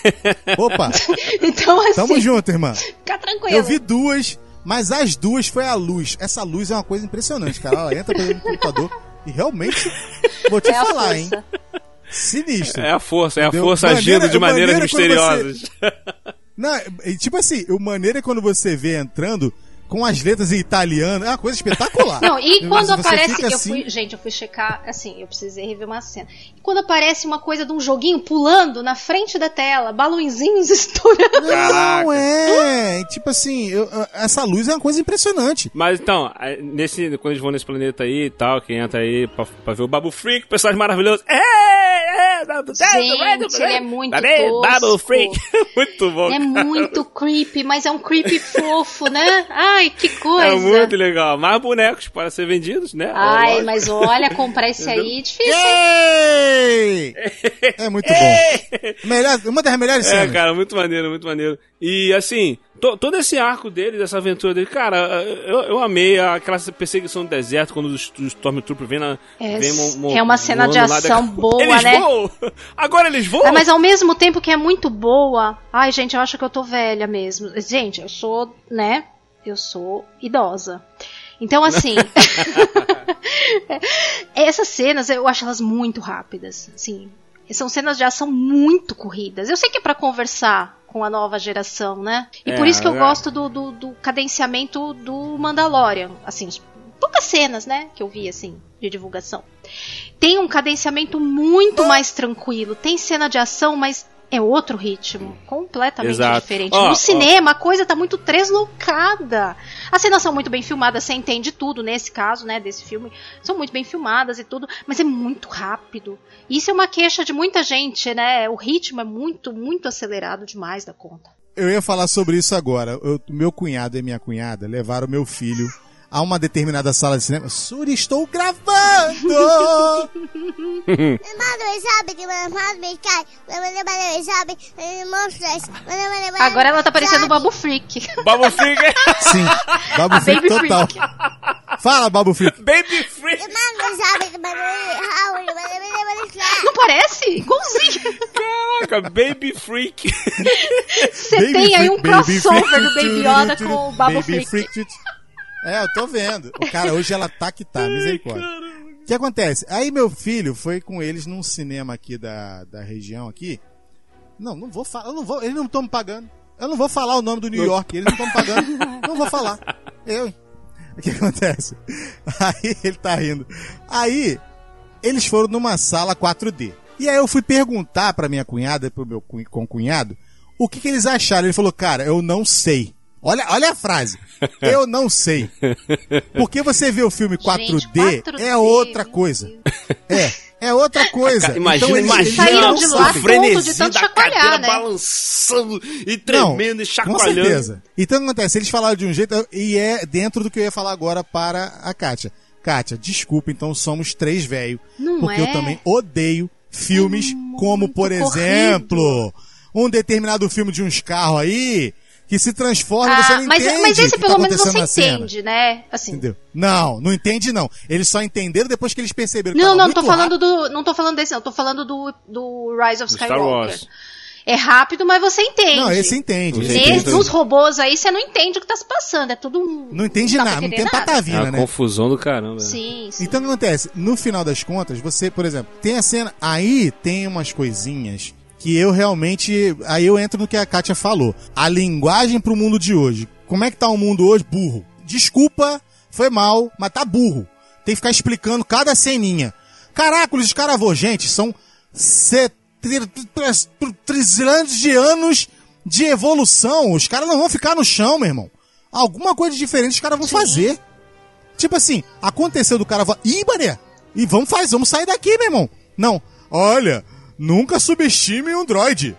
Opa, *laughs* Então, assim, tamo junto, irmã. fica tranquilo. Eu vi duas, mas as duas foi a luz. Essa luz é uma coisa impressionante, cara. Ela entra pelo computador e realmente, vou te É falar, hein? Sinistro. É a força, é a Entendeu? força Maneira- agindo de maneiras maneira quando misteriosas. *laughs* Não, e tipo assim, o maneiro é quando você vê entrando com as letras em italiano, é uma coisa espetacular. Não, e quando você aparece. Eu assim, fui, gente, eu fui checar, assim, eu precisei rever uma cena. Quando aparece uma coisa de um joguinho pulando na frente da tela, balãozinhos *laughs* estourando. Não, é. Tipo assim, eu- essa luz é uma coisa impressionante. Mas então, aí, nesse, quando eles vão nesse planeta aí e tal, quem entra aí pra, pra ver o Babu Freak, personagem maravilhoso. É, é, Gente, ele é muito tosco. Bubble Freak. *laughs* muito bom. É cara. muito creepy, mas é um creepy fofo, né? Ai, que coisa. É muito legal. Mais bonecos para ser vendidos, né? Ai, Lógico. mas olha, comprar esse *laughs* aí é difícil. hein? É muito bom. Melhor, uma das melhores É, cenas. cara, muito maneiro, muito maneiro. E assim, to- todo esse arco dele, dessa aventura dele, cara, eu, eu amei aquela perseguição no deserto, quando os, os Stormtroopers vêm na. É, vêm mo- mo- é uma cena de ação da- boa, eles né? Voam! *laughs* Agora eles voam! Ah, mas ao mesmo tempo que é muito boa. Ai, gente, eu acho que eu tô velha mesmo. Gente, eu sou, né? Eu sou idosa. Então, *laughs* assim. *laughs* essas cenas eu acho elas muito rápidas. Assim, são cenas de ação muito corridas. Eu sei que é pra conversar com a nova geração, né? E É, por isso que eu é. gosto do, do, do cadenciamento do Mandalorian. Assim, poucas cenas, né? Que eu vi, assim, de divulgação tem um cadenciamento muito mais tranquilo. Tem cena de ação, mas é outro ritmo. Completamente Exato. diferente. Ó, no cinema, a coisa tá muito deslocada. As cenas são muito bem filmadas, você entende tudo nesse caso, né, desse filme. São muito bem filmadas e tudo, mas é muito rápido. Isso é uma queixa de muita gente, né? O ritmo é muito, muito acelerado demais da conta. Eu ia falar sobre isso agora. Eu- meu cunhado e minha cunhada levaram meu filho a uma determinada sala de cinema. Suri, estou gravando! *laughs* Agora ela tá parecendo o Babu Freak. Babu Freak! Sim, Babu Freak Baby total. Freak. Fala, Babu Freak. Baby Freak! Que Não parece? Igualzinho. Caraca, Baby Freak! Você Baby tem aí um crossover do Baby Yoda com o Babu Freak. É, eu tô vendo. O cara, hoje ela tá que tá, misericórdia. O que acontece? Aí meu filho foi com eles num cinema aqui da, da região aqui. Não, não vou falar, eu não vou, eles não estão me pagando. Eu não vou falar o nome do New York, eles não estão me pagando. *laughs* não vou falar. Eu. O que acontece? Aí ele tá rindo. Aí eles foram numa sala 4D. E aí eu fui perguntar pra minha cunhada, pro meu cunh- concunhado, o que, que eles acharam. Ele falou, cara, eu não sei. Olha, olha a frase. *laughs* Eu não sei. Porque você vê o filme 4D, Gente, 4D, é outra coisa. É, é outra *laughs* coisa. Imagina, Então, eles- imagina saíram não de lá com frenesi de tanto da cadeira né? balançando e Não, tremendo e Com chacoalhando. certeza. Então o que acontece? Eles falaram de um jeito e é dentro do que eu ia falar agora para a Kátia. Kátia, desculpa, então somos três velho. Não Porque é? eu também odeio filmes como, por corrido. exemplo, um determinado filme de uns carros aí que se transforma e você Ah, não mas, entende mas o esse que tá pelo menos acontecendo você na cena. entende, né? Assim. Entendeu? Não, não entende não. Eles só entenderam depois que eles perceberam que Não, não, muito tô falando rápido. do. Não tô falando desse, não. Tô falando do, do Rise of Do Star Skywalker. Wars. É rápido, mas você entende. Não, esse entende. Entende. Nesse, entende. nos robôs aí, você não entende o que tá se passando. É tudo. um- Não entende dá pra nada, não tem nada. É patavina, uma né? confusão do caramba. Sim, sim. Então o que acontece? No final das contas, você, por exemplo, tem a cena. Aí tem umas coisinhas que eu realmente. Aí eu entro no que a Kátia falou. A linguagem pro mundo de hoje. Como é que tá o mundo hoje? Burro. Desculpa, foi mal, mas tá burro. Tem que ficar explicando cada ceninha. Caracoles, escaravô, gente, são trilhões de anos de evolução. Os caras não vão ficar no chão, meu irmão. Alguma coisa diferente os caras vão fazer. Tipo assim, aconteceu do cara ih, mané, e vamos fazer, vamos sair daqui, meu irmão. Não, olha, nunca subestime um droid.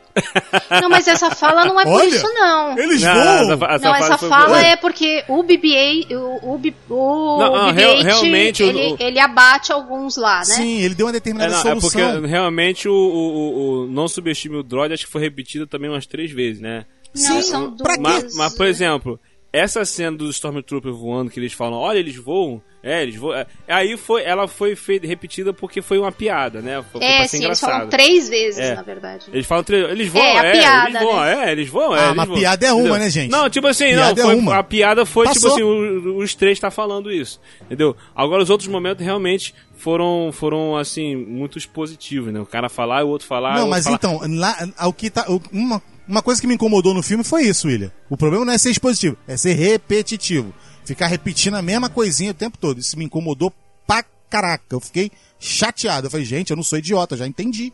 Não, mas essa fala não é por Olha, isso, não. Eles Não, voam. essa fa- Não, essa fala é porque o BB-8, o, o, B- o Não, não, real- BB-8, realmente o- ele, o- ele abate alguns lá, né? Sim, ele deu uma É, determinada não, é porque solução. realmente o, o, o- o não subestime o droid acho que foi repetido também umas três vezes, né? Não, Sim, são duas. Mas, mas, por exemplo, essa cena dos Stormtroopers voando que eles falam, olha, eles voam. É, eles voam. é, aí foi, ela foi feita, repetida porque foi uma piada, né? Foi, É, sim, eles engraçado. falam três vezes, É. na verdade. Eles falam tre- eles voam, É, a é, piada, eles voam, né? é, eles voam, é. Ah, eles mas voam. piada é uma, Entendeu? né, gente? Não, tipo assim, Piada não, é foi- uma. a piada foi tipo Passou. assim, o- os três tá falando isso, entendeu? Agora os outros momentos realmente foram, foram assim, muitos positivos, né? O cara falar e o outro falar. Não, mas falar. então, lá, o que tá, o- uma, uma coisa que me incomodou no filme foi isso, William. O problema não é ser expositivo, é ser repetitivo. Ficar repetindo a mesma coisinha o tempo todo. Isso me incomodou pra caraca. Eu fiquei chateado. Eu falei, gente, eu não sou idiota, já entendi.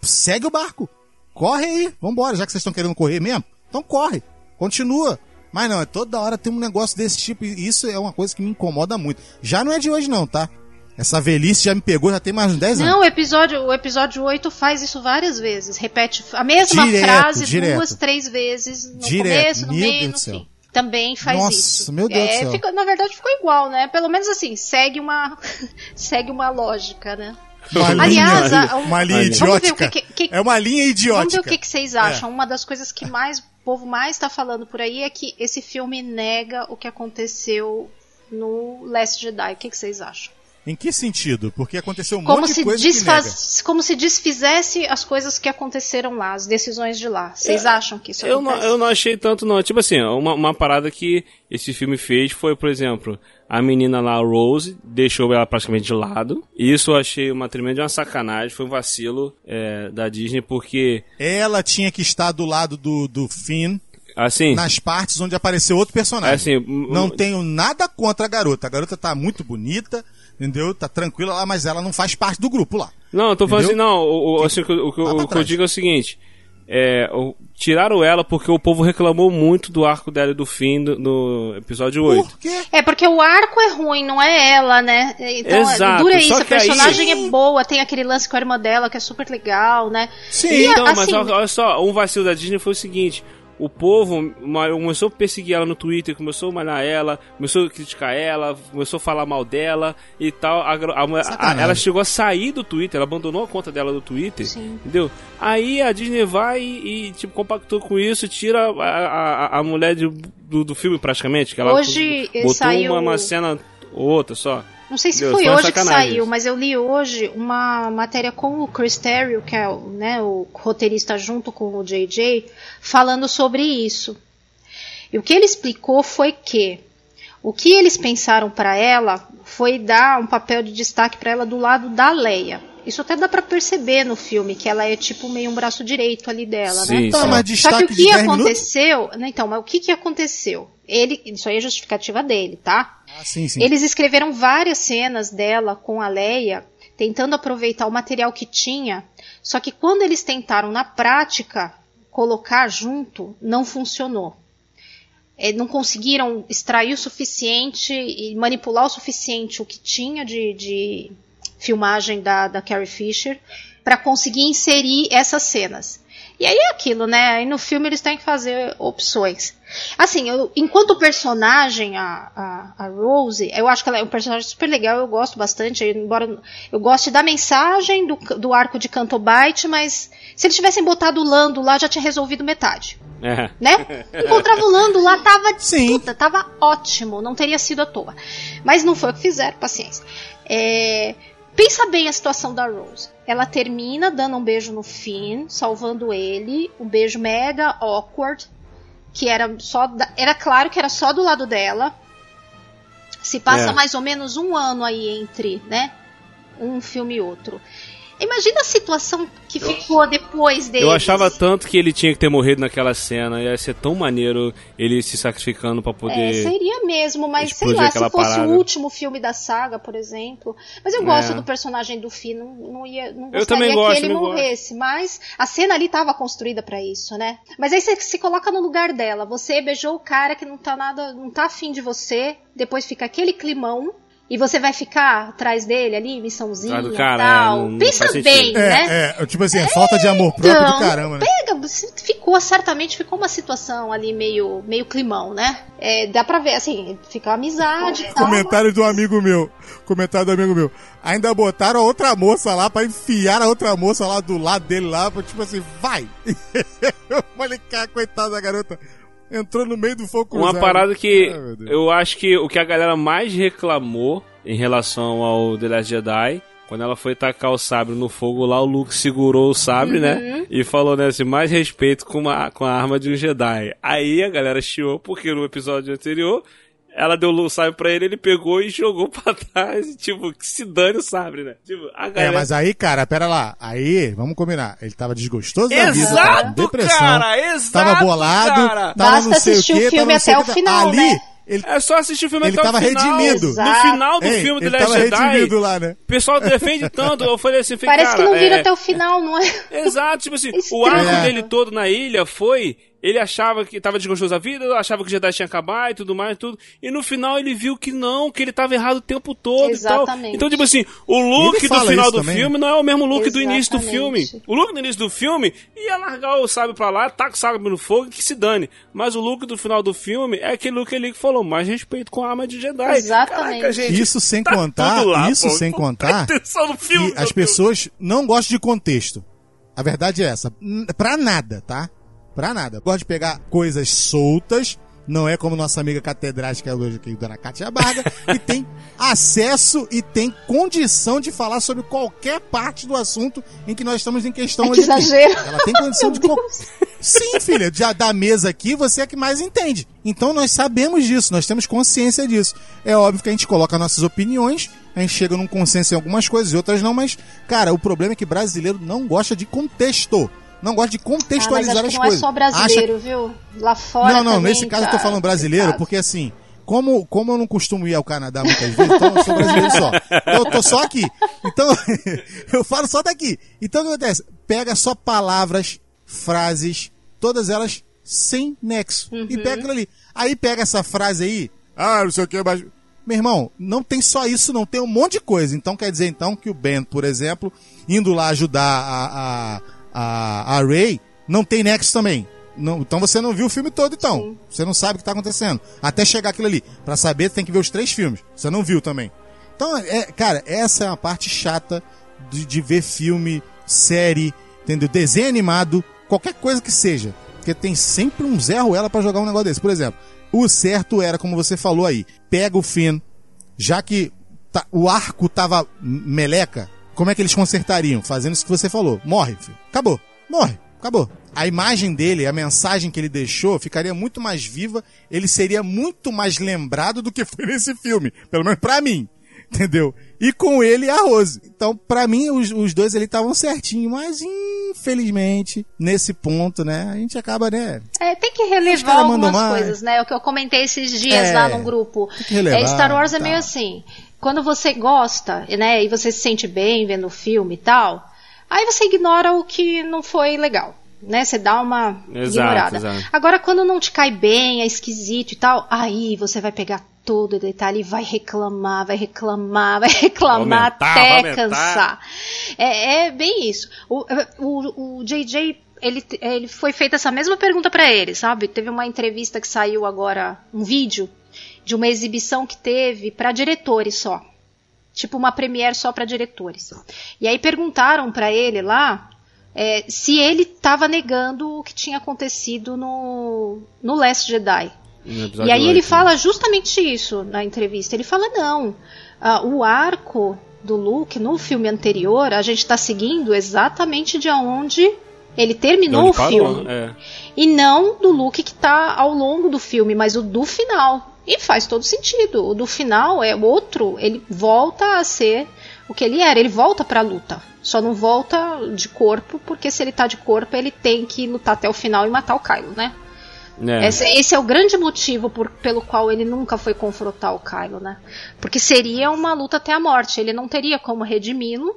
Segue o barco. Corre aí, vambora. Já que vocês estão querendo correr mesmo, então corre. Continua. Mas não, é toda hora tem um negócio desse tipo. E isso é uma coisa que me incomoda muito. Já não é de hoje, não, tá? Essa velhice já me pegou, já tem mais uns 10 anos. Não, o episódio, o episódio 8 faz isso várias vezes. Repete a mesma Direto, frase direto. duas, três vezes. No Direto. começo, no Meu meio Deus no do céu. fim. Também faz Nossa, isso. meu Deus do É, céu. fica- na verdade ficou igual, né? Pelo menos assim, segue uma, *laughs* segue uma lógica, né? Uma Aliás, linha, a- uma linha idiótica. que- que- que- É uma linha Vamos ver idiótica. o que, que vocês acham. Uma das coisas que mais o povo mais está falando por aí é que esse filme nega o que aconteceu no Last Jedi. O que, que vocês acham? Em que sentido? Porque aconteceu um Como monte de se, coisa que nega. desfaz, como se desfizesse as coisas que aconteceram lá, as decisões de lá. Vocês acham que isso Eu não, acontece? eu não achei tanto, não. Tipo assim, uma, uma parada que esse filme fez foi, por exemplo, a menina lá, a Rose, deixou ela praticamente de lado. Isso eu achei uma tremenda uma sacanagem, foi um vacilo é, da Disney, porque, Ela tinha que estar do lado do, do Finn assim, nas partes onde apareceu outro personagem. assim, Não tenho nada contra a garota. A garota tá muito bonita, entendeu? Tá tranquila lá, mas ela não faz parte do grupo lá. Não, eu tô falando assim, Entendeu? não, o, o- assim, o, que eu- o o que eu digo é o seguinte. É, o- tiraram ela porque o povo reclamou muito do arco dela e do fim do, no episódio 8. Por quê? É porque o arco é ruim, não é ela, né? Então, Exato, dura isso, só a que aí- personagem Sim. é boa, tem aquele lance com a irmã dela que é super legal, né? Sim. E, Então, mas assim, olha olha só, um vacilo da Disney foi o seguinte: o povo começou a perseguir ela no Twitter, começou a malhar ela, começou a criticar ela, começou a falar mal dela e tal. A a a- ela chegou a sair do Twitter, ela abandonou a conta dela do Twitter, Sim. entendeu? Aí a Disney vai e, e, tipo, compactou com isso, tira a, a, a mulher de- do, do filme praticamente, que ela Hoje, botou saiu- uma, uma cena ou outra só. Não sei se Deus, foi hoje que saiu, mas eu li hoje uma matéria com o Chris Terrio, que é o, né, o roteirista junto com o JJ, falando sobre isso. E o que ele explicou foi que o que eles pensaram para ela foi dar um papel de destaque para ela do lado da Leia. Isso até dá para perceber no filme, que ela é tipo meio um braço direito ali dela, Sim, né? Sim. mas Só destaque que o que 10 minutos? aconteceu, né, então, mas o que que aconteceu? Ele, isso aí é justificativa dele, tá? Ah, sim, sim. Eles escreveram várias cenas dela com a Leia, tentando aproveitar o material que tinha, só que quando eles tentaram na prática colocar junto, não funcionou. É, não conseguiram extrair o suficiente e manipular o suficiente o que tinha de, de filmagem da, da Carrie Fisher para conseguir inserir essas cenas. E aí é aquilo, né? Aí no filme eles têm que fazer opções. Assim, eu- enquanto personagem, a, a, a Rose, eu acho que ela é um personagem super legal, eu gosto bastante, embora eu goste da mensagem do, do arco de Cantobite, mas se eles tivessem botado o Lando lá, já tinha resolvido metade É. né? Encontrava o Lando lá, tava Sim. puta, tava ótimo, não teria sido à toa. Mas não foi o que fizeram, paciência. É, pensa bem a situação da Rose. Ela termina dando um beijo no Finn, salvando ele, um beijo mega awkward, que era só da- era claro que era só do lado dela. Se passa É. mais ou menos um ano aí entre, né? Um filme e outro. Imagina a situação que ficou depois deles. Eu achava tanto que ele tinha que ter morrido naquela cena, ia ser tão maneiro ele se sacrificando pra É, poder. seria mesmo, mas sei lá, se fosse parada. o último filme da saga, por exemplo. Mas eu gosto É. do personagem do Finn, não, não ia, não Eu gostaria também que gosto, ele também morresse, mas a cena ali estava construída pra isso, né? Mas aí você se coloca no lugar dela, você beijou o cara que não tá nada, não tá afim de você, depois fica aquele climão. E você vai ficar atrás dele ali, missãozinha e cara, tal. é, não- não Pensa bem, sentido. né? É, é, tipo assim, é falta de amor próprio Então, do caramba, né? Pega, ficou, certamente ficou uma situação ali meio, meio climão, né? É, dá pra ver, assim, fica uma amizade e tal. Comentário do amigo meu. Comentário do amigo meu. Ainda botaram a outra moça lá pra enfiar a outra moça lá do lado dele lá, pra, tipo assim, vai! *laughs* Olha cá, coitada da garota. Entrou no meio do fogo Uma cruzado. parada que Deus. eu acho que o que a galera mais reclamou em relação ao The Last Jedi, quando ela foi tacar o sabre no fogo lá, o Luke segurou o sabre, Uhum. né? E falou, né, assim, mais respeito com, uma, com a arma de um Jedi. Aí a galera chiou, porque no episódio anterior, ela deu o sabre pra ele, ele pegou e jogou *laughs* pra trás, e, tipo, que se dane o sabre, né? Tipo, a É, galera... mas aí, cara, pera lá. Aí, vamos combinar. Ele tava desgostoso da vida, tava com Exato, depressão. cara, exato, tava bolado, cara. tava Basta não sei assistir o o quê, filme não sei até que o final, Ali, né? ele, É só assistir o filme Ele até tava o final. redimido. No Exato. final do Ei, filme do ele Last tava Jedi, redimido lá, né? o pessoal defende tanto. Eu falei assim, falei, Parece cara, que não vira é... até o final, não é? Exato, tipo assim, *laughs* o arco É. dele todo na ilha foi ele achava que tava desgostoso da vida, achava que o Jedi tinha acabado e tudo mais, tudo. E no final ele viu que não, que ele tava errado o tempo todo Exatamente. e tal. Então, tipo assim, o look do final do também. filme não é o mesmo look do início do Exatamente. filme. O look do início do filme ia largar o sábio pra lá, taca o sábio no fogo e que se dane. Mas o look do final do filme é aquele look ali que falou, mais respeito com a arma de Jedi. Exatamente. Caraca, gente, Isso sem tá contar, lá, isso pô. sem contar filme, que as Deus. pessoas não gostam de contexto. A verdade é essa. Pra nada, tá? Pra nada. Gosta de pegar coisas soltas, não é como nossa amiga catedrática hoje aqui, Dona Cátia Barga, *laughs* que tem acesso e tem condição de falar sobre qualquer parte do assunto em que nós estamos em questão Ai, que hoje aqui. exagero. Ela tem condição de... *laughs* Sim, filha, já da mesa aqui, você é que mais entende. Então nós sabemos disso, nós temos consciência disso. É óbvio que a gente coloca nossas opiniões, a gente chega num consenso em algumas coisas e outras não, mas, cara, o problema é que brasileiro não gosta de contexto. Não gosta de Ah, contextualizar acho que as não coisas. é só Acha brasileiro, viu? Lá fora não, não, também, nesse caso eu tô cara, falando brasileiro, porque assim, como, como eu não costumo ir ao Canadá muitas vezes, então eu sou brasileiro só. Eu tô só aqui. Então, *laughs* eu falo só daqui. Então o que acontece? Pega só palavras, frases, todas elas sem nexo. E pega aquilo ali. Aí pega essa frase aí, ah, não sei o que, mas. Meu irmão, não tem só isso, não, tem um monte de coisa. Então quer dizer então que o Ben, por exemplo, indo lá ajudar a, a, a, Ray, não tem nexo também. Não, então você não viu o filme todo, então. Sim. Você não sabe o que tá acontecendo. Até chegar aquilo ali. Pra saber, tem que ver os três filmes. Você não viu também. Então, é, cara, essa é uma parte chata de, de ver filme, série, entendeu? Desenho animado, qualquer coisa que seja. Porque tem sempre um Zé Ruela pra jogar um negócio desse. Por exemplo, o certo era, como você falou aí, pega o Finn, já que tá- o arco tava meleca, como é que eles consertariam? Fazendo isso que você falou. Morre, filho. Acabou. Morre. Acabou. A imagem dele, a mensagem que ele deixou, ficaria muito mais viva, ele seria muito mais lembrado do que *laughs* foi nesse filme. Pelo menos pra mim. Entendeu? E com ele a Rose. Então, pra mim, os, os dois ali estavam certinho, mas infelizmente, nesse ponto, né, a gente acaba, né? É, tem que relevar algumas mais. coisas, né? O que eu comentei esses dias É, lá no grupo. É, Star Wars é e meio assim. Quando você gosta, né, e você se sente bem vendo o filme e tal, aí você ignora o que não foi legal. Né, você dá uma Exato, ignorada. exato. Agora, quando não te cai bem, é esquisito e tal, aí você vai pegar todo o detalhe e vai reclamar, vai reclamar, *laughs* vai reclamar Aumentar, até cansar. É, é bem isso. O, o, o JJ, ele, ele foi feita essa mesma pergunta pra ele, sabe? Teve uma entrevista que saiu agora, um vídeo de uma exibição que teve pra diretores só. Tipo uma premiere só pra diretores. E aí perguntaram pra ele lá é, se ele estava negando o que tinha acontecido no, no Last Jedi. No E aí ele oito. fala justamente isso na entrevista. Ele fala, não, ah, o arco do Luke no filme anterior, a gente está seguindo exatamente de onde ele terminou Onde o parou, filme. é. E não do Luke que tá ao longo do filme, mas o do final. E faz todo sentido. O do final é outro, ele volta a ser o que ele era, ele volta pra luta. Só não volta de corpo, porque se ele tá de corpo, ele tem que lutar até o final e matar o Kylo, né? É. Esse, esse é o grande motivo por- pelo qual ele nunca foi confrontar o Kylo, né? Porque seria uma luta até a morte. Ele não teria como redimi-lo,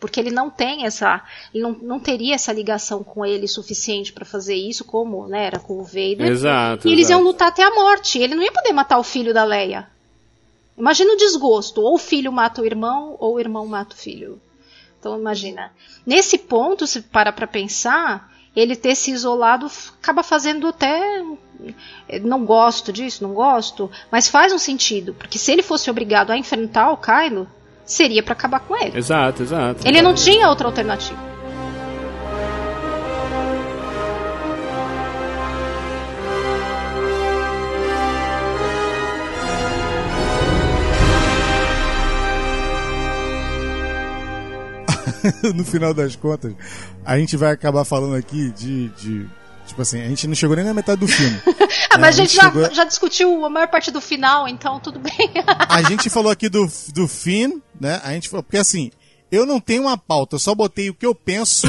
porque ele não tem essa, ele não, não teria essa ligação com ele suficiente pra fazer isso, como né, era com o Vader. Exato. E eles exato. iam lutar até a morte. Ele não ia poder matar o filho da Leia. Imagina o desgosto. Ou o filho mata o irmão, ou o irmão mata o filho. Então imagina. Nesse ponto, se para pra pensar, ele ter se isolado acaba fazendo até. Não gosto disso, não gosto. Mas faz um sentido. Porque se ele fosse obrigado a enfrentar o Kylo, seria pra acabar com ele. Exato, exato. Ele não tinha outra alternativa. *laughs* no final das contas, a gente vai acabar falando aqui de, de. Tipo assim, a gente não chegou nem na metade do filme. *laughs* Ah, mas É, a gente já, chegou- já discutiu a maior parte do final, então tudo bem. A gente falou aqui do, do Finn, né? A gente falou, porque assim, eu não tenho uma pauta, eu só botei o que eu penso.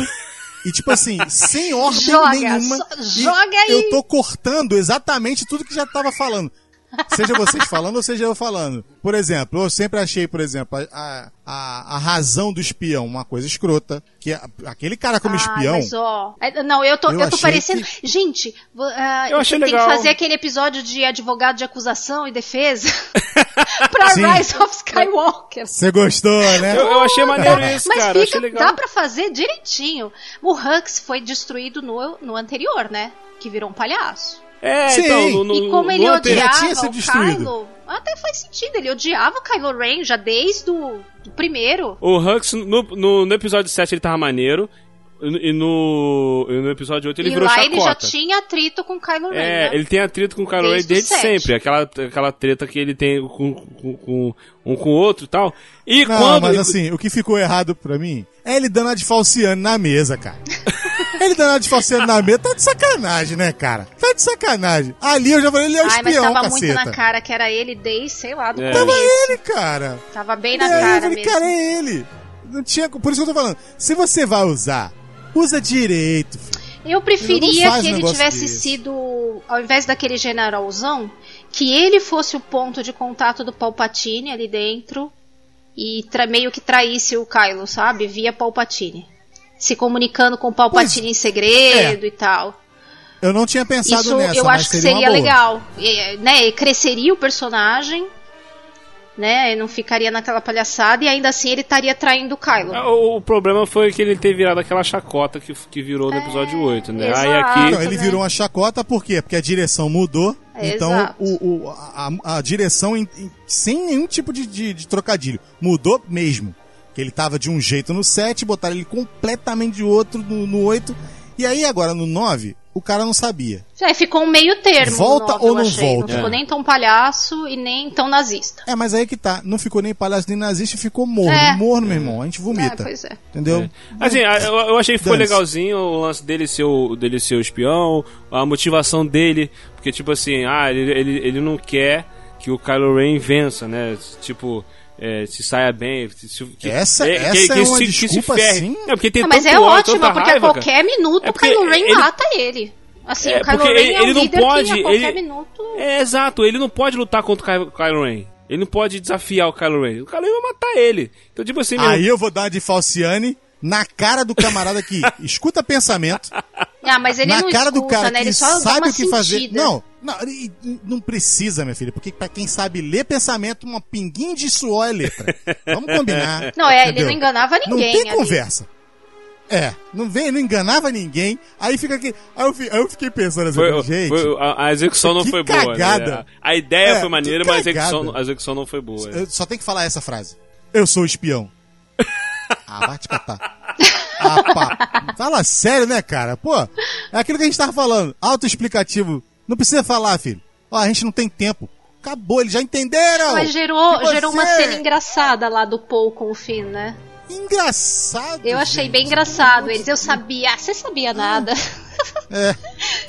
E tipo assim, sem *laughs* ordem Joga, nenhuma. e joga aí. Eu tô cortando exatamente tudo que já tava falando. Seja vocês falando ou seja eu falando. Por exemplo, eu sempre achei, por exemplo, a, a, a razão do espião uma coisa escrota. Que a- aquele cara como Ah, espião. Mas, ó, é, não, eu tô, Eu eu tô parecendo. Gente, vo- ah, Eu achei tem legal. que fazer aquele episódio de advogado de acusação e defesa *laughs* pra Sim. Rise of Skywalker. Você gostou, né? Eu, eu achei maneiro Dá- isso, mas cara. eu fica, dá pra fazer direitinho. O Hux foi destruído no, no anterior, né? Que virou um palhaço. É, Sim. então, no, no, e como ele odiava o. Kylo, até faz sentido. Ele odiava o Kylo Ren já desde o do primeiro. O Hux, no, no, no episódio 7, ele tava maneiro. E no, e no episódio 8 ele e virou lá chacota. ele já tinha atrito com o Kylo Ren, É, né? ele tem atrito com o Kylo Ren Desde o desde sempre. Aquela, aquela treta que ele tem com, com, com um com o outro e tal. E Não, quando. mas assim, o que ficou errado pra mim é ele dando a de falciane na mesa, cara. *laughs* ele dando a de falciane na mesa tá de sacanagem, né, cara? Tá de sacanagem. Ali eu já falei, ele é o Ai, mas espião, tava muito caceta. na cara que era ele desde, sei lá, do É. Tava ele, cara. Tava bem na é, eu cara falei, mesmo. cara, é ele. Não tinha, por isso que eu tô falando. Se você vai usar, usa direito. filho. Eu preferia que um ele tivesse desse. sido, ao invés daquele generalzão, que ele fosse o ponto de contato do Palpatine ali dentro e meio que traísse o Kylo, sabe? Via Palpatine. Se comunicando com o Palpatine em segredo e tal. Eu não tinha pensado Isso nessa, eu mas acho que seria, seria legal. E, né, e cresceria o personagem, né? E não ficaria naquela palhaçada e ainda assim ele estaria traindo o Kylo. Ah, O, o problema foi que ele ter virado aquela chacota que, que virou no episódio 8, né? Aí É, exato. aqui. Não, ele né? virou uma chacota, por quê? Porque a direção mudou. É, então, o, o- a, a direção, em- em- sem nenhum tipo de, de- de trocadilho, mudou mesmo. Que ele tava de um jeito no 7, botaram ele completamente de outro no, no 8. E aí, agora no 9, o cara não sabia. É, ficou um meio termo. Volta ou não achei. volta? Não ficou É. nem tão palhaço e nem tão nazista. É, mas aí que tá. Não ficou nem palhaço nem nazista, ficou morno. É. Morno, meu irmão. A gente É, vomita. pois é. Entendeu? Assim, a- eu, eu achei que ficou legalzinho o lance dele ser o, dele ser o espião, a motivação dele, porque tipo assim, ah, ele, ele, ele não quer que o Kylo Ren vença, né? Tipo, é, se saia bem. Se, se- que, Essa- é, essa é uma desculpa, ferre. assim? É, porque tem Ah, mas tanto é ótima, tanta porque a raiva, cara. qualquer minuto É o Kylo Ren ele- mata ele. Assim, É, o Kylo Ren ele- é um ele não pode, que a qualquer ele- minuto... É, exato, ele não pode lutar contra o Ky- Kylo Ren. Ele não pode desafiar o Kylo Ren. O Kylo Ren vai matar ele. Então, tipo assim, meu, Aí eu vou dar de Falciane na cara do camarada que *laughs* escuta pensamento. Ah, mas ele na não cara do escuta, cara né? que Ele só sabe o que fazer. sentida. Não, não, e não precisa, minha filha, porque pra quem sabe ler pensamento, uma pinguinha de suor é letra. Vamos combinar. *laughs* Não, é, ele entendeu? não enganava Não ninguém tem ali. conversa. É, não vem, não enganava ninguém. Aí fica aqui. Aí eu, fi- aí eu fiquei pensando assim, Foi, gente. foi- a, a execução não que foi boa. cagada. né? A ideia É, foi maneira, que mas a execução, a execução não foi boa. Só tem que falar essa frase. Eu sou espião. Ah, vai te catar. Ah, pá. Fala sério, né, cara? Pô, é aquilo que a gente tava falando. Autoexplicativo. Não precisa falar, filho. Ó, a gente não tem tempo. Acabou, eles já entenderam. Mas gerou, você? gerou uma cena engraçada lá do Paul com o Finn, né? Engraçado. Eu achei gente. bem engraçado eles. Eu sabia. Ah, você sabia nada. É.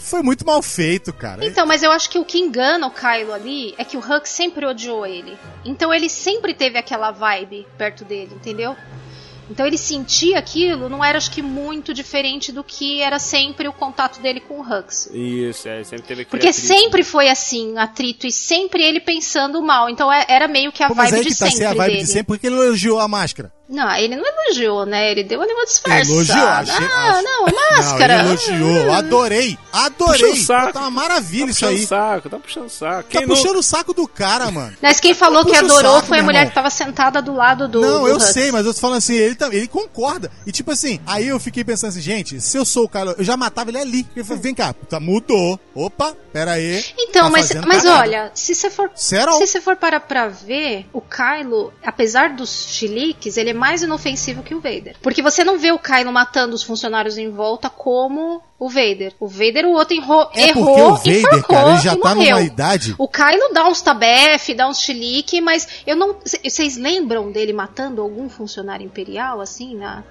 Foi muito mal feito, cara. Então, mas eu acho que o que engana o Kylo ali é que o Hux sempre odiou ele. Então ele sempre teve aquela vibe perto dele, entendeu? Então ele sentia aquilo, não era acho que muito diferente do que era sempre o contato dele com o Hux. Isso, é, sempre teve aquele Porque atrito. sempre foi assim, atrito, e sempre ele pensando mal. Então é- era meio que a Pô, mas vibe aí de que tá sempre sem a vibe dele. de sempre, porque ele elogiou a máscara. Não, ele não elogiou, né? Ele deu ali uma disfarçada. Elogiou, achei- ah, achei- não, é máscara. Não, ele elogiou. *laughs* Adorei. Adorei. Puxa o saco. Tá uma maravilha Tá isso puxando aí. saco, tá puxando saco. Tá Quem não- puxando o saco do cara, mano. Mas quem falou que Puxa o adorou saco, foi a mulher irmão. que tava sentada do lado do. Não, do eu Hux. sei, mas eu tô falando assim, ele, tam- ele concorda. E tipo assim, aí eu fiquei pensando assim, gente, se eu sou o Kylo, eu já matava ele ali. Ele falou, vem cá, tá, mudou. Opa, pera aí. Então, tá mas, mas olha, se você for. Será? Se você for parar pra ver, o Kylo, apesar dos chiliques, ele é mais inofensivo que o Vader. Porque você não vê o Kylo matando os funcionários em volta como o Vader. O Vader, o outro errou, É errou o Vader, enforcou cara, ele já e tá morreu. numa idade. O Kylo dá uns tabef, dá uns chilique, mas eu não. Vocês lembram dele matando algum funcionário imperial, assim, na.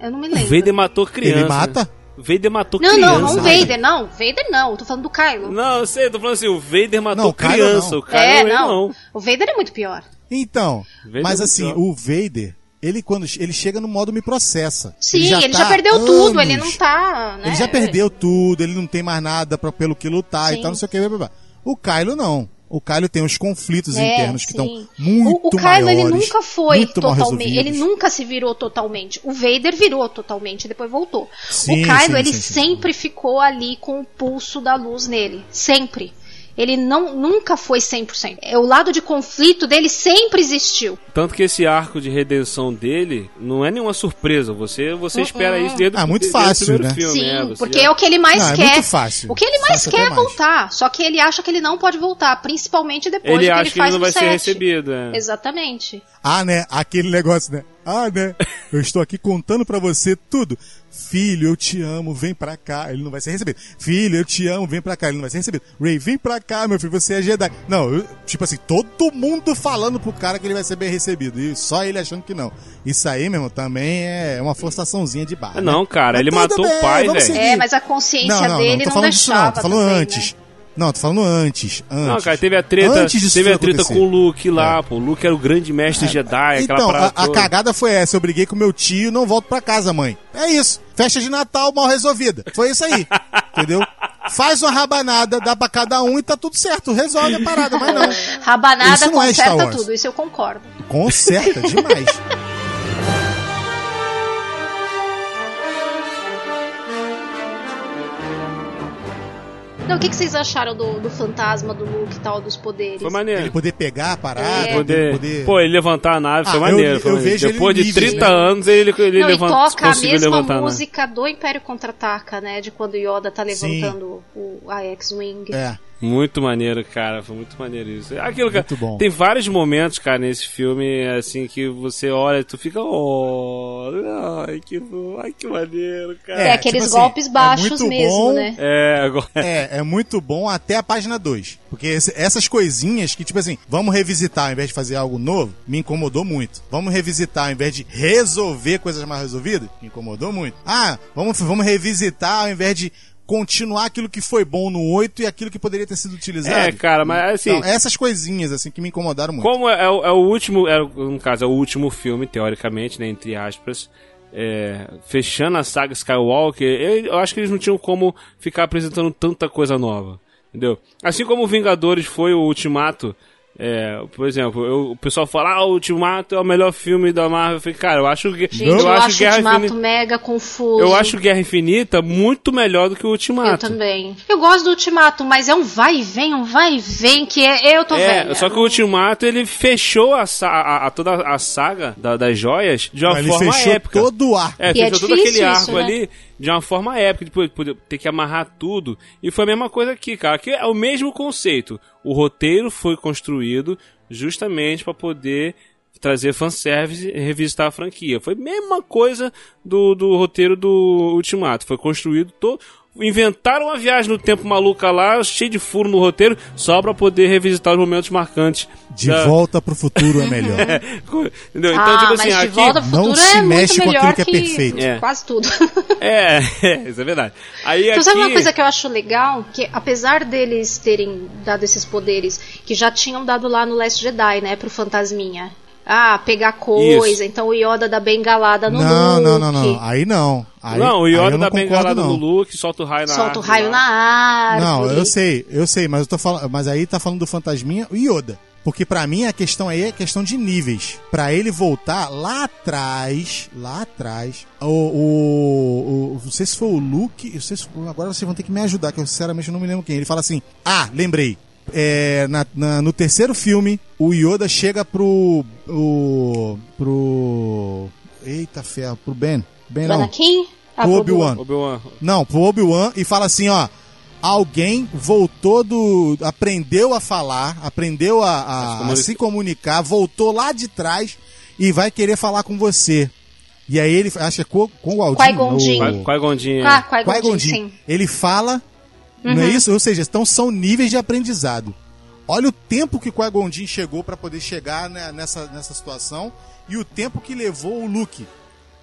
Eu não me O lembro. Vader matou criança. Ele mata? O Vader matou Não, criança. não, não o Vader, não. Vader não, eu tô falando do Kylo. Não, eu sei, eu tô falando assim, o Vader matou Não, o Kylo criança. não. O Kylo é, Ren não. não. O Vader é muito pior. Então, Vader mas é assim, muito o Vader, ele quando ele chega no modo me processa. Sim, ele já, tá perdeu anos- tudo, ele não tá. Né? Ele já perdeu tudo, ele não tem mais nada pra, pelo que lutar Sim. e tal, não sei o que. blá, blá. O Kylo não. o Kylo tem uns conflitos É, internos que estão muito o, o Kylo, ele nunca foi totalmente. Ele nunca se virou totalmente. O Vader virou totalmente, depois voltou. Sim, o Kylo, sim, ele sempre ficou ali com o pulso da luz nele. Sempre. Ele não, nunca foi 100%. É, O lado de conflito dele sempre existiu. Tanto que esse arco de redenção dele não é nenhuma surpresa. Você, você espera isso desde, Ah, muito desde fácil, né? filme. Sim, é, porque já- é o que ele mais Não, é quer. muito fácil. O que ele mais Fácil quer é mais. voltar. Só que ele acha que ele não pode voltar, principalmente depois Ele do que acha ele que ele não vai ser recebido. é. Exatamente. Ah, né? Aquele negócio, né? Ah, né? *laughs* Eu estou aqui contando pra você tudo. Filho, eu te amo, vem pra cá. Ele não vai ser recebido. Filho, eu te amo, vem pra cá. Ele não vai ser recebido. Ray, vem pra cá, meu filho, você é Jedi. Não, eu- tipo assim, todo mundo falando pro cara que ele vai ser bem recebido. E só ele achando que não. Isso aí, meu irmão, também é uma forçação,zinha de barra. Não, né? cara, Mas ele matou o bem, pai, vamos velho. É, mas a consciência dele tô não, falando disso deixava. não, tô falando também, antes. Né? Não, tô falando antes, antes. Não, cara, teve a treta, Antes disso teve a treta acontecer. com o Luke lá, pô. O Luke era o grande mestre Jedi, aquela Então, a, parada a toda. cagada foi essa. Eu briguei com meu tio não volto pra casa, mãe. É isso. Festa de Natal mal resolvida. Foi isso aí. *laughs* entendeu? Faz uma rabanada, dá pra cada um e tá tudo certo. Resolve a parada, mas não. Rabanada Isso não é conserta Wars. tudo, isso eu concordo. Conserta demais. *laughs* Não, o que, que vocês acharam do, do fantasma do Luke e tal, dos poderes? Foi maneiro. Ele poder pegar a parada, É. Poder, poder... Pô, ele levantar a nave foi Ah, maneiro. eu- foi eu maneiro. vejo ele Depois de níveis, 30 né? anos, ele, ele Não, levanta, e toca a mesma levantar. né? música do Império Contra-Ataca, né? De quando Yoda tá levantando o, a X-Wing. É. Muito maneiro, cara. Foi muito maneiro isso. Aquilo, cara, Muito bom. Tem vários momentos, cara, nesse filme, assim, que você olha e tu fica, oh, ai, que, ai, que maneiro, cara. É, É, aqueles tipo assim, golpes é baixos muito mesmo, bom. né? É, agora. É, é muito bom até a página 2. Porque esse- essas coisinhas que, tipo assim, vamos revisitar ao invés de fazer algo novo, me incomodou muito. Vamos revisitar ao invés de resolver coisas mal resolvidas, me incomodou muito. Ah, vamos, vamos revisitar ao invés de continuar aquilo que foi bom no 8 e aquilo que poderia ter sido utilizado. É, cara, mas assim. Então, essas coisinhas, assim, que me incomodaram muito. Como é, é o- é o último, é, no caso, é o último filme, teoricamente, né, entre aspas, é, fechando a saga Skywalker, eu, eu acho que eles não tinham como ficar apresentando tanta coisa nova, entendeu? Assim como o Vingadores foi o Ultimato, é, por exemplo, eu- o pessoal fala, ah, o Ultimato é o melhor filme da Marvel, eu falei, cara, eu acho que Gente, eu, acho o Guerra Ultimato Infinita, mega confuso. eu acho Guerra Infinita muito melhor do que o Eu Ultimato. também. Eu gosto do Ultimato, mas é um vai e vem, um vai e vem, que é, eu tô É, velha. só que o Ultimato ele fechou a, a- a- toda a saga da- das joias de uma Ele forma fechou épica. todo o ar. É, E é fechou todo difícil aquele isso, arco né? ali de uma forma épica, depois poder ter que amarrar tudo. E foi a mesma coisa aqui, cara. Que é o mesmo conceito. O roteiro foi construído justamente para poder trazer fanservice e revisitar a franquia. Foi a mesma coisa do, do roteiro do Ultimato. Foi construído todo. Inventaram uma viagem no tempo maluca lá, cheio de furo no roteiro, só pra poder revisitar os momentos marcantes. De da- volta pro futuro é melhor. *laughs* Entendeu? Então, ah, tipo assim, mas de aqui. volta pro não futuro se é mexe muito com melhor aquilo que é perfeito. É. quase tudo. *laughs* É, é, isso é verdade. Aí Então, aqui... sabe uma coisa que eu acho legal? Que apesar deles terem dado esses poderes, que já tinham dado lá no Last Jedi, né, pro Fantasminha. Ah, pegar coisa, Isso. então o Yoda dá bengalada no não, Luke. não, não, não. Aí não. Aí, não, o Yoda não dá concordo, bengalada não. no Luke, solta o raio na Solta o raio lá. na árvore. Não, eu sei, eu sei, mas eu tô falando, mas aí tá falando do fantasminha e Yoda. Porque pra mim a questão aí é questão de níveis. Pra ele voltar lá atrás, lá atrás, o, o, o não sei se foi o Luke, não sei se agora vocês vão ter que me ajudar, que eu sinceramente não me lembro quem. Ele fala assim: "Ah, lembrei. É, na- na- no terceiro filme, o Yoda chega pro o, pro eita ferro, pro Ben, Ben Pro não, Anakin? Ah, pro Obi-Wan. Obi-Wan. Não, pro Obi-Wan e fala assim, ó. Alguém voltou do. aprendeu a falar, aprendeu a, a- A se a comunicar. se comunicar, voltou lá de trás e vai querer falar com você. E aí ele acha com, com o Aldin. Qui-Gon Jinn. Qui-Gon Jinn, é. Ah, Qui-Gon Jinn. Ele fala, não é isso? Ou seja, então são níveis de aprendizado. Olha o tempo que Qui-Gon Jinn chegou para poder chegar né, nessa, nessa situação e o tempo que levou o Luke.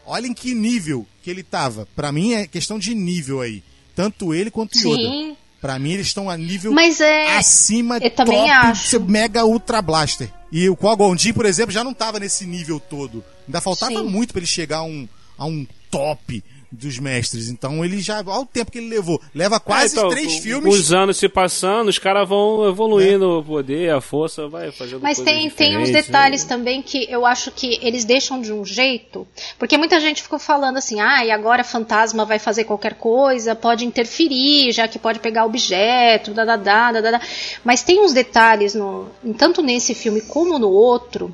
Olha em que nível que ele tava. Pra mim é questão de nível aí. Tanto ele quanto Yoda. Sim. Pra mim eles estão a nível Mas é. acima eu também top acho. mega ultra blaster. E o Qui-Gon por exemplo, já não tava nesse nível todo. Ainda faltava Sim. muito pra ele chegar a um, a um top dos mestres. Então ele já. Olha o tempo que ele levou. Leva quase É, então, três com- filmes. Os anos se passando, os caras vão evoluindo o poder, a força vai fazendo Mas tem, tem uns diferentes, detalhes né? também que eu acho que eles deixam de um jeito. Porque muita gente ficou falando assim, ah, e agora fantasma vai fazer qualquer coisa, pode interferir, já que pode pegar objeto, da, da, da, da, da, da. Mas tem uns detalhes, no, tanto nesse filme como no outro,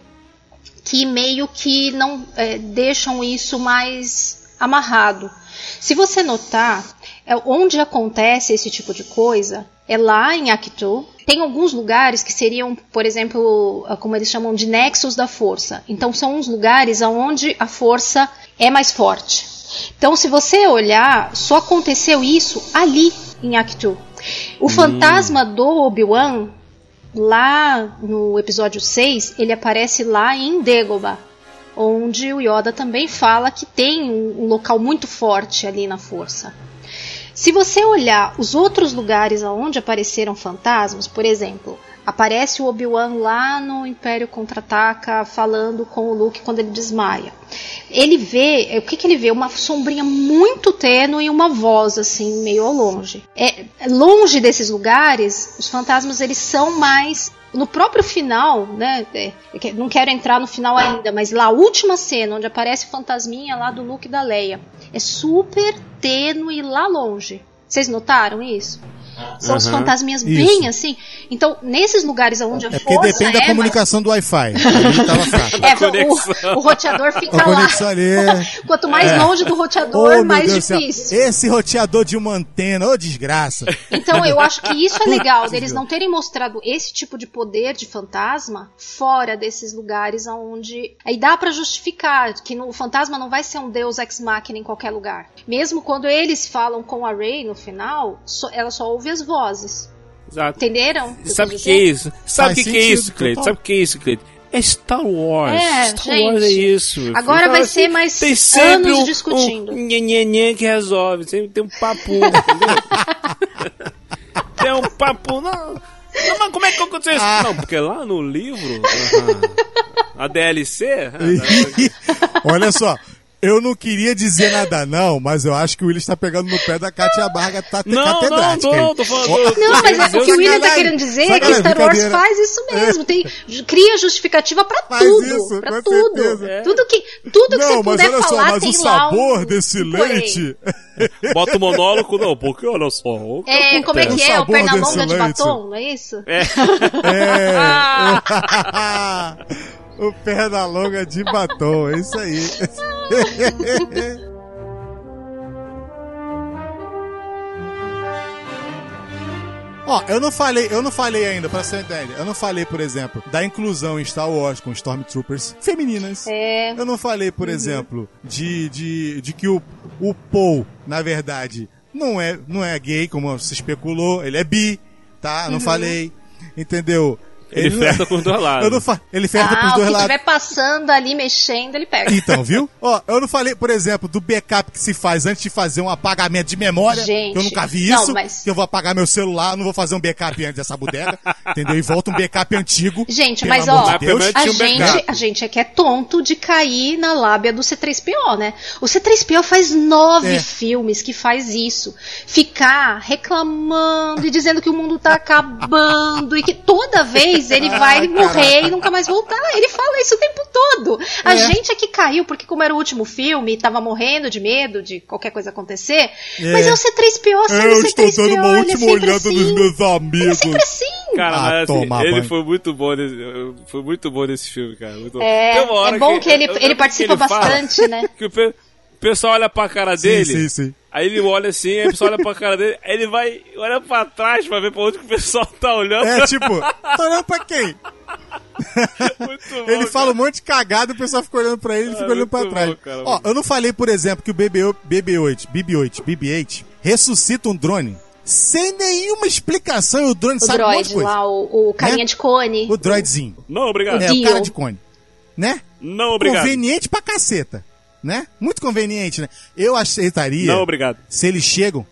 que meio que não é, deixam isso mais amarrado. Se você notar, é, onde acontece esse tipo de coisa é lá em Actu. Tem alguns lugares que seriam, por exemplo, ah, como eles chamam de nexos da força. Então são uns lugares onde a força é mais forte. Então, se você olhar, só aconteceu isso ali em Actu. O fantasma do Obi-Wan lá no episódio 6, ele aparece lá em Dagobah, onde o Yoda também fala que tem um, local muito forte ali na força. Se você olhar os outros lugares onde apareceram fantasmas, por exemplo, aparece o Obi-Wan lá no Império Contra-Ataca falando com o Luke quando ele desmaia. Ele vê, o que, que ele vê? Uma sombrinha muito tênue e uma voz assim, meio ao longe. É, longe desses lugares, os fantasmas eles são mais no próprio final, né? é, não quero entrar no final ainda, mas lá a última cena onde aparece o fantasminha lá do Luke e da Leia é super tênue lá longe. Vocês notaram isso? São os Aham. fantasminhas Isso. bem assim. Então, nesses lugares onde a É porque força depende da é comunicação do Wi-Fi. *laughs* É, o, o roteador fica A lá. ali. *laughs* Quanto mais É. longe do Oh, roteador, meu mais Deus difícil. Esse roteador de uma antena, ô desgraça. Então eu acho que isso é legal, deles não terem mostrado esse tipo de poder de fantasma fora desses lugares onde. Aí dá pra justificar que no, o fantasma não vai ser um deus ex machina em qualquer lugar. Mesmo quando eles falam com a Rey no final, só- ela só ouve as vozes. Exato. Entenderam? que Sabe o quis que é isso? Sabe o que, que é isso, Cleiton? Sabe o que é isso, Cleiton? É Star Wars. É, Star gente. Wars é isso. Agora vai assim, ser mais tem sempre anos um, discutindo. Um nhenhenhen que resolve. Sempre tem um papo, *laughs* entendeu? tem um papo, não. Não, mas como é que aconteceu isso? Ah. Não, porque lá no livro, *laughs* aham, a DLC, *laughs* Olha só. Eu não queria dizer nada, não, mas eu acho que o Willis tá pegando no pé da Katia Barga tá Não, não, catedrática. não, aí. tô falando- Não, mas é, o que o William tá querendo dizer é que Star Wars faz isso mesmo. Tem, cria justificativa pra Faz tudo. isso, pra com tudo. certeza. Tudo que, tudo que Não, você mas puder olha só, falar mas tem o lá sabor um- desse um leite. *laughs* Bota o monólogo, não, porque olha só. o que É, como é que O é? O sabor perna longa de leite. batom, não é isso? É. *laughs* É. *laughs* o perna longa de batom, é isso aí. *laughs* Ó, eu não falei, eu não falei ainda, pra você entender. Eu não falei, por exemplo, da inclusão em Star Wars com Stormtroopers femininas. É. Eu não falei, por exemplo, de, de, de que o, o Paul, na verdade, não é, não é gay, como se especulou, ele é bi, tá? Não falei. Entendeu? Ele não- flerta com os dois lados. Eu não fa... Ele flerta Ah, pros o dois que lados. estiver passando ali, mexendo, ele pega. Então, viu? Ó, eu não falei, por exemplo, do backup que se faz antes de fazer um apagamento de memória. Gente, que eu nunca vi não, isso. mas- Que eu vou apagar meu celular, não vou fazer um backup antes dessa bodega. entendeu? E volta um backup antigo. Gente, mas ó, de Deus. A um gente, a gente é que é tonto de cair na lábia do C3PO, né? O C3PO faz nove É. filmes que faz isso. Ficar reclamando e dizendo que o mundo tá acabando e que toda vez ele vai Ai, morrer e nunca mais voltar. Ele fala isso o tempo todo. A É. gente é que caiu, porque como era o último filme e tava morrendo de medo de qualquer coisa acontecer. É. Mas é o C3PO sendo Eu C3PO, estou dando uma ele é última sempre olhada assim. nos meus Ele é amigos. sempre assim. Cara, Ah, mas assim, toma ele banho. foi muito bom nesse, foi muito bom nesse filme, cara. Muito bom. É, é bom que, ele, eu- eu ele lembro participa que ele fala bastante, né? *laughs* Que o pessoal olha pra cara Sim, dele, sim, sim. aí ele olha assim, aí o pessoal olha pra cara dele, aí ele vai, olha pra trás pra ver pra onde que o pessoal tá olhando. É tipo, tá olhando pra quem? muito bom, Ele fala um monte de cagada, o pessoal fica olhando pra ele e fica Ah, olhando pra trás. bom, cara, Ó, eu não falei, por exemplo, que o BB-8, BB-8, BB-8, BB-8 ressuscita um drone sem nenhuma explicação e o drone O sabe um monte de droid coisa. lá, o, o carinha Né? de cone. O droidzinho. Não, obrigado. É, o cara de cone. Né? Não, obrigado. Conveniente pra caceta. Né? Muito conveniente, né? Eu aceitaria Não, obrigado. se eles chegam...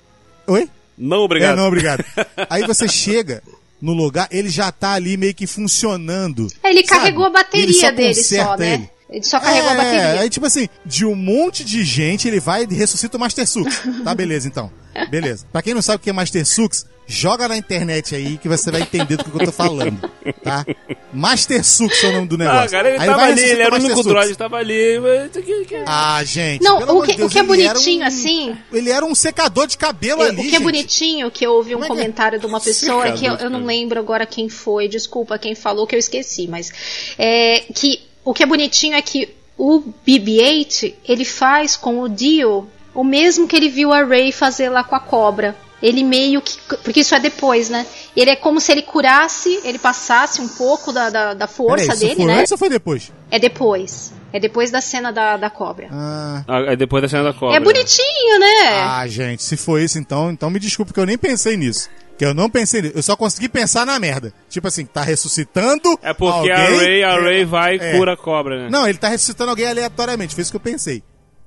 Oi? Não, obrigado. É, não, obrigado. *laughs* Aí você chega no lugar, ele já tá ali meio que funcionando. É, Ele sabe? carregou a E ele só bateria dele só, né? ele. Ele só carregou a É, bateria. aí tipo assim, de um monte de gente, ele vai e ressuscita o Master Sux. Tá, beleza, então. Beleza. Pra quem não sabe o que é Master Sux, joga na internet aí que você vai entender do que eu tô falando, tá? Master Sux é o nome do negócio. Ah, cara, ele Aí tava ali, ele era o Master único Sux. droid, tava ali. mas que- Ah, gente. Não, pelo o que- de Deus, o que é ele era bonitinho, um- assim- Ele era um secador de cabelo É, ali. o que é gente. bonitinho, que eu ouvi um é que é? comentário de uma *laughs* pessoa que eu, eu não lembro agora quem foi, desculpa quem falou que eu esqueci, mas é que o que é bonitinho é que o BB-8 ele faz com o Dio o mesmo que ele viu a Rey fazer lá com a cobra. Ele meio que. Porque isso é depois, né? Ele é como se ele curasse, ele passasse um pouco da, da, da força Peraí, isso dele, foi né? antes ou foi depois? É depois. É depois da cena da, da cobra. Ah, Ah, é depois da cena da cobra. é bonitinho, né? ah, gente, se foi isso então, então me desculpe que eu nem pensei nisso. Que eu não pensei nisso. Eu só consegui pensar na merda. Tipo assim, tá ressuscitando. É porque alguém, a Ray, a Ray vai e é. cura a cobra, né? Não, ele tá ressuscitando alguém aleatoriamente. Foi isso que eu pensei.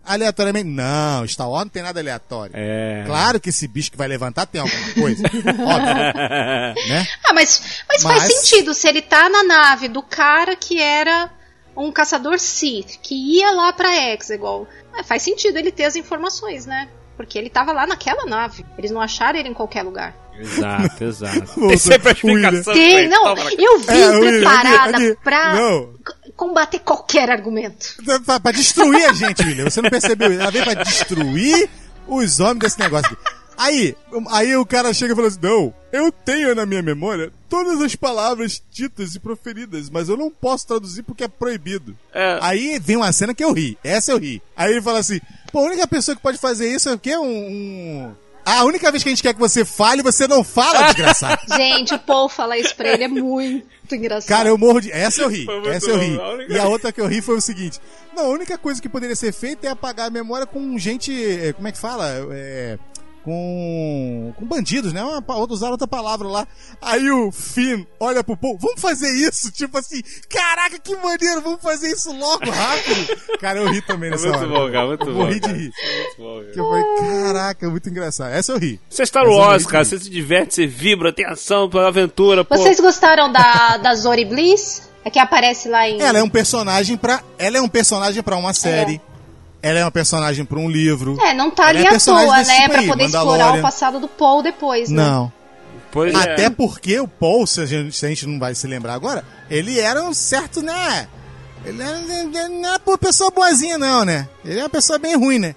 Aleatoriamente. Não, Star Wars não tem nada aleatório. É. Claro que esse bicho que vai levantar tem alguma coisa. *laughs* Óbvio. né? Ah, mas, mas, Mas- faz sentido se ele tá na nave do cara que era um caçador Sith, que ia lá pra Exegol. É, faz sentido ele ter as informações, né? Porque ele tava lá naquela nave. Eles não acharam ele em qualquer lugar. Exato, exato. *laughs* Tem sempre a William. explicação. Tem, não, eu vim É, William, preparada aqui. pra Não. Combater qualquer argumento. Pra, pra destruir a gente, William. Você não percebeu? Ela veio pra destruir os homens desse negócio aqui. Aí, aí o cara chega e fala assim: Não, eu tenho na minha memória todas as palavras ditas e proferidas, mas eu não posso traduzir porque é proibido. É. Aí vem uma cena que eu ri. Essa eu ri. Aí ele fala assim: Pô, a única pessoa que pode fazer isso é o quê? Um. um... A única vez que a gente quer que você fale, você não fala, *laughs* desgraçado. Gente, o Paul falar isso pra ele é muito engraçado. Cara, eu morro de. Essa eu ri. Essa eu ri. A E a outra que eu ri foi o seguinte: Não, a única coisa que poderia ser feita é apagar a memória com gente. eh, Como é que fala? É. Com. Com bandidos, né? Uma, pa- usar outra palavra lá. Aí o Finn olha pro povo, vamos fazer isso? Tipo assim, caraca, que maneiro, vamos fazer isso logo, rápido. *laughs* Cara, eu ri também nessa Muito hora. bom, cara, muito eu bom. morri de cara. rir. Muito bom, cara. Que eu falei, caraca, muito engraçado. Essa eu ri. Você é Wars, morri de cara. Você se diverte, você vibra, tem ação, aventura, pô. Vocês gostaram da, da Zori Bliss? É que aparece lá em. Ela é um personagem pra. Ela é um personagem pra uma série. Ela é um personagem pra um livro. É, não tá Ela ali é à toa, né? tipo pra aí, poder explorar o passado do Paul depois, né? Não. Pois é. Até porque o Paul, se a, gente, se a gente não vai se lembrar agora, ele era um certo, né? Ele era- não é uma pessoa boazinha, não, né? Ele é uma pessoa bem ruim, né?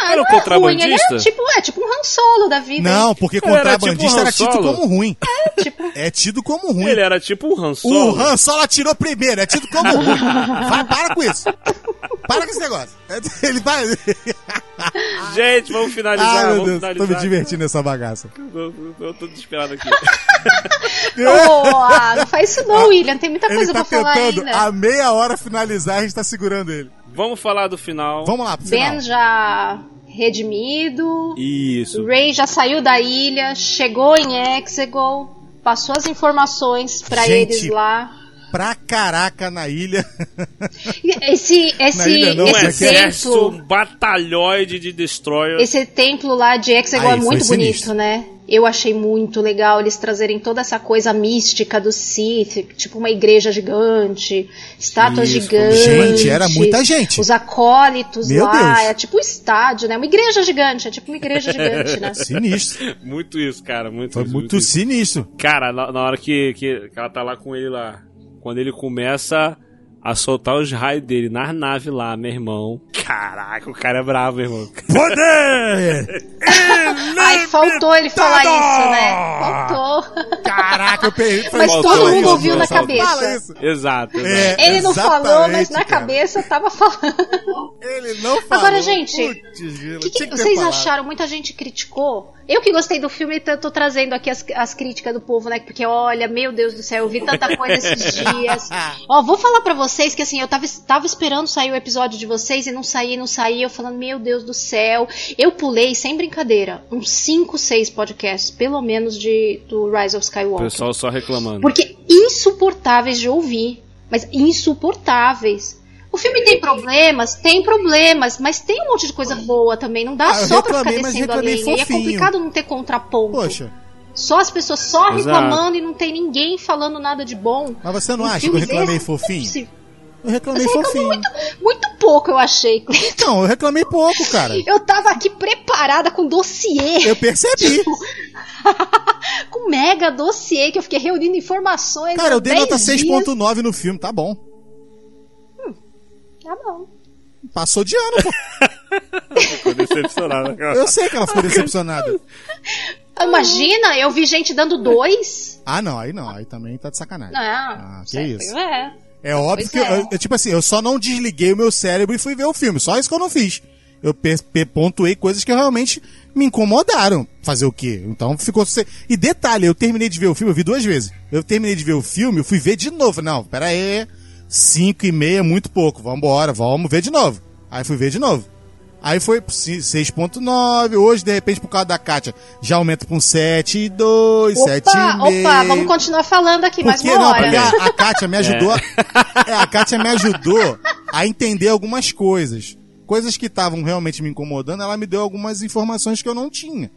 Ah, Era um não é ruim, ele contrabandista? é tipo, é tipo um Han Solo da vida. Não, porque Ele era contrabandista tipo um era tido como ruim. É, tipo, É tido como ruim. Ele era tipo um Han O Solo. Han Solo atirou primeiro, é tido como ruim. *laughs* Vai, para com isso. Para com esse negócio. *laughs* Ele vai. *laughs* Gente, vamos finalizar. Ai, meu vamos Deus, tô finalizar. me divertindo nessa bagaça. Eu, tô desesperado aqui. *laughs* Pô, ah, não faz isso não, William. Tem muita Ele coisa tá pra falar tentando ainda. a meia hora finalizar, a gente tá segurando ele. Vamos falar do final. Vamos lá, pro final. Ben já redimido. Isso. Ray já saiu da ilha, chegou em Exegol, passou as informações pra Gente, eles lá. Pra caraca na ilha. Esse, *laughs* esse, ilha não, Um esse mas é exército, um templo, batalhões de destroyers. esse templo lá de Exegol Aí, é muito bonito, sinistro. né? Eu achei muito legal eles trazerem toda essa coisa mística do Sith, tipo uma igreja gigante, estátuas Isso, gigantes. gente, era muita gente. Os acólitos Meu lá, Deus. é tipo um estádio, né? Uma igreja gigante, é tipo uma igreja gigante, né? *laughs* Sinistro. Muito isso, cara. Muito Foi isso, muito isso. sinistro. Cara, na, na hora que, que, que ela tá lá com ele lá, quando ele começa a soltar os raios dele na nave lá, meu irmão. Caraca, o cara é bravo, meu irmão. Poder! Ai, faltou ele falar isso, né? Faltou. Caraca, eu perdi. Mas Faltou todo isso, mundo ouviu na faltou. cabeça. Fala isso. Exato, exato. É, Ele não falou, mas na cara. cabeça tava falando. Ele não falou. Agora, gente, O que, que que vocês falado. acharam? Muita gente criticou. Eu que gostei do filme, tô, tô trazendo aqui as, as críticas do povo, né? Porque olha, meu Deus do céu, eu vi tanta coisa esses *laughs* dias. Ó, vou falar pra vocês que assim, eu tava, tava esperando sair o episódio de vocês e não saía, não saía. Eu falando, meu Deus do céu. Eu pulei, sem brincadeira, uns 5, 6 podcasts, pelo menos, de, do Rise of O Skywalker. pessoal só reclamando. Porque insuportáveis de ouvir. Mas insuportáveis. O filme tem problemas? Tem problemas, mas tem um monte de coisa boa também. Não dá Ah, eu só pra ficar reclamei, mas descendo a lenha. E é complicado não ter contraponto. Poxa, Só as pessoas só Exato. reclamando e não tem ninguém falando nada de bom. mas você não Um acha que eu filme reclamei desse, fofinho? é. Eu reclamei fofinho. muito, muito pouco, eu achei, Cleiton. Não, eu reclamei pouco, cara. Eu tava aqui preparada com dossiê. Eu percebi. *laughs* com mega dossiê que eu fiquei reunindo informações. Cara, eu dei 10 nota dias. 6.9 no filme, tá bom. Tá bom. Passou de ano, pô. Ficou decepcionado. cara. Eu sei que ela ficou decepcionada. Imagina, eu vi gente dando dois. Ah, não, aí não, aí também tá de sacanagem. Não, Ah, que sempre isso. É. É óbvio que, é. eu, tipo assim, eu só não desliguei o meu cérebro e fui ver o filme. Só isso que eu não fiz. Eu pontuei coisas que realmente me incomodaram. Fazer o quê? Então ficou. E detalhe, eu terminei de ver o filme, eu vi duas vezes. Eu terminei de ver o filme, eu fui ver de novo. Não, pera aí. Cinco e meia é muito pouco. Vambora, vamos ver de novo. Aí fui ver de novo. Aí foi pro ci- 6.9, hoje, de repente, por causa da Kátia, já aumenta pra um 7,2, Opa, 7,5. opa, vamos continuar falando aqui mais Porque uma não, hora. porque a, a Kátia me ajudou. A, *laughs* é, a Kátia me ajudou a entender algumas coisas. Coisas que estavam realmente me incomodando, ela me deu algumas informações que eu não tinha.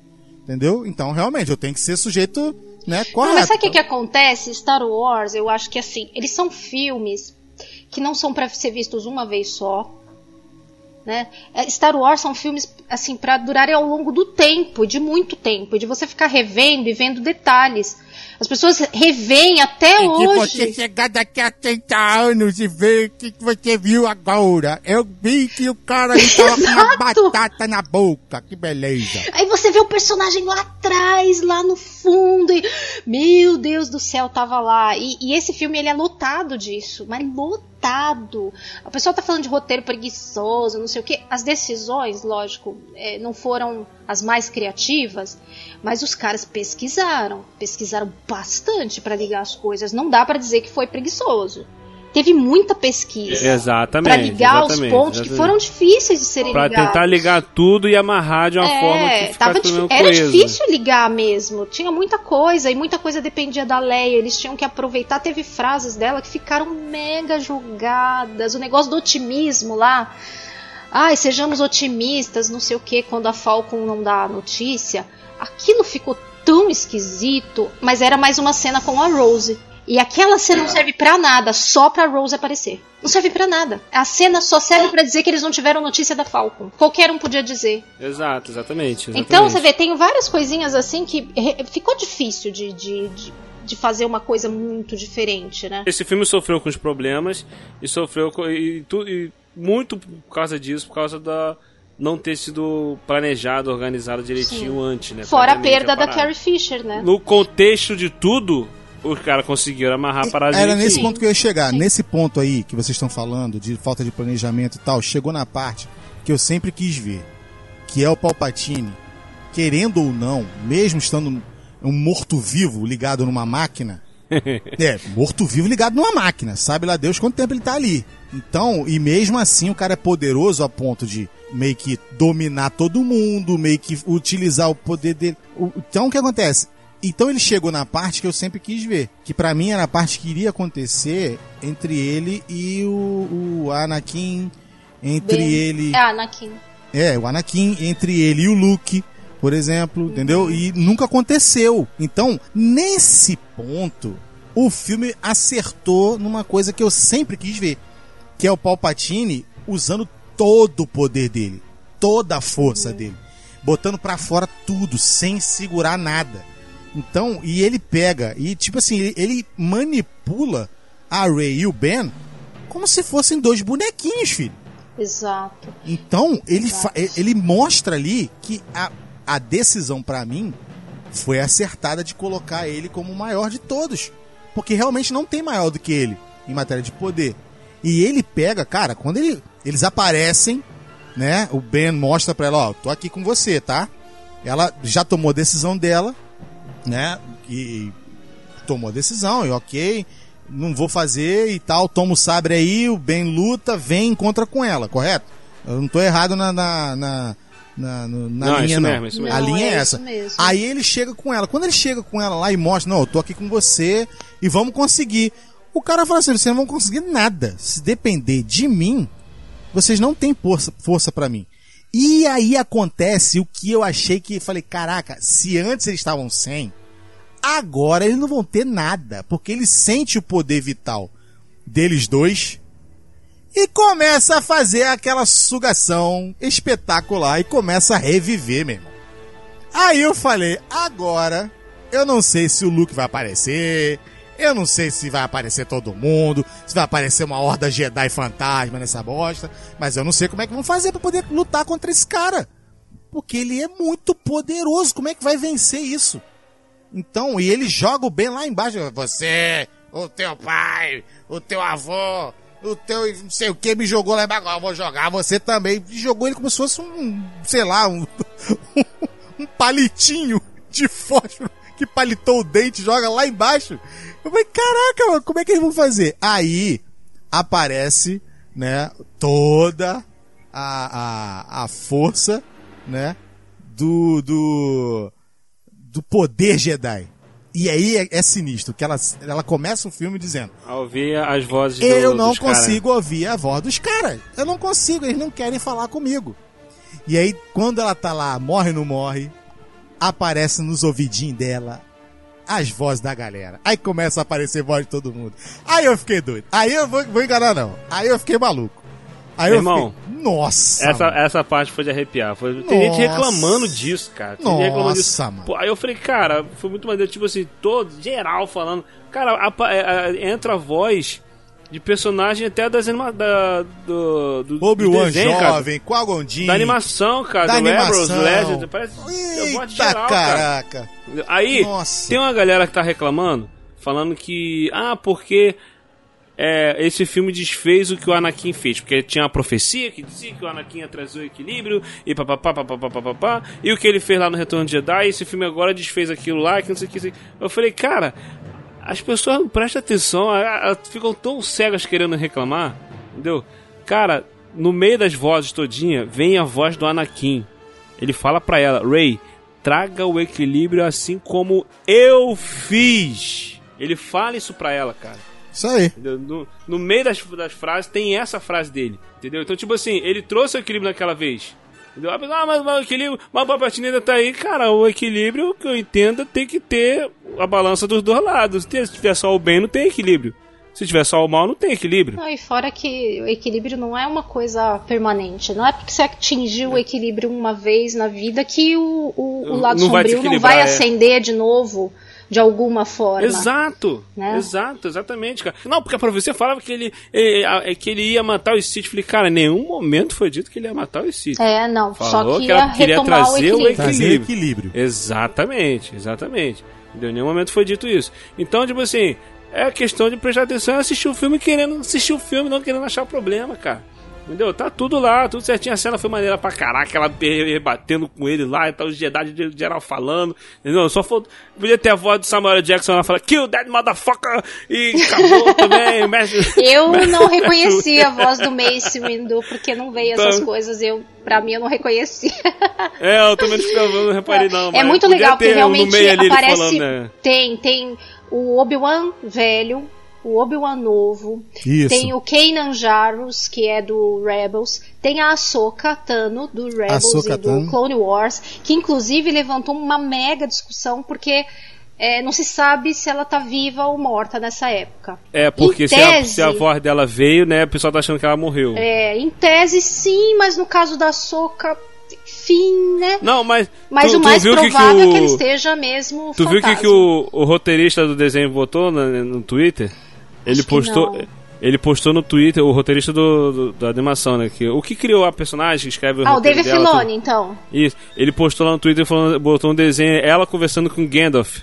Entendeu? Então, realmente, eu tenho que ser sujeito, né, Não, correto. mas sabe o que, que acontece? Star Wars, eu acho que assim, eles são filmes que não são pra ser vistos uma vez só. Né? É, Star Wars são filmes assim para durarem ao longo do tempo, de muito tempo, de você ficar revendo e vendo detalhes. As pessoas revêem até E hoje. você chegar daqui a 30 anos e ver o que você viu agora. Eu vi que o cara ali tava com uma *laughs* batata na boca. Que beleza. Aí você vê o personagem lá atrás, lá no fundo, e meu Deus do céu, tava lá. E, e esse filme ele é lotado disso, mas lotado. A pessoa tá falando de roteiro preguiçoso, não sei o que. As decisões, lógico, é, não foram as mais criativas, mas os caras pesquisaram, pesquisaram bastante pra ligar as coisas. Não dá pra dizer que foi preguiçoso. Teve muita pesquisa Exatamente. pra ligar os exatamente, pontos que exatamente. foram difíceis de serem Pra ligados. tentar ligar tudo e amarrar de uma forma que É, tava dif- era coeso. difícil ligar mesmo. Tinha muita coisa e muita coisa dependia da Leia. Eles tinham que aproveitar. Teve frases dela que ficaram mega jogadas. O negócio do otimismo lá. Ai, sejamos otimistas, não sei o que, quando a Falcon não dá a notícia. Aquilo ficou tão esquisito, mas era mais uma cena com a Rose. E aquela cena não serve pra nada, só pra Rose aparecer. Não serve pra nada. A cena só serve pra dizer que eles não tiveram notícia da Falcon. Qualquer um podia dizer. Exato, exatamente, exatamente. Então você vê, tem várias coisinhas assim que ficou difícil de, de, de, de fazer uma coisa muito diferente, né? Esse filme sofreu com os problemas e sofreu com, e, tu- e muito por causa disso, por causa da não ter sido planejado, organizado direitinho Sim. antes, né? Fora a perda da. Carrie Fisher, né? No contexto de tudo, os caras conseguiram amarrar a parada Era nesse ponto que eu ia chegar. Sim. Nesse ponto aí que vocês estão falando, de falta de planejamento e tal, chegou na parte que eu sempre quis ver, que é o Palpatine, querendo ou não, mesmo estando um morto-vivo ligado numa máquina, *laughs* é, morto-vivo ligado numa máquina, sabe lá Deus quanto tempo ele tá ali. Então, e mesmo assim o cara é poderoso a ponto de meio que dominar todo mundo, meio que utilizar o poder dele. Então o que acontece? Então ele chegou na parte que eu sempre quis ver, que pra mim era a parte que iria acontecer entre ele e o, o Anakin, entre Bem- ele, É, Anakin. é, o Anakin, entre ele e o Luke, por exemplo, entendeu? E nunca aconteceu. Então, nesse ponto, o filme acertou numa coisa que eu sempre quis ver, que é o Palpatine usando todo o poder dele, toda a força dele, botando pra fora tudo, sem segurar nada. Então, e ele pega, e tipo assim, ele, ele manipula a Rey e o Ben como se fossem dois bonequinhos, filho. Exato. Então, ele, Exato. ele mostra ali que a, a decisão pra mim foi acertada de colocar ele como o maior de todos. Porque realmente não tem maior do que ele em matéria de poder. E ele pega, cara, quando ele, eles aparecem, né? O Ben mostra pra ela, ó, tô aqui com você, tá? Ela já tomou a decisão dela, né? E tomou a decisão, e ok, não vou fazer e tal, toma o sabre aí, o Ben luta, vem e encontra com ela, correto? Eu não tô errado na, na, na, na, no- na Não, linha, isso não. mesmo, isso mesmo. A Não, linha é, é essa. Aí ele chega com ela. Quando ele chega com ela lá e mostra, não, eu tô aqui com você e vamos conseguir. O cara fala assim, vocês não vão conseguir nada. Se depender de mim, vocês não têm força, força para mim. E aí acontece o que eu achei que falei, caraca, se antes eles estavam sem, agora eles não vão ter nada, porque ele sente o poder vital deles dois e começa a fazer aquela sugação espetacular e começa a reviver, meu irmão. Aí eu falei, agora eu não sei se o Luke vai aparecer, eu não sei se vai aparecer todo mundo, se vai aparecer uma horda Jedi fantasma nessa bosta, mas eu não sei como é que vão fazer para poder lutar contra esse cara. Porque ele é muito poderoso, como é que vai vencer isso? Então, e ele joga o bem lá embaixo. Você, o teu pai, o teu avô, o teu não sei o que me jogou lá embaixo. Agora vou jogar você também. E jogou ele como se fosse um, sei lá, *laughs* um, um palitinho de fósforo que palitou o dente, joga lá embaixo. Eu falei, caraca, mano, como é que eles vão fazer? Aí aparece, né, toda a, a, a força, né, do, do, do poder Jedi. E aí é, é sinistro, que ela, ela começa o filme dizendo: A ouvir as vozes do, Eu não dos cara. consigo ouvir a voz dos caras. Eu não consigo, eles não querem falar comigo. E aí, quando ela tá lá, morre ou não morre, aparece nos ouvidinhos dela as vozes da galera. Aí começa a aparecer voz de todo mundo. Aí eu fiquei doido. Aí eu vou, vou enganar, não. Aí eu fiquei maluco. Aí eu Irmão, fiquei, nossa. Essa, mano. essa parte foi de arrepiar. Foi, tem gente Nossa. reclamando disso, cara. Tem gente reclamando disso. Nossa, mano. Pô, aí eu falei, cara, foi muito maneiro. Tipo assim, todo, geral falando. Cara, apa- é, é, entra a voz de personagem até das anima da, do, do, do Obi-Wan cara. jovem, Qui-Gon Jinn. Da animação, cara, Da do animação. Legend, parece Eita, geral, cara. caraca. Aí, Nossa. tem uma galera que tá reclamando, falando que, ah, porque é, esse filme desfez o que o Anakin fez, porque tinha uma profecia que dizia que o Anakin ia trazer o equilíbrio, e papapá, papapá, papapá, e o que ele fez lá no Retorno de Jedi, esse filme agora desfez aquilo lá, que não sei o que. Eu falei, cara, as pessoas não prestam atenção, a- ficam tão cegas querendo reclamar, entendeu? Cara, no meio das vozes todinha, vem a voz do Anakin. Ele fala pra ela, Ray, traga o equilíbrio assim como eu fiz. Ele fala isso pra ela, cara. Isso aí. No, no meio das, das frases tem essa frase dele. Entendeu? Então, tipo assim, ele trouxe o equilíbrio naquela vez. Entendeu? Ah, mas, mas, mas o equilíbrio, mas a Palpatine ainda tá aí. Cara, o equilíbrio, que eu entenda, tem que ter a balança dos dois lados. Se tiver só o bem, não tem equilíbrio. Se tiver só o mal, não tem equilíbrio. Não, e fora que o equilíbrio não é uma coisa permanente. Não é porque você atingiu o equilíbrio uma vez na vida que o, o, o lado Não vai sombrio não desequilibrar, vai é. acender de novo de alguma forma. Exato, Né? exato, exatamente, cara. Não, porque a profecia falava que ele, eh, que ele ia matar os Sith. Falei, cara, em nenhum momento foi dito que ele ia matar os Sith. É, não, Falou só que que ela ia queria retomar o trazer o equilíbrio. Trazer Equilíbrio. equilíbrio. Exatamente, exatamente. Em nenhum momento foi dito isso. Então, tipo assim, é questão de prestar atenção e assistir o filme querendo assistir o filme, não querendo achar problema, cara. Entendeu? Tá tudo lá, tudo certinho. A cena foi maneira pra caraca, ela be- batendo com ele lá e tal, os Jedi de geral falando. Entendeu? Só faltou. Podia ter a voz do Samuel Jackson lá falando, kill that motherfucker! E acabou *laughs* também. Eu *laughs* não reconheci a voz do Mace Windu, porque não veio essas Tá. coisas. Eu, pra mim, eu não reconheci. *laughs* É, eu também não, reparei, não. é muito legal, porque realmente aparece. falando, né? Tem, tem o Obi-Wan velho, o Obi-Wan novo, Isso. tem o Kanan Jarrus, que é do Rebels, tem a Ahsoka Tano, do Rebels Ahsoka e do Tano. Clone Wars, que inclusive levantou uma mega discussão, porque. é, não se sabe se ela tá viva ou morta nessa época. É, porque Em se, a, se a voz dela veio, né, o pessoal tá achando que ela morreu. É, em tese, sim, mas no caso da Soca, enfim, né? Não, mas. Mas tu, o mais viu que provável que é o... que ele esteja mesmo Tu viu o que, fantasma. que o, o roteirista do desenho botou no, no Twitter? Ele Acho postou. Ele postou no Twitter, o roteirista do, do- da animação, né? Que, o que criou a personagem, que escreve o Ah, o David dela, Filoni, então. Isso. Ele postou lá no Twitter, falando, botou um desenho, ela conversando com Gandalf.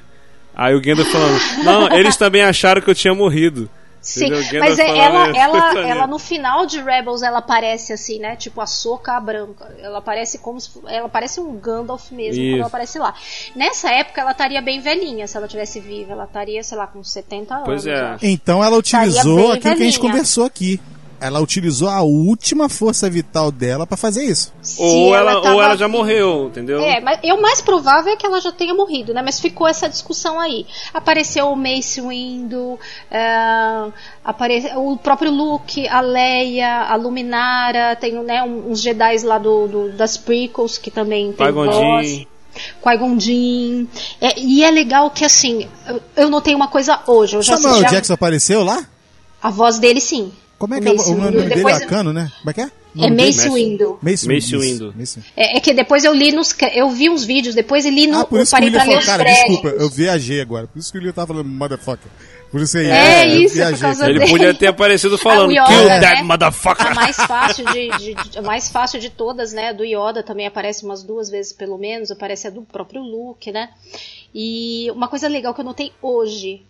Aí o Gandalf falando, não, eles também acharam que eu tinha morrido. Sim, mas é, falando ela, ela, *laughs* ela no final de Rebels ela aparece assim, né? Tipo a soca branca. Ela aparece como se, ela parece um Gandalf mesmo Isso. quando ela aparece lá. Nessa época ela estaria bem velhinha, se ela tivesse viva, ela estaria, sei lá, com 70 anos. Pois é. Então ela utilizou aquilo que a gente velhinha. conversou aqui. Ela utilizou a última força vital dela pra fazer isso. Se Ou ela, tava ou ela já morreu, entendeu? É, mas o mais provável é que ela já tenha morrido, né? Mas ficou essa discussão aí. Apareceu o Mace Windu, é, apare... o próprio Luke, a Leia, a Luminara, tem né, uns Jedi lá do, do- das prequels que também tem voz. Qui-Gon Jinn. É, e é legal que, assim, eu, eu notei uma coisa hoje. Eu já, Samuel já- Jackson apareceu lá? A voz dele, sim. Como é que é o nome dele? Depois- É Cano, né? Como é que é? É? Mace Windu. Mace, Mace isso, Windu. Mace Windu. É, é que depois eu li nos. Eu vi uns vídeos depois e li no. Ah, por eu isso que o William falou, cara, créditos. desculpa, eu viajei agora. Por isso que o William tava falando motherfucker. Por isso aí. É, eu isso, é por viajei. causa Ele dele. podia ter aparecido Ah, falando, o Yoda, kill né? that motherfucker. A mais fácil de, de- de- a mais fácil de todas, né? Do Yoda também aparece umas duas vezes pelo menos, aparece a do próprio Luke, né? E uma coisa legal que eu notei hoje,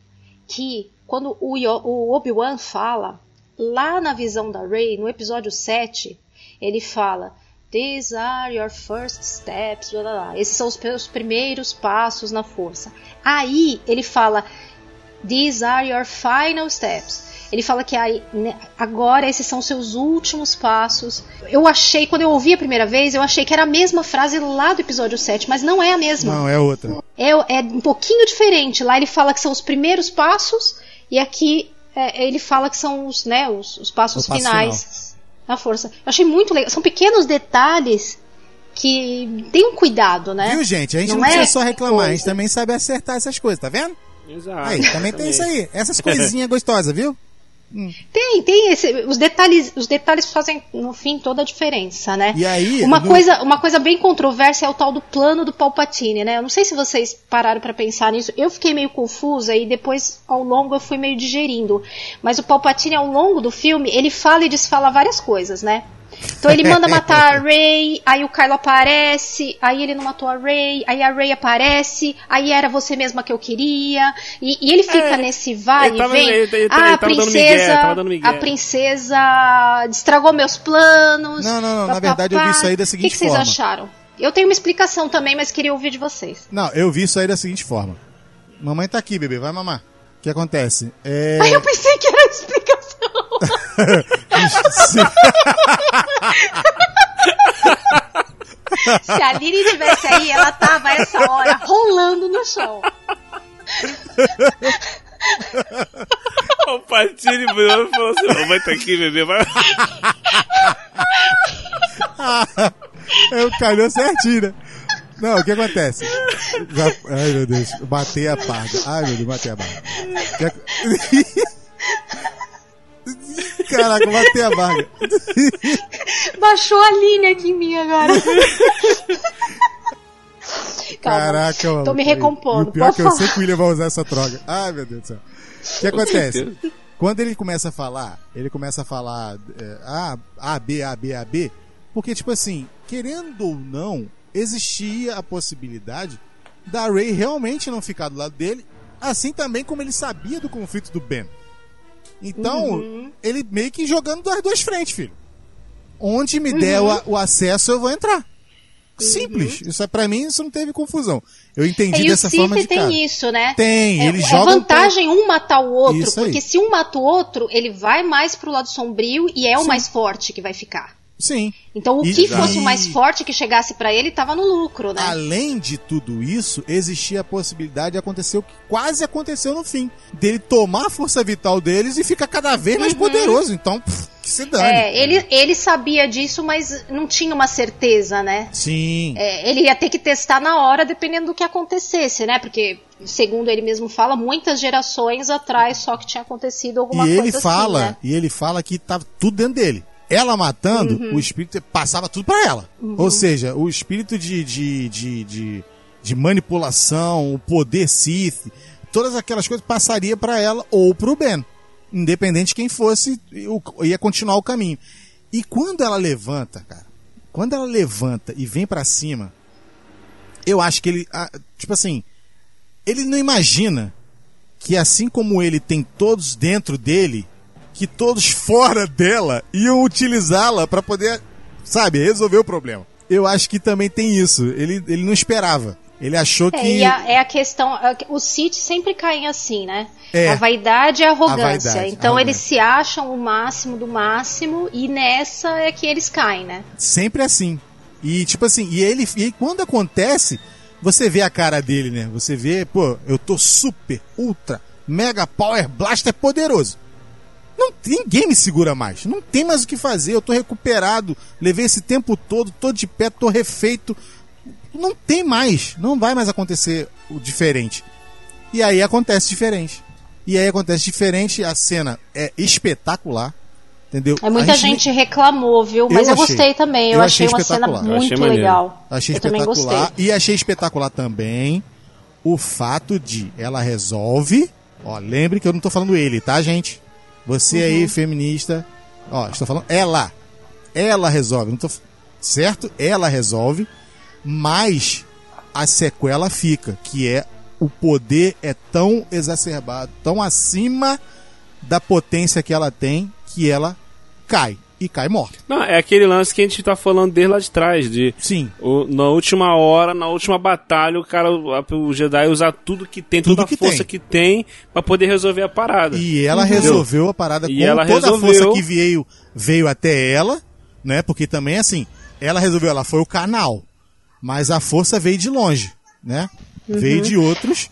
que quando o, Yo- o Obi-Wan fala, lá na visão da Rey, no episódio 7, ele fala These are your first steps, blá, blá, blá. esses são os meus primeiros passos na força. Aí ele fala These are your final steps. Ele fala que aí, né, agora esses são seus últimos passos. Eu achei, quando eu ouvi a primeira vez, eu achei que era a mesma frase lá do episódio 7, mas não é a mesma. Não, é outra. É, é um pouquinho diferente. Lá ele fala que são os primeiros passos, e aqui é, ele fala que são os, né, os, os passos passo finais na força. Eu achei muito legal. São pequenos detalhes que tem um cuidado, né? Viu, gente? A gente não, Não é precisa só reclamar, a gente coisa. também sabe acertar essas coisas, tá vendo? Exato. Aí, também tem isso aí. Essas *laughs* coisinhas gostosas, viu? Tem, tem esse, os detalhes, os detalhes fazem no fim toda a diferença, né? E aí, uma no- coisa, uma coisa bem controversa é o tal do plano do Palpatine, né? Eu não sei se vocês pararam pra pensar nisso. Eu fiquei meio confusa e depois ao longo eu fui meio digerindo. Mas o Palpatine ao longo do filme, ele fala e desfala várias coisas, né? Então ele manda matar a *laughs* Rey, aí o Kylo aparece, aí ele não matou a Rey, aí a Rey aparece, aí era você mesma que eu queria, e, e ele fica É, nesse vai e vem. ele- ele- ele ah, a princesa, a princesa estragou meus planos. Não, não, não, na papapá. verdade eu vi isso aí da O seguinte que, que vocês forma. acharam? Eu tenho uma explicação também, mas queria ouvir de vocês. Não, eu vi isso aí da seguinte forma. Mamãe tá aqui, bebê, vai mamar. O que acontece? É... Aí eu pensei que era explicação. *laughs* Se- a Lili estivesse aí, ela tava essa hora rolando no chão. O Patini virou e falou assim: "Ô, vai tá aqui, bebê. Vai... *laughs* Eu calhou certinho, né? Não, o que acontece? Ai, meu Deus. Batei a parda. Ai, meu Deus, batei a barra. *laughs* Caraca, batei a barra. *laughs* Baixou a linha aqui em mim agora. *laughs* Calma. Caraca, mano. Tô me E recompondo. o pior é que eu sei que o William vai usar essa droga. Ai, meu Deus do céu. O que acontece? Quando ele começa a falar, ele começa a falar é, A, A, B, A, B, A, B, porque, tipo assim, querendo ou não, existia a possibilidade da Ray realmente não ficar do lado dele, assim também como ele sabia do conflito do Ben. Então, Uhum. ele meio que jogando das duas frentes, filho. Onde me der o, o acesso, eu vou entrar. Simples. Isso é pra mim, isso não teve confusão. Eu entendi Uhum. O dessa forma de tem cara. isso, né? Tem, É, ele é joga vantagem um matar o outro, porque se um mata o outro, ele vai mais pro lado sombrio e é o mais forte que vai ficar. Sim. Então o que fosse o mais forte que chegasse pra ele tava no lucro, né? Além de tudo isso, existia a possibilidade de acontecer o que quase aconteceu no fim. Dele tomar a força vital deles e ficar cada vez mais poderoso. Então, pff, que se dane. Uhum. É, ele, ele sabia disso, mas não tinha uma certeza, né? Sim. É, ele ia ter que testar na hora, dependendo do que acontecesse, né? Porque, segundo ele mesmo fala, muitas gerações atrás só que tinha acontecido alguma e coisa ele fala, assim, né? e ele fala que tava tudo dentro dele. Ela matando, Uhum. o espírito passava tudo pra ela. Ou seja, o espírito de, de, de, de, de manipulação, o poder Sith, todas aquelas coisas passaria pra ela ou pro Ben. Independente de quem fosse, ia continuar o caminho. E quando ela levanta, cara, quando ela levanta e vem pra cima, eu acho que ele, tipo assim, ele não imagina que assim como ele tem todos dentro dele, que todos fora dela iam utilizá-la para poder, sabe, resolver o problema. Eu acho que também tem isso. Ele, ele não esperava. Ele achou É, que. e a, é a questão. a- Os Sith sempre caem assim, né? É. A vaidade e a arrogância. vaidade, então a eles arrogância. se acham o máximo do máximo e nessa é que eles caem, né? Sempre assim. E tipo assim, e ele e quando acontece, você vê a cara dele, né? Você vê, pô, eu tô super, ultra, mega power blaster poderoso. Não ninguém me segura mais. Não tem mais o que fazer. Eu tô recuperado. Levei esse tempo todo, tô de pé, tô refeito. Não tem mais. Não vai mais acontecer o diferente. E aí acontece diferente. E aí acontece diferente. A cena é espetacular. Entendeu? É, muita A gente reclamou, viu? Mas eu, Eu achei. gostei também. Eu, Eu achei, achei uma cena achei muito maneiro. legal. Achei eu também espetacular. gostei. E achei espetacular também o fato de ela resolve. Ó, lembre que eu não tô falando ele, tá, gente? Você Uhum. aí, feminista. Ó, estou falando ela. Ela resolve. Não tô, certo? Ela resolve. Mas a sequela fica, que é o poder é tão exacerbado, tão acima da potência que ela tem, que ela cai. E cai morta. Não, é aquele lance que a gente tá falando desde lá de trás, de Sim. o- na última hora, na última batalha, o cara, o, Jedi usar tudo que tem, Tudo toda a que força tem. que tem pra poder resolver a parada. E ela resolveu a parada E com ela toda resolveu. a força que veio, veio até ela, né? Porque também, assim, ela resolveu, ela foi o canal. Mas a força veio de longe, né? Veio de outros.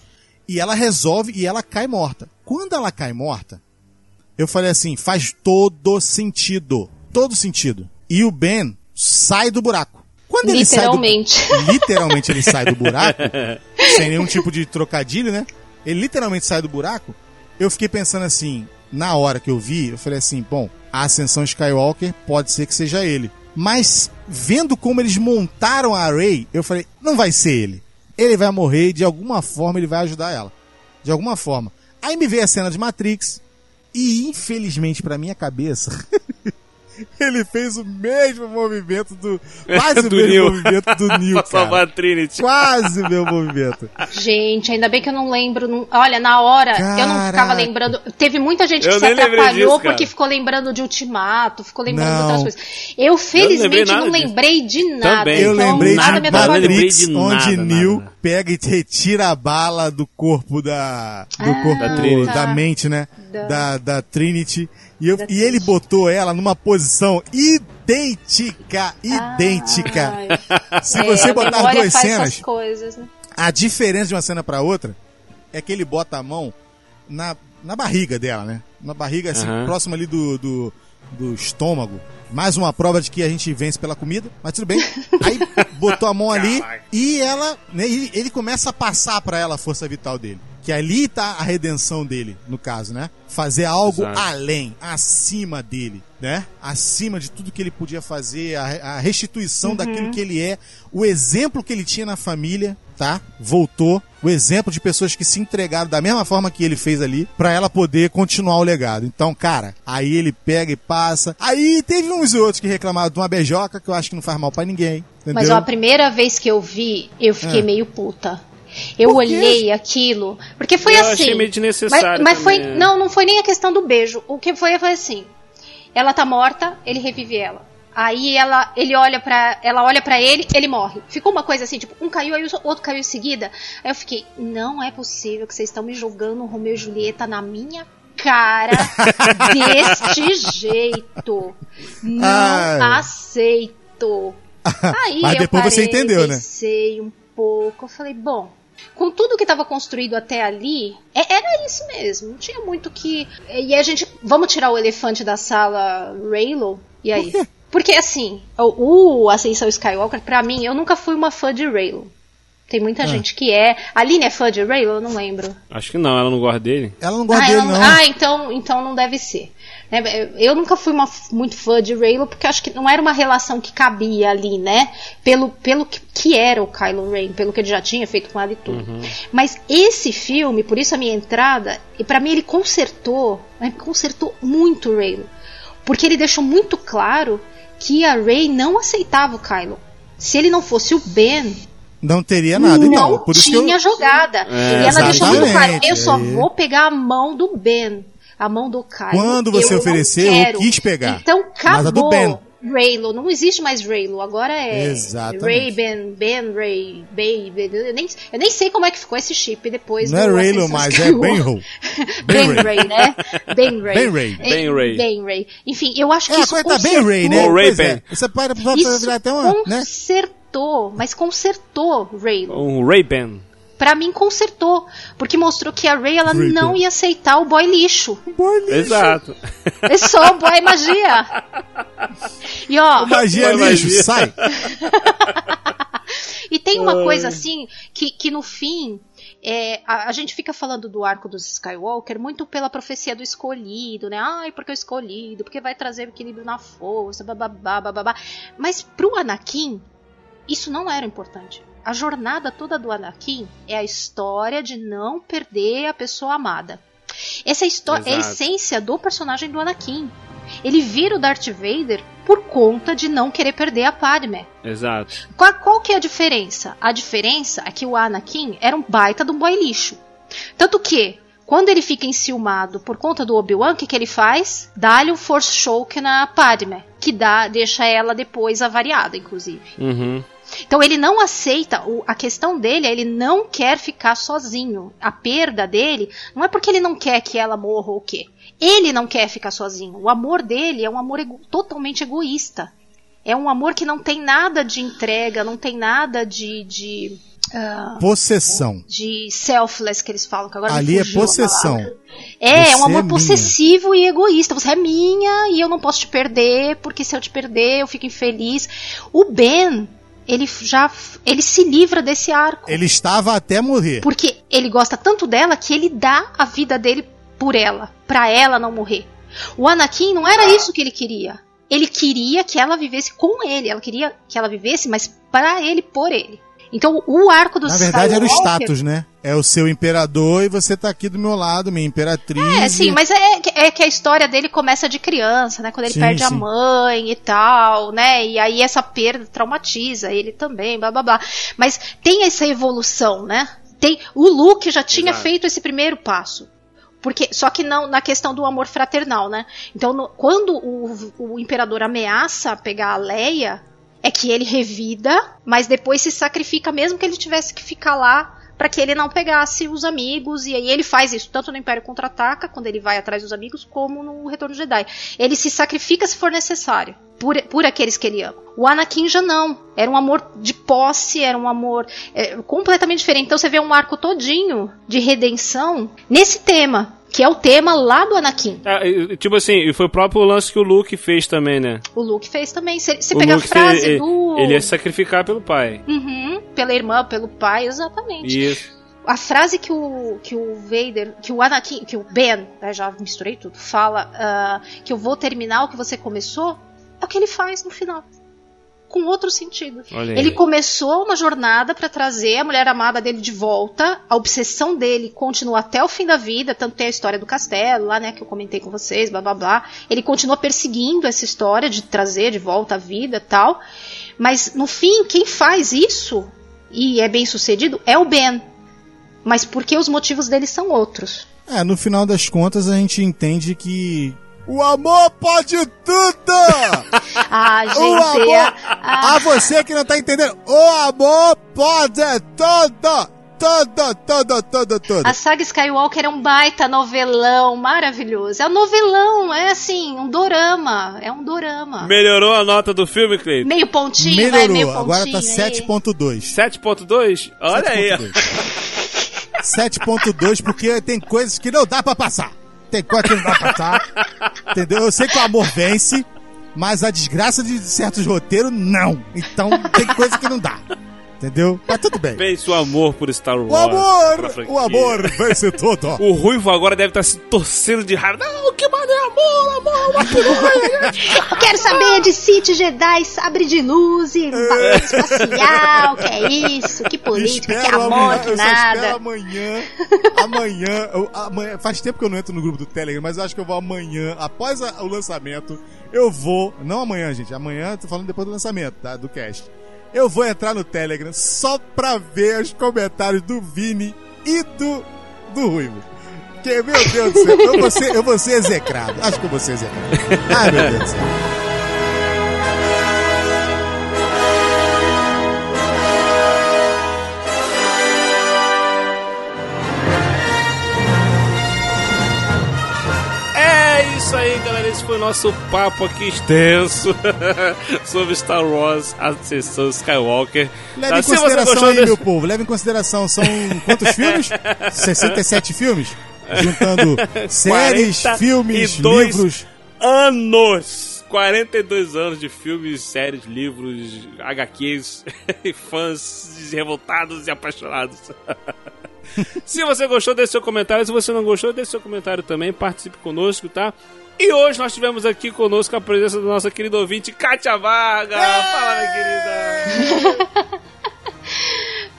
E ela resolve e ela cai morta. Quando ela cai morta, eu falei assim, faz todo sentido. Todo sentido. E o Ben sai do buraco. Quando ele sai do, Literalmente. *laughs* literalmente ele sai do buraco, *laughs* sem nenhum tipo de trocadilho, né? Ele literalmente sai do buraco. Eu fiquei pensando assim, na hora que eu vi, eu falei assim, bom, a ascensão Skywalker pode ser que seja ele. Mas vendo como eles montaram a Rey, eu falei, não vai ser ele. Ele vai morrer e de alguma forma ele vai ajudar ela. De alguma forma. Aí me veio a cena de Matrix e infelizmente pra minha cabeça *laughs* ele fez o mesmo movimento do *laughs* quase o Do mesmo Neo. movimento do Neo, pra salvar cara. a Trinity. Quase o meu movimento. Gente, ainda bem que eu não lembro. não- Olha, na hora, eu não ficava Caraca. lembrando. Teve muita gente que Eu se nem lembrei atrapalhou disso, porque ficou lembrando de Ultimato, ficou lembrando de Não. outras coisas. Eu, felizmente, nada não disso. lembrei de nada. Também. Eu então, lembrei nada de me nada. Eu Matrix, de onde nada, Neo nada. pega e retira a bala do corpo da. do Ah, corpo Da Trinity. da mente, né? Da- Da, da Trinity. E, eu- e ele botou ela numa posição idêntica. Idêntica. Ai, Se é, você a botar as duas faz cenas, essas coisas, né? a diferença de uma cena pra outra é que ele bota a mão na, na barriga dela, né? Na barriga, assim, Aham. próximo ali do, do, do estômago. Mais uma prova de que a gente vence pela comida, mas tudo bem. Aí botou a mão *laughs* ali e ela, né, ele, ele começa a passar pra ela a força vital dele. Que ali tá a redenção dele, no caso, né? Fazer algo Exato. além, acima dele, né? Acima de tudo que ele podia fazer, a, a restituição daquilo que ele é, o exemplo que ele tinha na família, tá? Voltou. O exemplo de pessoas que se entregaram da mesma forma que ele fez ali, pra ela poder continuar o legado. Então, cara, aí ele pega e passa. Aí teve uns outros que reclamaram de uma beijoca, que eu acho que não faz mal pra ninguém. Entendeu? Mas ó, a primeira vez que eu vi, eu fiquei Ah. meio puta. Eu olhei aquilo, porque foi Eu assim. achei meio desnecessário Mas, mas foi, também, é. não, não foi nem a questão do beijo. O que foi foi assim. Ela tá morta, ele revive ela. Aí ela, ele olha para, ela olha pra ele, ele morre. Ficou uma coisa assim, tipo, um caiu aí o outro caiu em seguida. Aí eu fiquei, não é possível que vocês estão me jogando Romeu e Julieta na minha cara *laughs* deste jeito. Não Ai. aceito. *laughs* Aí Mas eu depois você parei, entendeu, né? pensei um pouco, eu falei, bom, com tudo que estava construído até ali, é- era isso mesmo. Não tinha muito que. E a gente. Vamos tirar o elefante da sala Raylo? E aí? Porque assim, o, o Ascensão Skywalker, pra mim, eu nunca fui uma fã de Raylo. Tem muita gente que é. A Aline é fã de Raylo? Eu não lembro. Acho que não, ela não gosta dele. Ela não gosta ah, dele, ela não. ah, então, então não deve ser. Né, Eu nunca fui uma, muito fã de Raylo, porque acho que não era uma relação que cabia ali, né? Pelo, pelo que, que era o Kylo Ren, pelo que ele já tinha feito com ela e tudo. Mas esse filme, por isso a minha entrada, e para mim ele consertou, né, consertou muito o Raylo. Porque ele deixou muito claro que a Rey não aceitava o Kylo. Se ele não fosse o Ben, Não teria nada. Então, não por isso que eu... tinha jogada. É, e ela deixou muito claro: exatamente. eu só É. vou pegar a mão do Ben. A mão do Kylo. Quando você eu ofereceu, eu quis pegar. Então Mas a do acabou. Ben. Raylo, não existe mais Raylo, agora é Exatamente. Ray, Ben, Ben, Ray, Baby. Eu nem, eu nem sei como é que ficou esse chip depois Não é Raylo mais, é. Ben Ho. *laughs* Ben Ben Ray, né? Ben Ray. Ben Ray. É, Ben Ray. Ben Ray. Enfim, eu acho que É, isso coisa tá bem Ray, né? Ou Ray é. Ben. Você pode, pode Isso virar até uma, né? consertou, mas consertou Raylo. Um Ray-Ban. Pra mim consertou, porque mostrou que a Ray ela não ia aceitar o boy lixo. Boa lixo. Exato. É só o boy magia. E ó, Magia Boa lixo, magia. sai. *laughs* e tem uma coisa assim que, que no fim é, a, a, gente fica falando do arco dos Skywalker muito pela profecia do escolhido, né? Ai, porque o escolhido, porque vai trazer equilíbrio na força, bababá, bababá. Mas pro Anakin, isso não era importante. A jornada toda do Anakin é a história de não perder a pessoa amada. Essa história é a essência do personagem do Anakin. Ele vira o Darth Vader por conta de não querer perder a Padme. Exato. Qual, qual que é a diferença? A diferença é que o Anakin era um baita de um boy lixo. Tanto que, quando ele fica enciumado por conta do Obi-Wan, o que, que ele faz? Dá-lhe um Force Choke na Padme, que dá, deixa ela depois avariada, inclusive. Uhum. Então ele não aceita, a questão dele é ele não quer ficar sozinho. A perda dele não é porque ele não quer que ela morra ou o quê. Ele não quer ficar sozinho. O amor dele é um amor ego totalmente egoísta. É um amor que não tem nada de entrega, não tem nada de. de uh, possessão. De selfless que eles falam, que agora Ali é possessão. É, é um amor é possessivo e egoísta. Você é minha e eu não posso te perder, porque se eu te perder eu fico infeliz. O Ben ele já ele se livra desse arco. Ele estava até morrer. Porque ele gosta tanto dela que ele dá a vida dele por ela, para ela não morrer. O Anakin não era isso que ele queria. Ele queria que ela vivesse com ele, ela queria que ela vivesse, mas para ele, por ele. Então, o arco do Na verdade, era o status, né? É o seu imperador e você tá aqui do meu lado, minha imperatriz. É, sim, mas é, é que a história dele começa de criança, né? Quando ele sim, perde sim. a mãe e tal, né? E aí essa perda traumatiza ele também, blá blá blá. Mas tem essa evolução, né? Tem, o Luke já tinha Exato. feito esse primeiro passo. Porque, só que não na questão do amor fraternal, né? Então, no, quando o, o imperador ameaça pegar a Leia, é que ele revida, mas depois se sacrifica mesmo que ele tivesse que ficar lá para que ele não pegasse os amigos, e aí ele faz isso tanto no Império Contra-Ataca, quando ele vai atrás dos amigos, como no Retorno Jedi. Ele se sacrifica se for necessário, por, por aqueles que ele ama. O Anakin já não. Era um amor de posse, era um amor é, completamente diferente. Então você vê um arco todinho de redenção nesse tema que é o tema lá do Anakin. É, tipo assim, foi o próprio lance que o Luke fez também, né? O Luke fez também. Se, se pegar Luke a frase fez, do. Ele ia sacrificar pelo pai. Uhum, pela irmã, pelo pai, exatamente. Isso. A frase que o, que o Vader, que o Anakin, que o Ben, né, já misturei tudo, fala uh, que eu vou terminar o que você começou, é o que ele faz no final com outro sentido. Ele começou uma jornada para trazer a mulher amada dele de volta. A obsessão dele continua até o fim da vida, tanto tem a história do castelo lá, né, que eu comentei com vocês, blá blá blá. Ele continua perseguindo essa história de trazer de volta a vida, tal. Mas no fim, quem faz isso e é bem sucedido é o Ben. Mas porque os motivos dele são outros. É, no final das contas a gente entende que o amor pode tudo! *laughs* ah, gente. O amor, é... ah. A você que não tá entendendo, o amor pode tudo! Tudo, tudo, tudo, tudo. A saga Skywalker é um baita novelão maravilhoso. É um novelão, é assim, um dorama. É um dorama. Melhorou a nota do filme, Cleiton? Meio pontinho, Melhorou, vai, meio pontinho. agora tá 7.2. 7.2? Olha 7. aí. 7.2 *laughs* porque tem coisas que não dá pra passar tem coisa que não dá pra passar. entendeu? Eu sei que o amor vence, mas a desgraça de certos roteiros, não. Então tem coisa que não dá. Entendeu? Mas tudo bem. Vence o amor por Star Wars. O amor! O amor vence tudo. o Ruivo agora deve estar se torcendo de raiva. Não, que mano é amor, amor, amor. Quero saber de City Jedi, sabre de luz e é. espacial. Que é isso? Que política, que amor, amanhã, que nada. Eu amanhã, amanhã, eu, amanhã. Faz tempo que eu não entro no grupo do Telegram, mas eu acho que eu vou amanhã, após a, o lançamento, eu vou. Não amanhã, gente. Amanhã, tô falando depois do lançamento, tá? Do cast eu vou entrar no Telegram só pra ver os comentários do Vini e do, do Ruivo. Que, meu Deus do céu, eu vou ser, eu vou ser execrado. Acho que eu vou ser execrado. Ai, meu Deus do céu. Esse foi o nosso papo aqui extenso *laughs* sobre Star Wars, a sessão Skywalker. Leve tá, em consideração aí, desse... meu povo. Leve em consideração. São quantos *laughs* filmes? 67 filmes? Juntando *laughs* séries, filmes, livros. Anos! 42 anos de filmes, séries, livros, HQs, fãs revoltados e apaixonados. Se você gostou, deixe seu comentário. Se você não gostou, deixe seu comentário também. Participe conosco, tá? E hoje nós tivemos aqui conosco a presença da nossa querida ouvinte, Kátia Varga. Fala, minha querida. *laughs*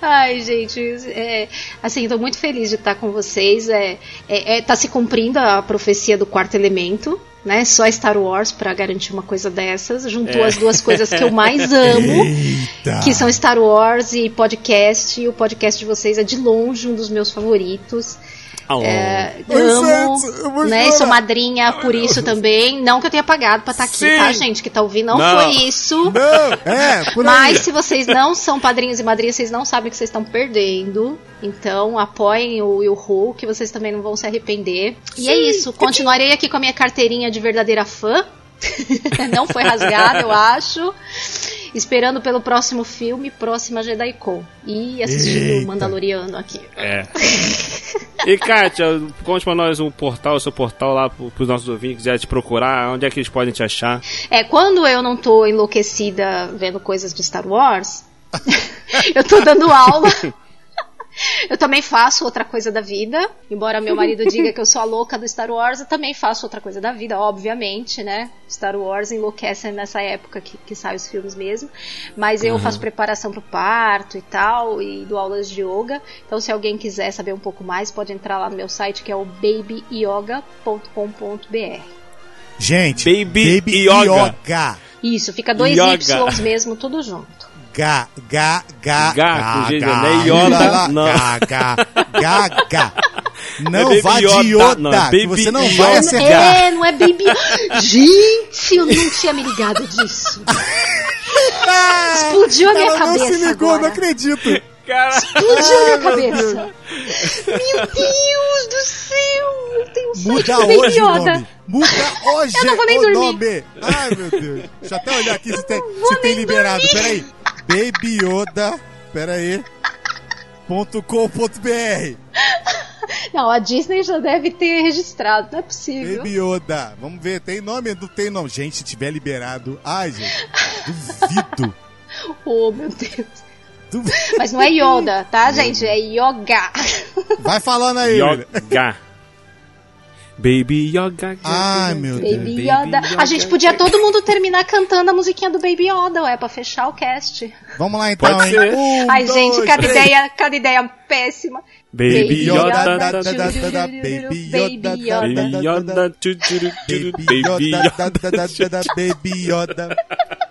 Ai, gente, é, assim, tô muito feliz de estar com vocês. É, é, é, tá se cumprindo a profecia do quarto elemento, né? Só Star Wars para garantir uma coisa dessas. Juntou É. as duas coisas que eu mais *laughs* amo, Eita. que são Star Wars e podcast. E o podcast de vocês é de longe um dos meus favoritos. Oh. É, Oi, amo, né? Sou madrinha por isso também. Não que eu tenha pagado pra estar aqui, Sim. tá, gente? Que tá ouvindo, não, Não. foi isso. Não, é, por Mas aí. se vocês não são padrinhos e madrinhas, vocês não sabem que vocês estão perdendo. Então apoiem o Will Who, que vocês também não vão se arrepender. E é isso. Continuarei aqui com a minha carteirinha de verdadeira fã. *laughs* não foi rasgada, eu acho. Esperando pelo próximo filme, próxima JediCon. E assistindo Eita. o Mandaloriano aqui. É. *laughs* E Kátia, conte pra nós um portal, o seu portal lá pro- pros nossos ouvintes, quiser te procurar, onde é que eles podem te achar? É, quando eu não tô enlouquecida vendo coisas de Star Wars, *laughs* *laughs* eu tô dando aula. Eu também faço outra coisa da vida. Embora meu marido diga que eu sou a louca do Star Wars, eu também faço outra coisa da vida, obviamente, né? Star Wars enlouquece nessa época que, que saem os filmes mesmo. Mas eu faço preparação pro parto e tal, e dou aulas de yoga. Então, se alguém quiser saber um pouco mais, pode entrar lá no meu site que é o babyyoga.com.br. Gente, Baby Baby Yoga. Yoga. Isso, fica dois Yoga. Ys mesmo, tudo junto. Gá, gá, gá, Gá, com G, gá, não é gá, Yoda, lá, lá, não. Gá, gá, gá, gá. Não É Baby vá de Yoda, Yoda, não, que Baby você não vai acertar. É, não é baby. Gente, eu não tinha me ligado disso. Explodiu a minha Ela não cabeça. se ligou, agora. não acredito. Cara, Explodiu a minha cabeça. Meu Deus do céu! Eu tenho site Muda Baby hoje o nome. Muda hoje Eu não vou nem dormir. nome. Ai, meu Deus. Deixa eu até olhar aqui se tem, se tem liberado. Peraí. Baby Yoda. Peraí. Ponto .com.br Não, a Disney já deve ter registrado, não é possível. Baby Yoda. Vamos ver, tem nome? Não tem nome. Gente, se tiver liberado. Ai, gente. Duvido. *laughs* Oh, meu Deus. Duvido. Mas não é Yoda, tá, gente? É Yoga. Vai falando aí. Yoga. *laughs* Baby Yoga. Ai, meu Deus. Baby Yoda. A gente podia todo mundo terminar cantando a musiquinha do Baby Yoda, ué, pra fechar o cast. Vamos lá então, Pode hein? ser. Um, Ai, gente, dois, cada três. ideia, cada ideia péssima. Baby Yoda, Yoda. da, da, da, da, da, da, da, Baby Yoda, Baby da, Yoda. da, Baby Yoda. Baby Yoda,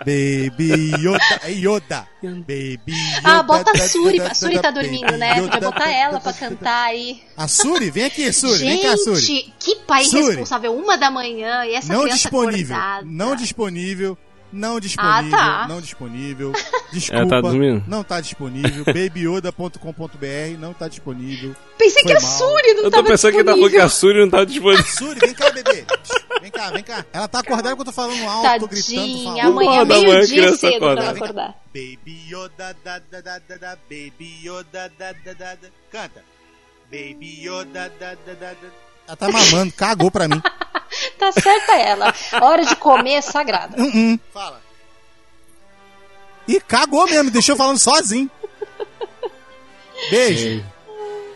Baby Yoda, é Yoda, Baby Yoda. Ah, bota a Suri. A Suri tá dormindo, né? Podia botar ela pra cantar aí. A Suri, vem aqui, Suri, vem cá, Suri. Gente, que pai Suri. responsável. Uma da manhã e essa Não criança disponível, acordada. não disponível, não disponível, tá. não disponível. Ela *laughs* Desculpa, tá dormindo? não tá disponível. *laughs* Babyoda.com.br não tá disponível. Pensei que Foi a mal. Suri não Eu tô tava pensando que tá falando que disponível. a Suri não tava *laughs* disponível. Suri, vem cá, bebê. Vem cá, vem cá. Ela tá acordada quando eu tô falando alto, tô gritando, tô Tadinha, falando. amanhã meio-dia criança cedo pra ela acordar. Baby Yoda, da, da, da, da, da, Baby Yoda, da, da, da, da. Canta. Baby Yoda, da, da, da, da. Ela tá mamando, cagou pra mim. Tá certa ela. A hora de comer é sagrada. Hum, hum. Fala. Ih, cagou mesmo, deixou falando sozinho. Beijo.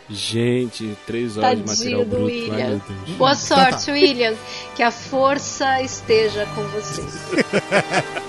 Gente, três horas de material Tadinho do bruto. Ai, William. Deus. Boa sorte, William. Que a força esteja com você. *laughs*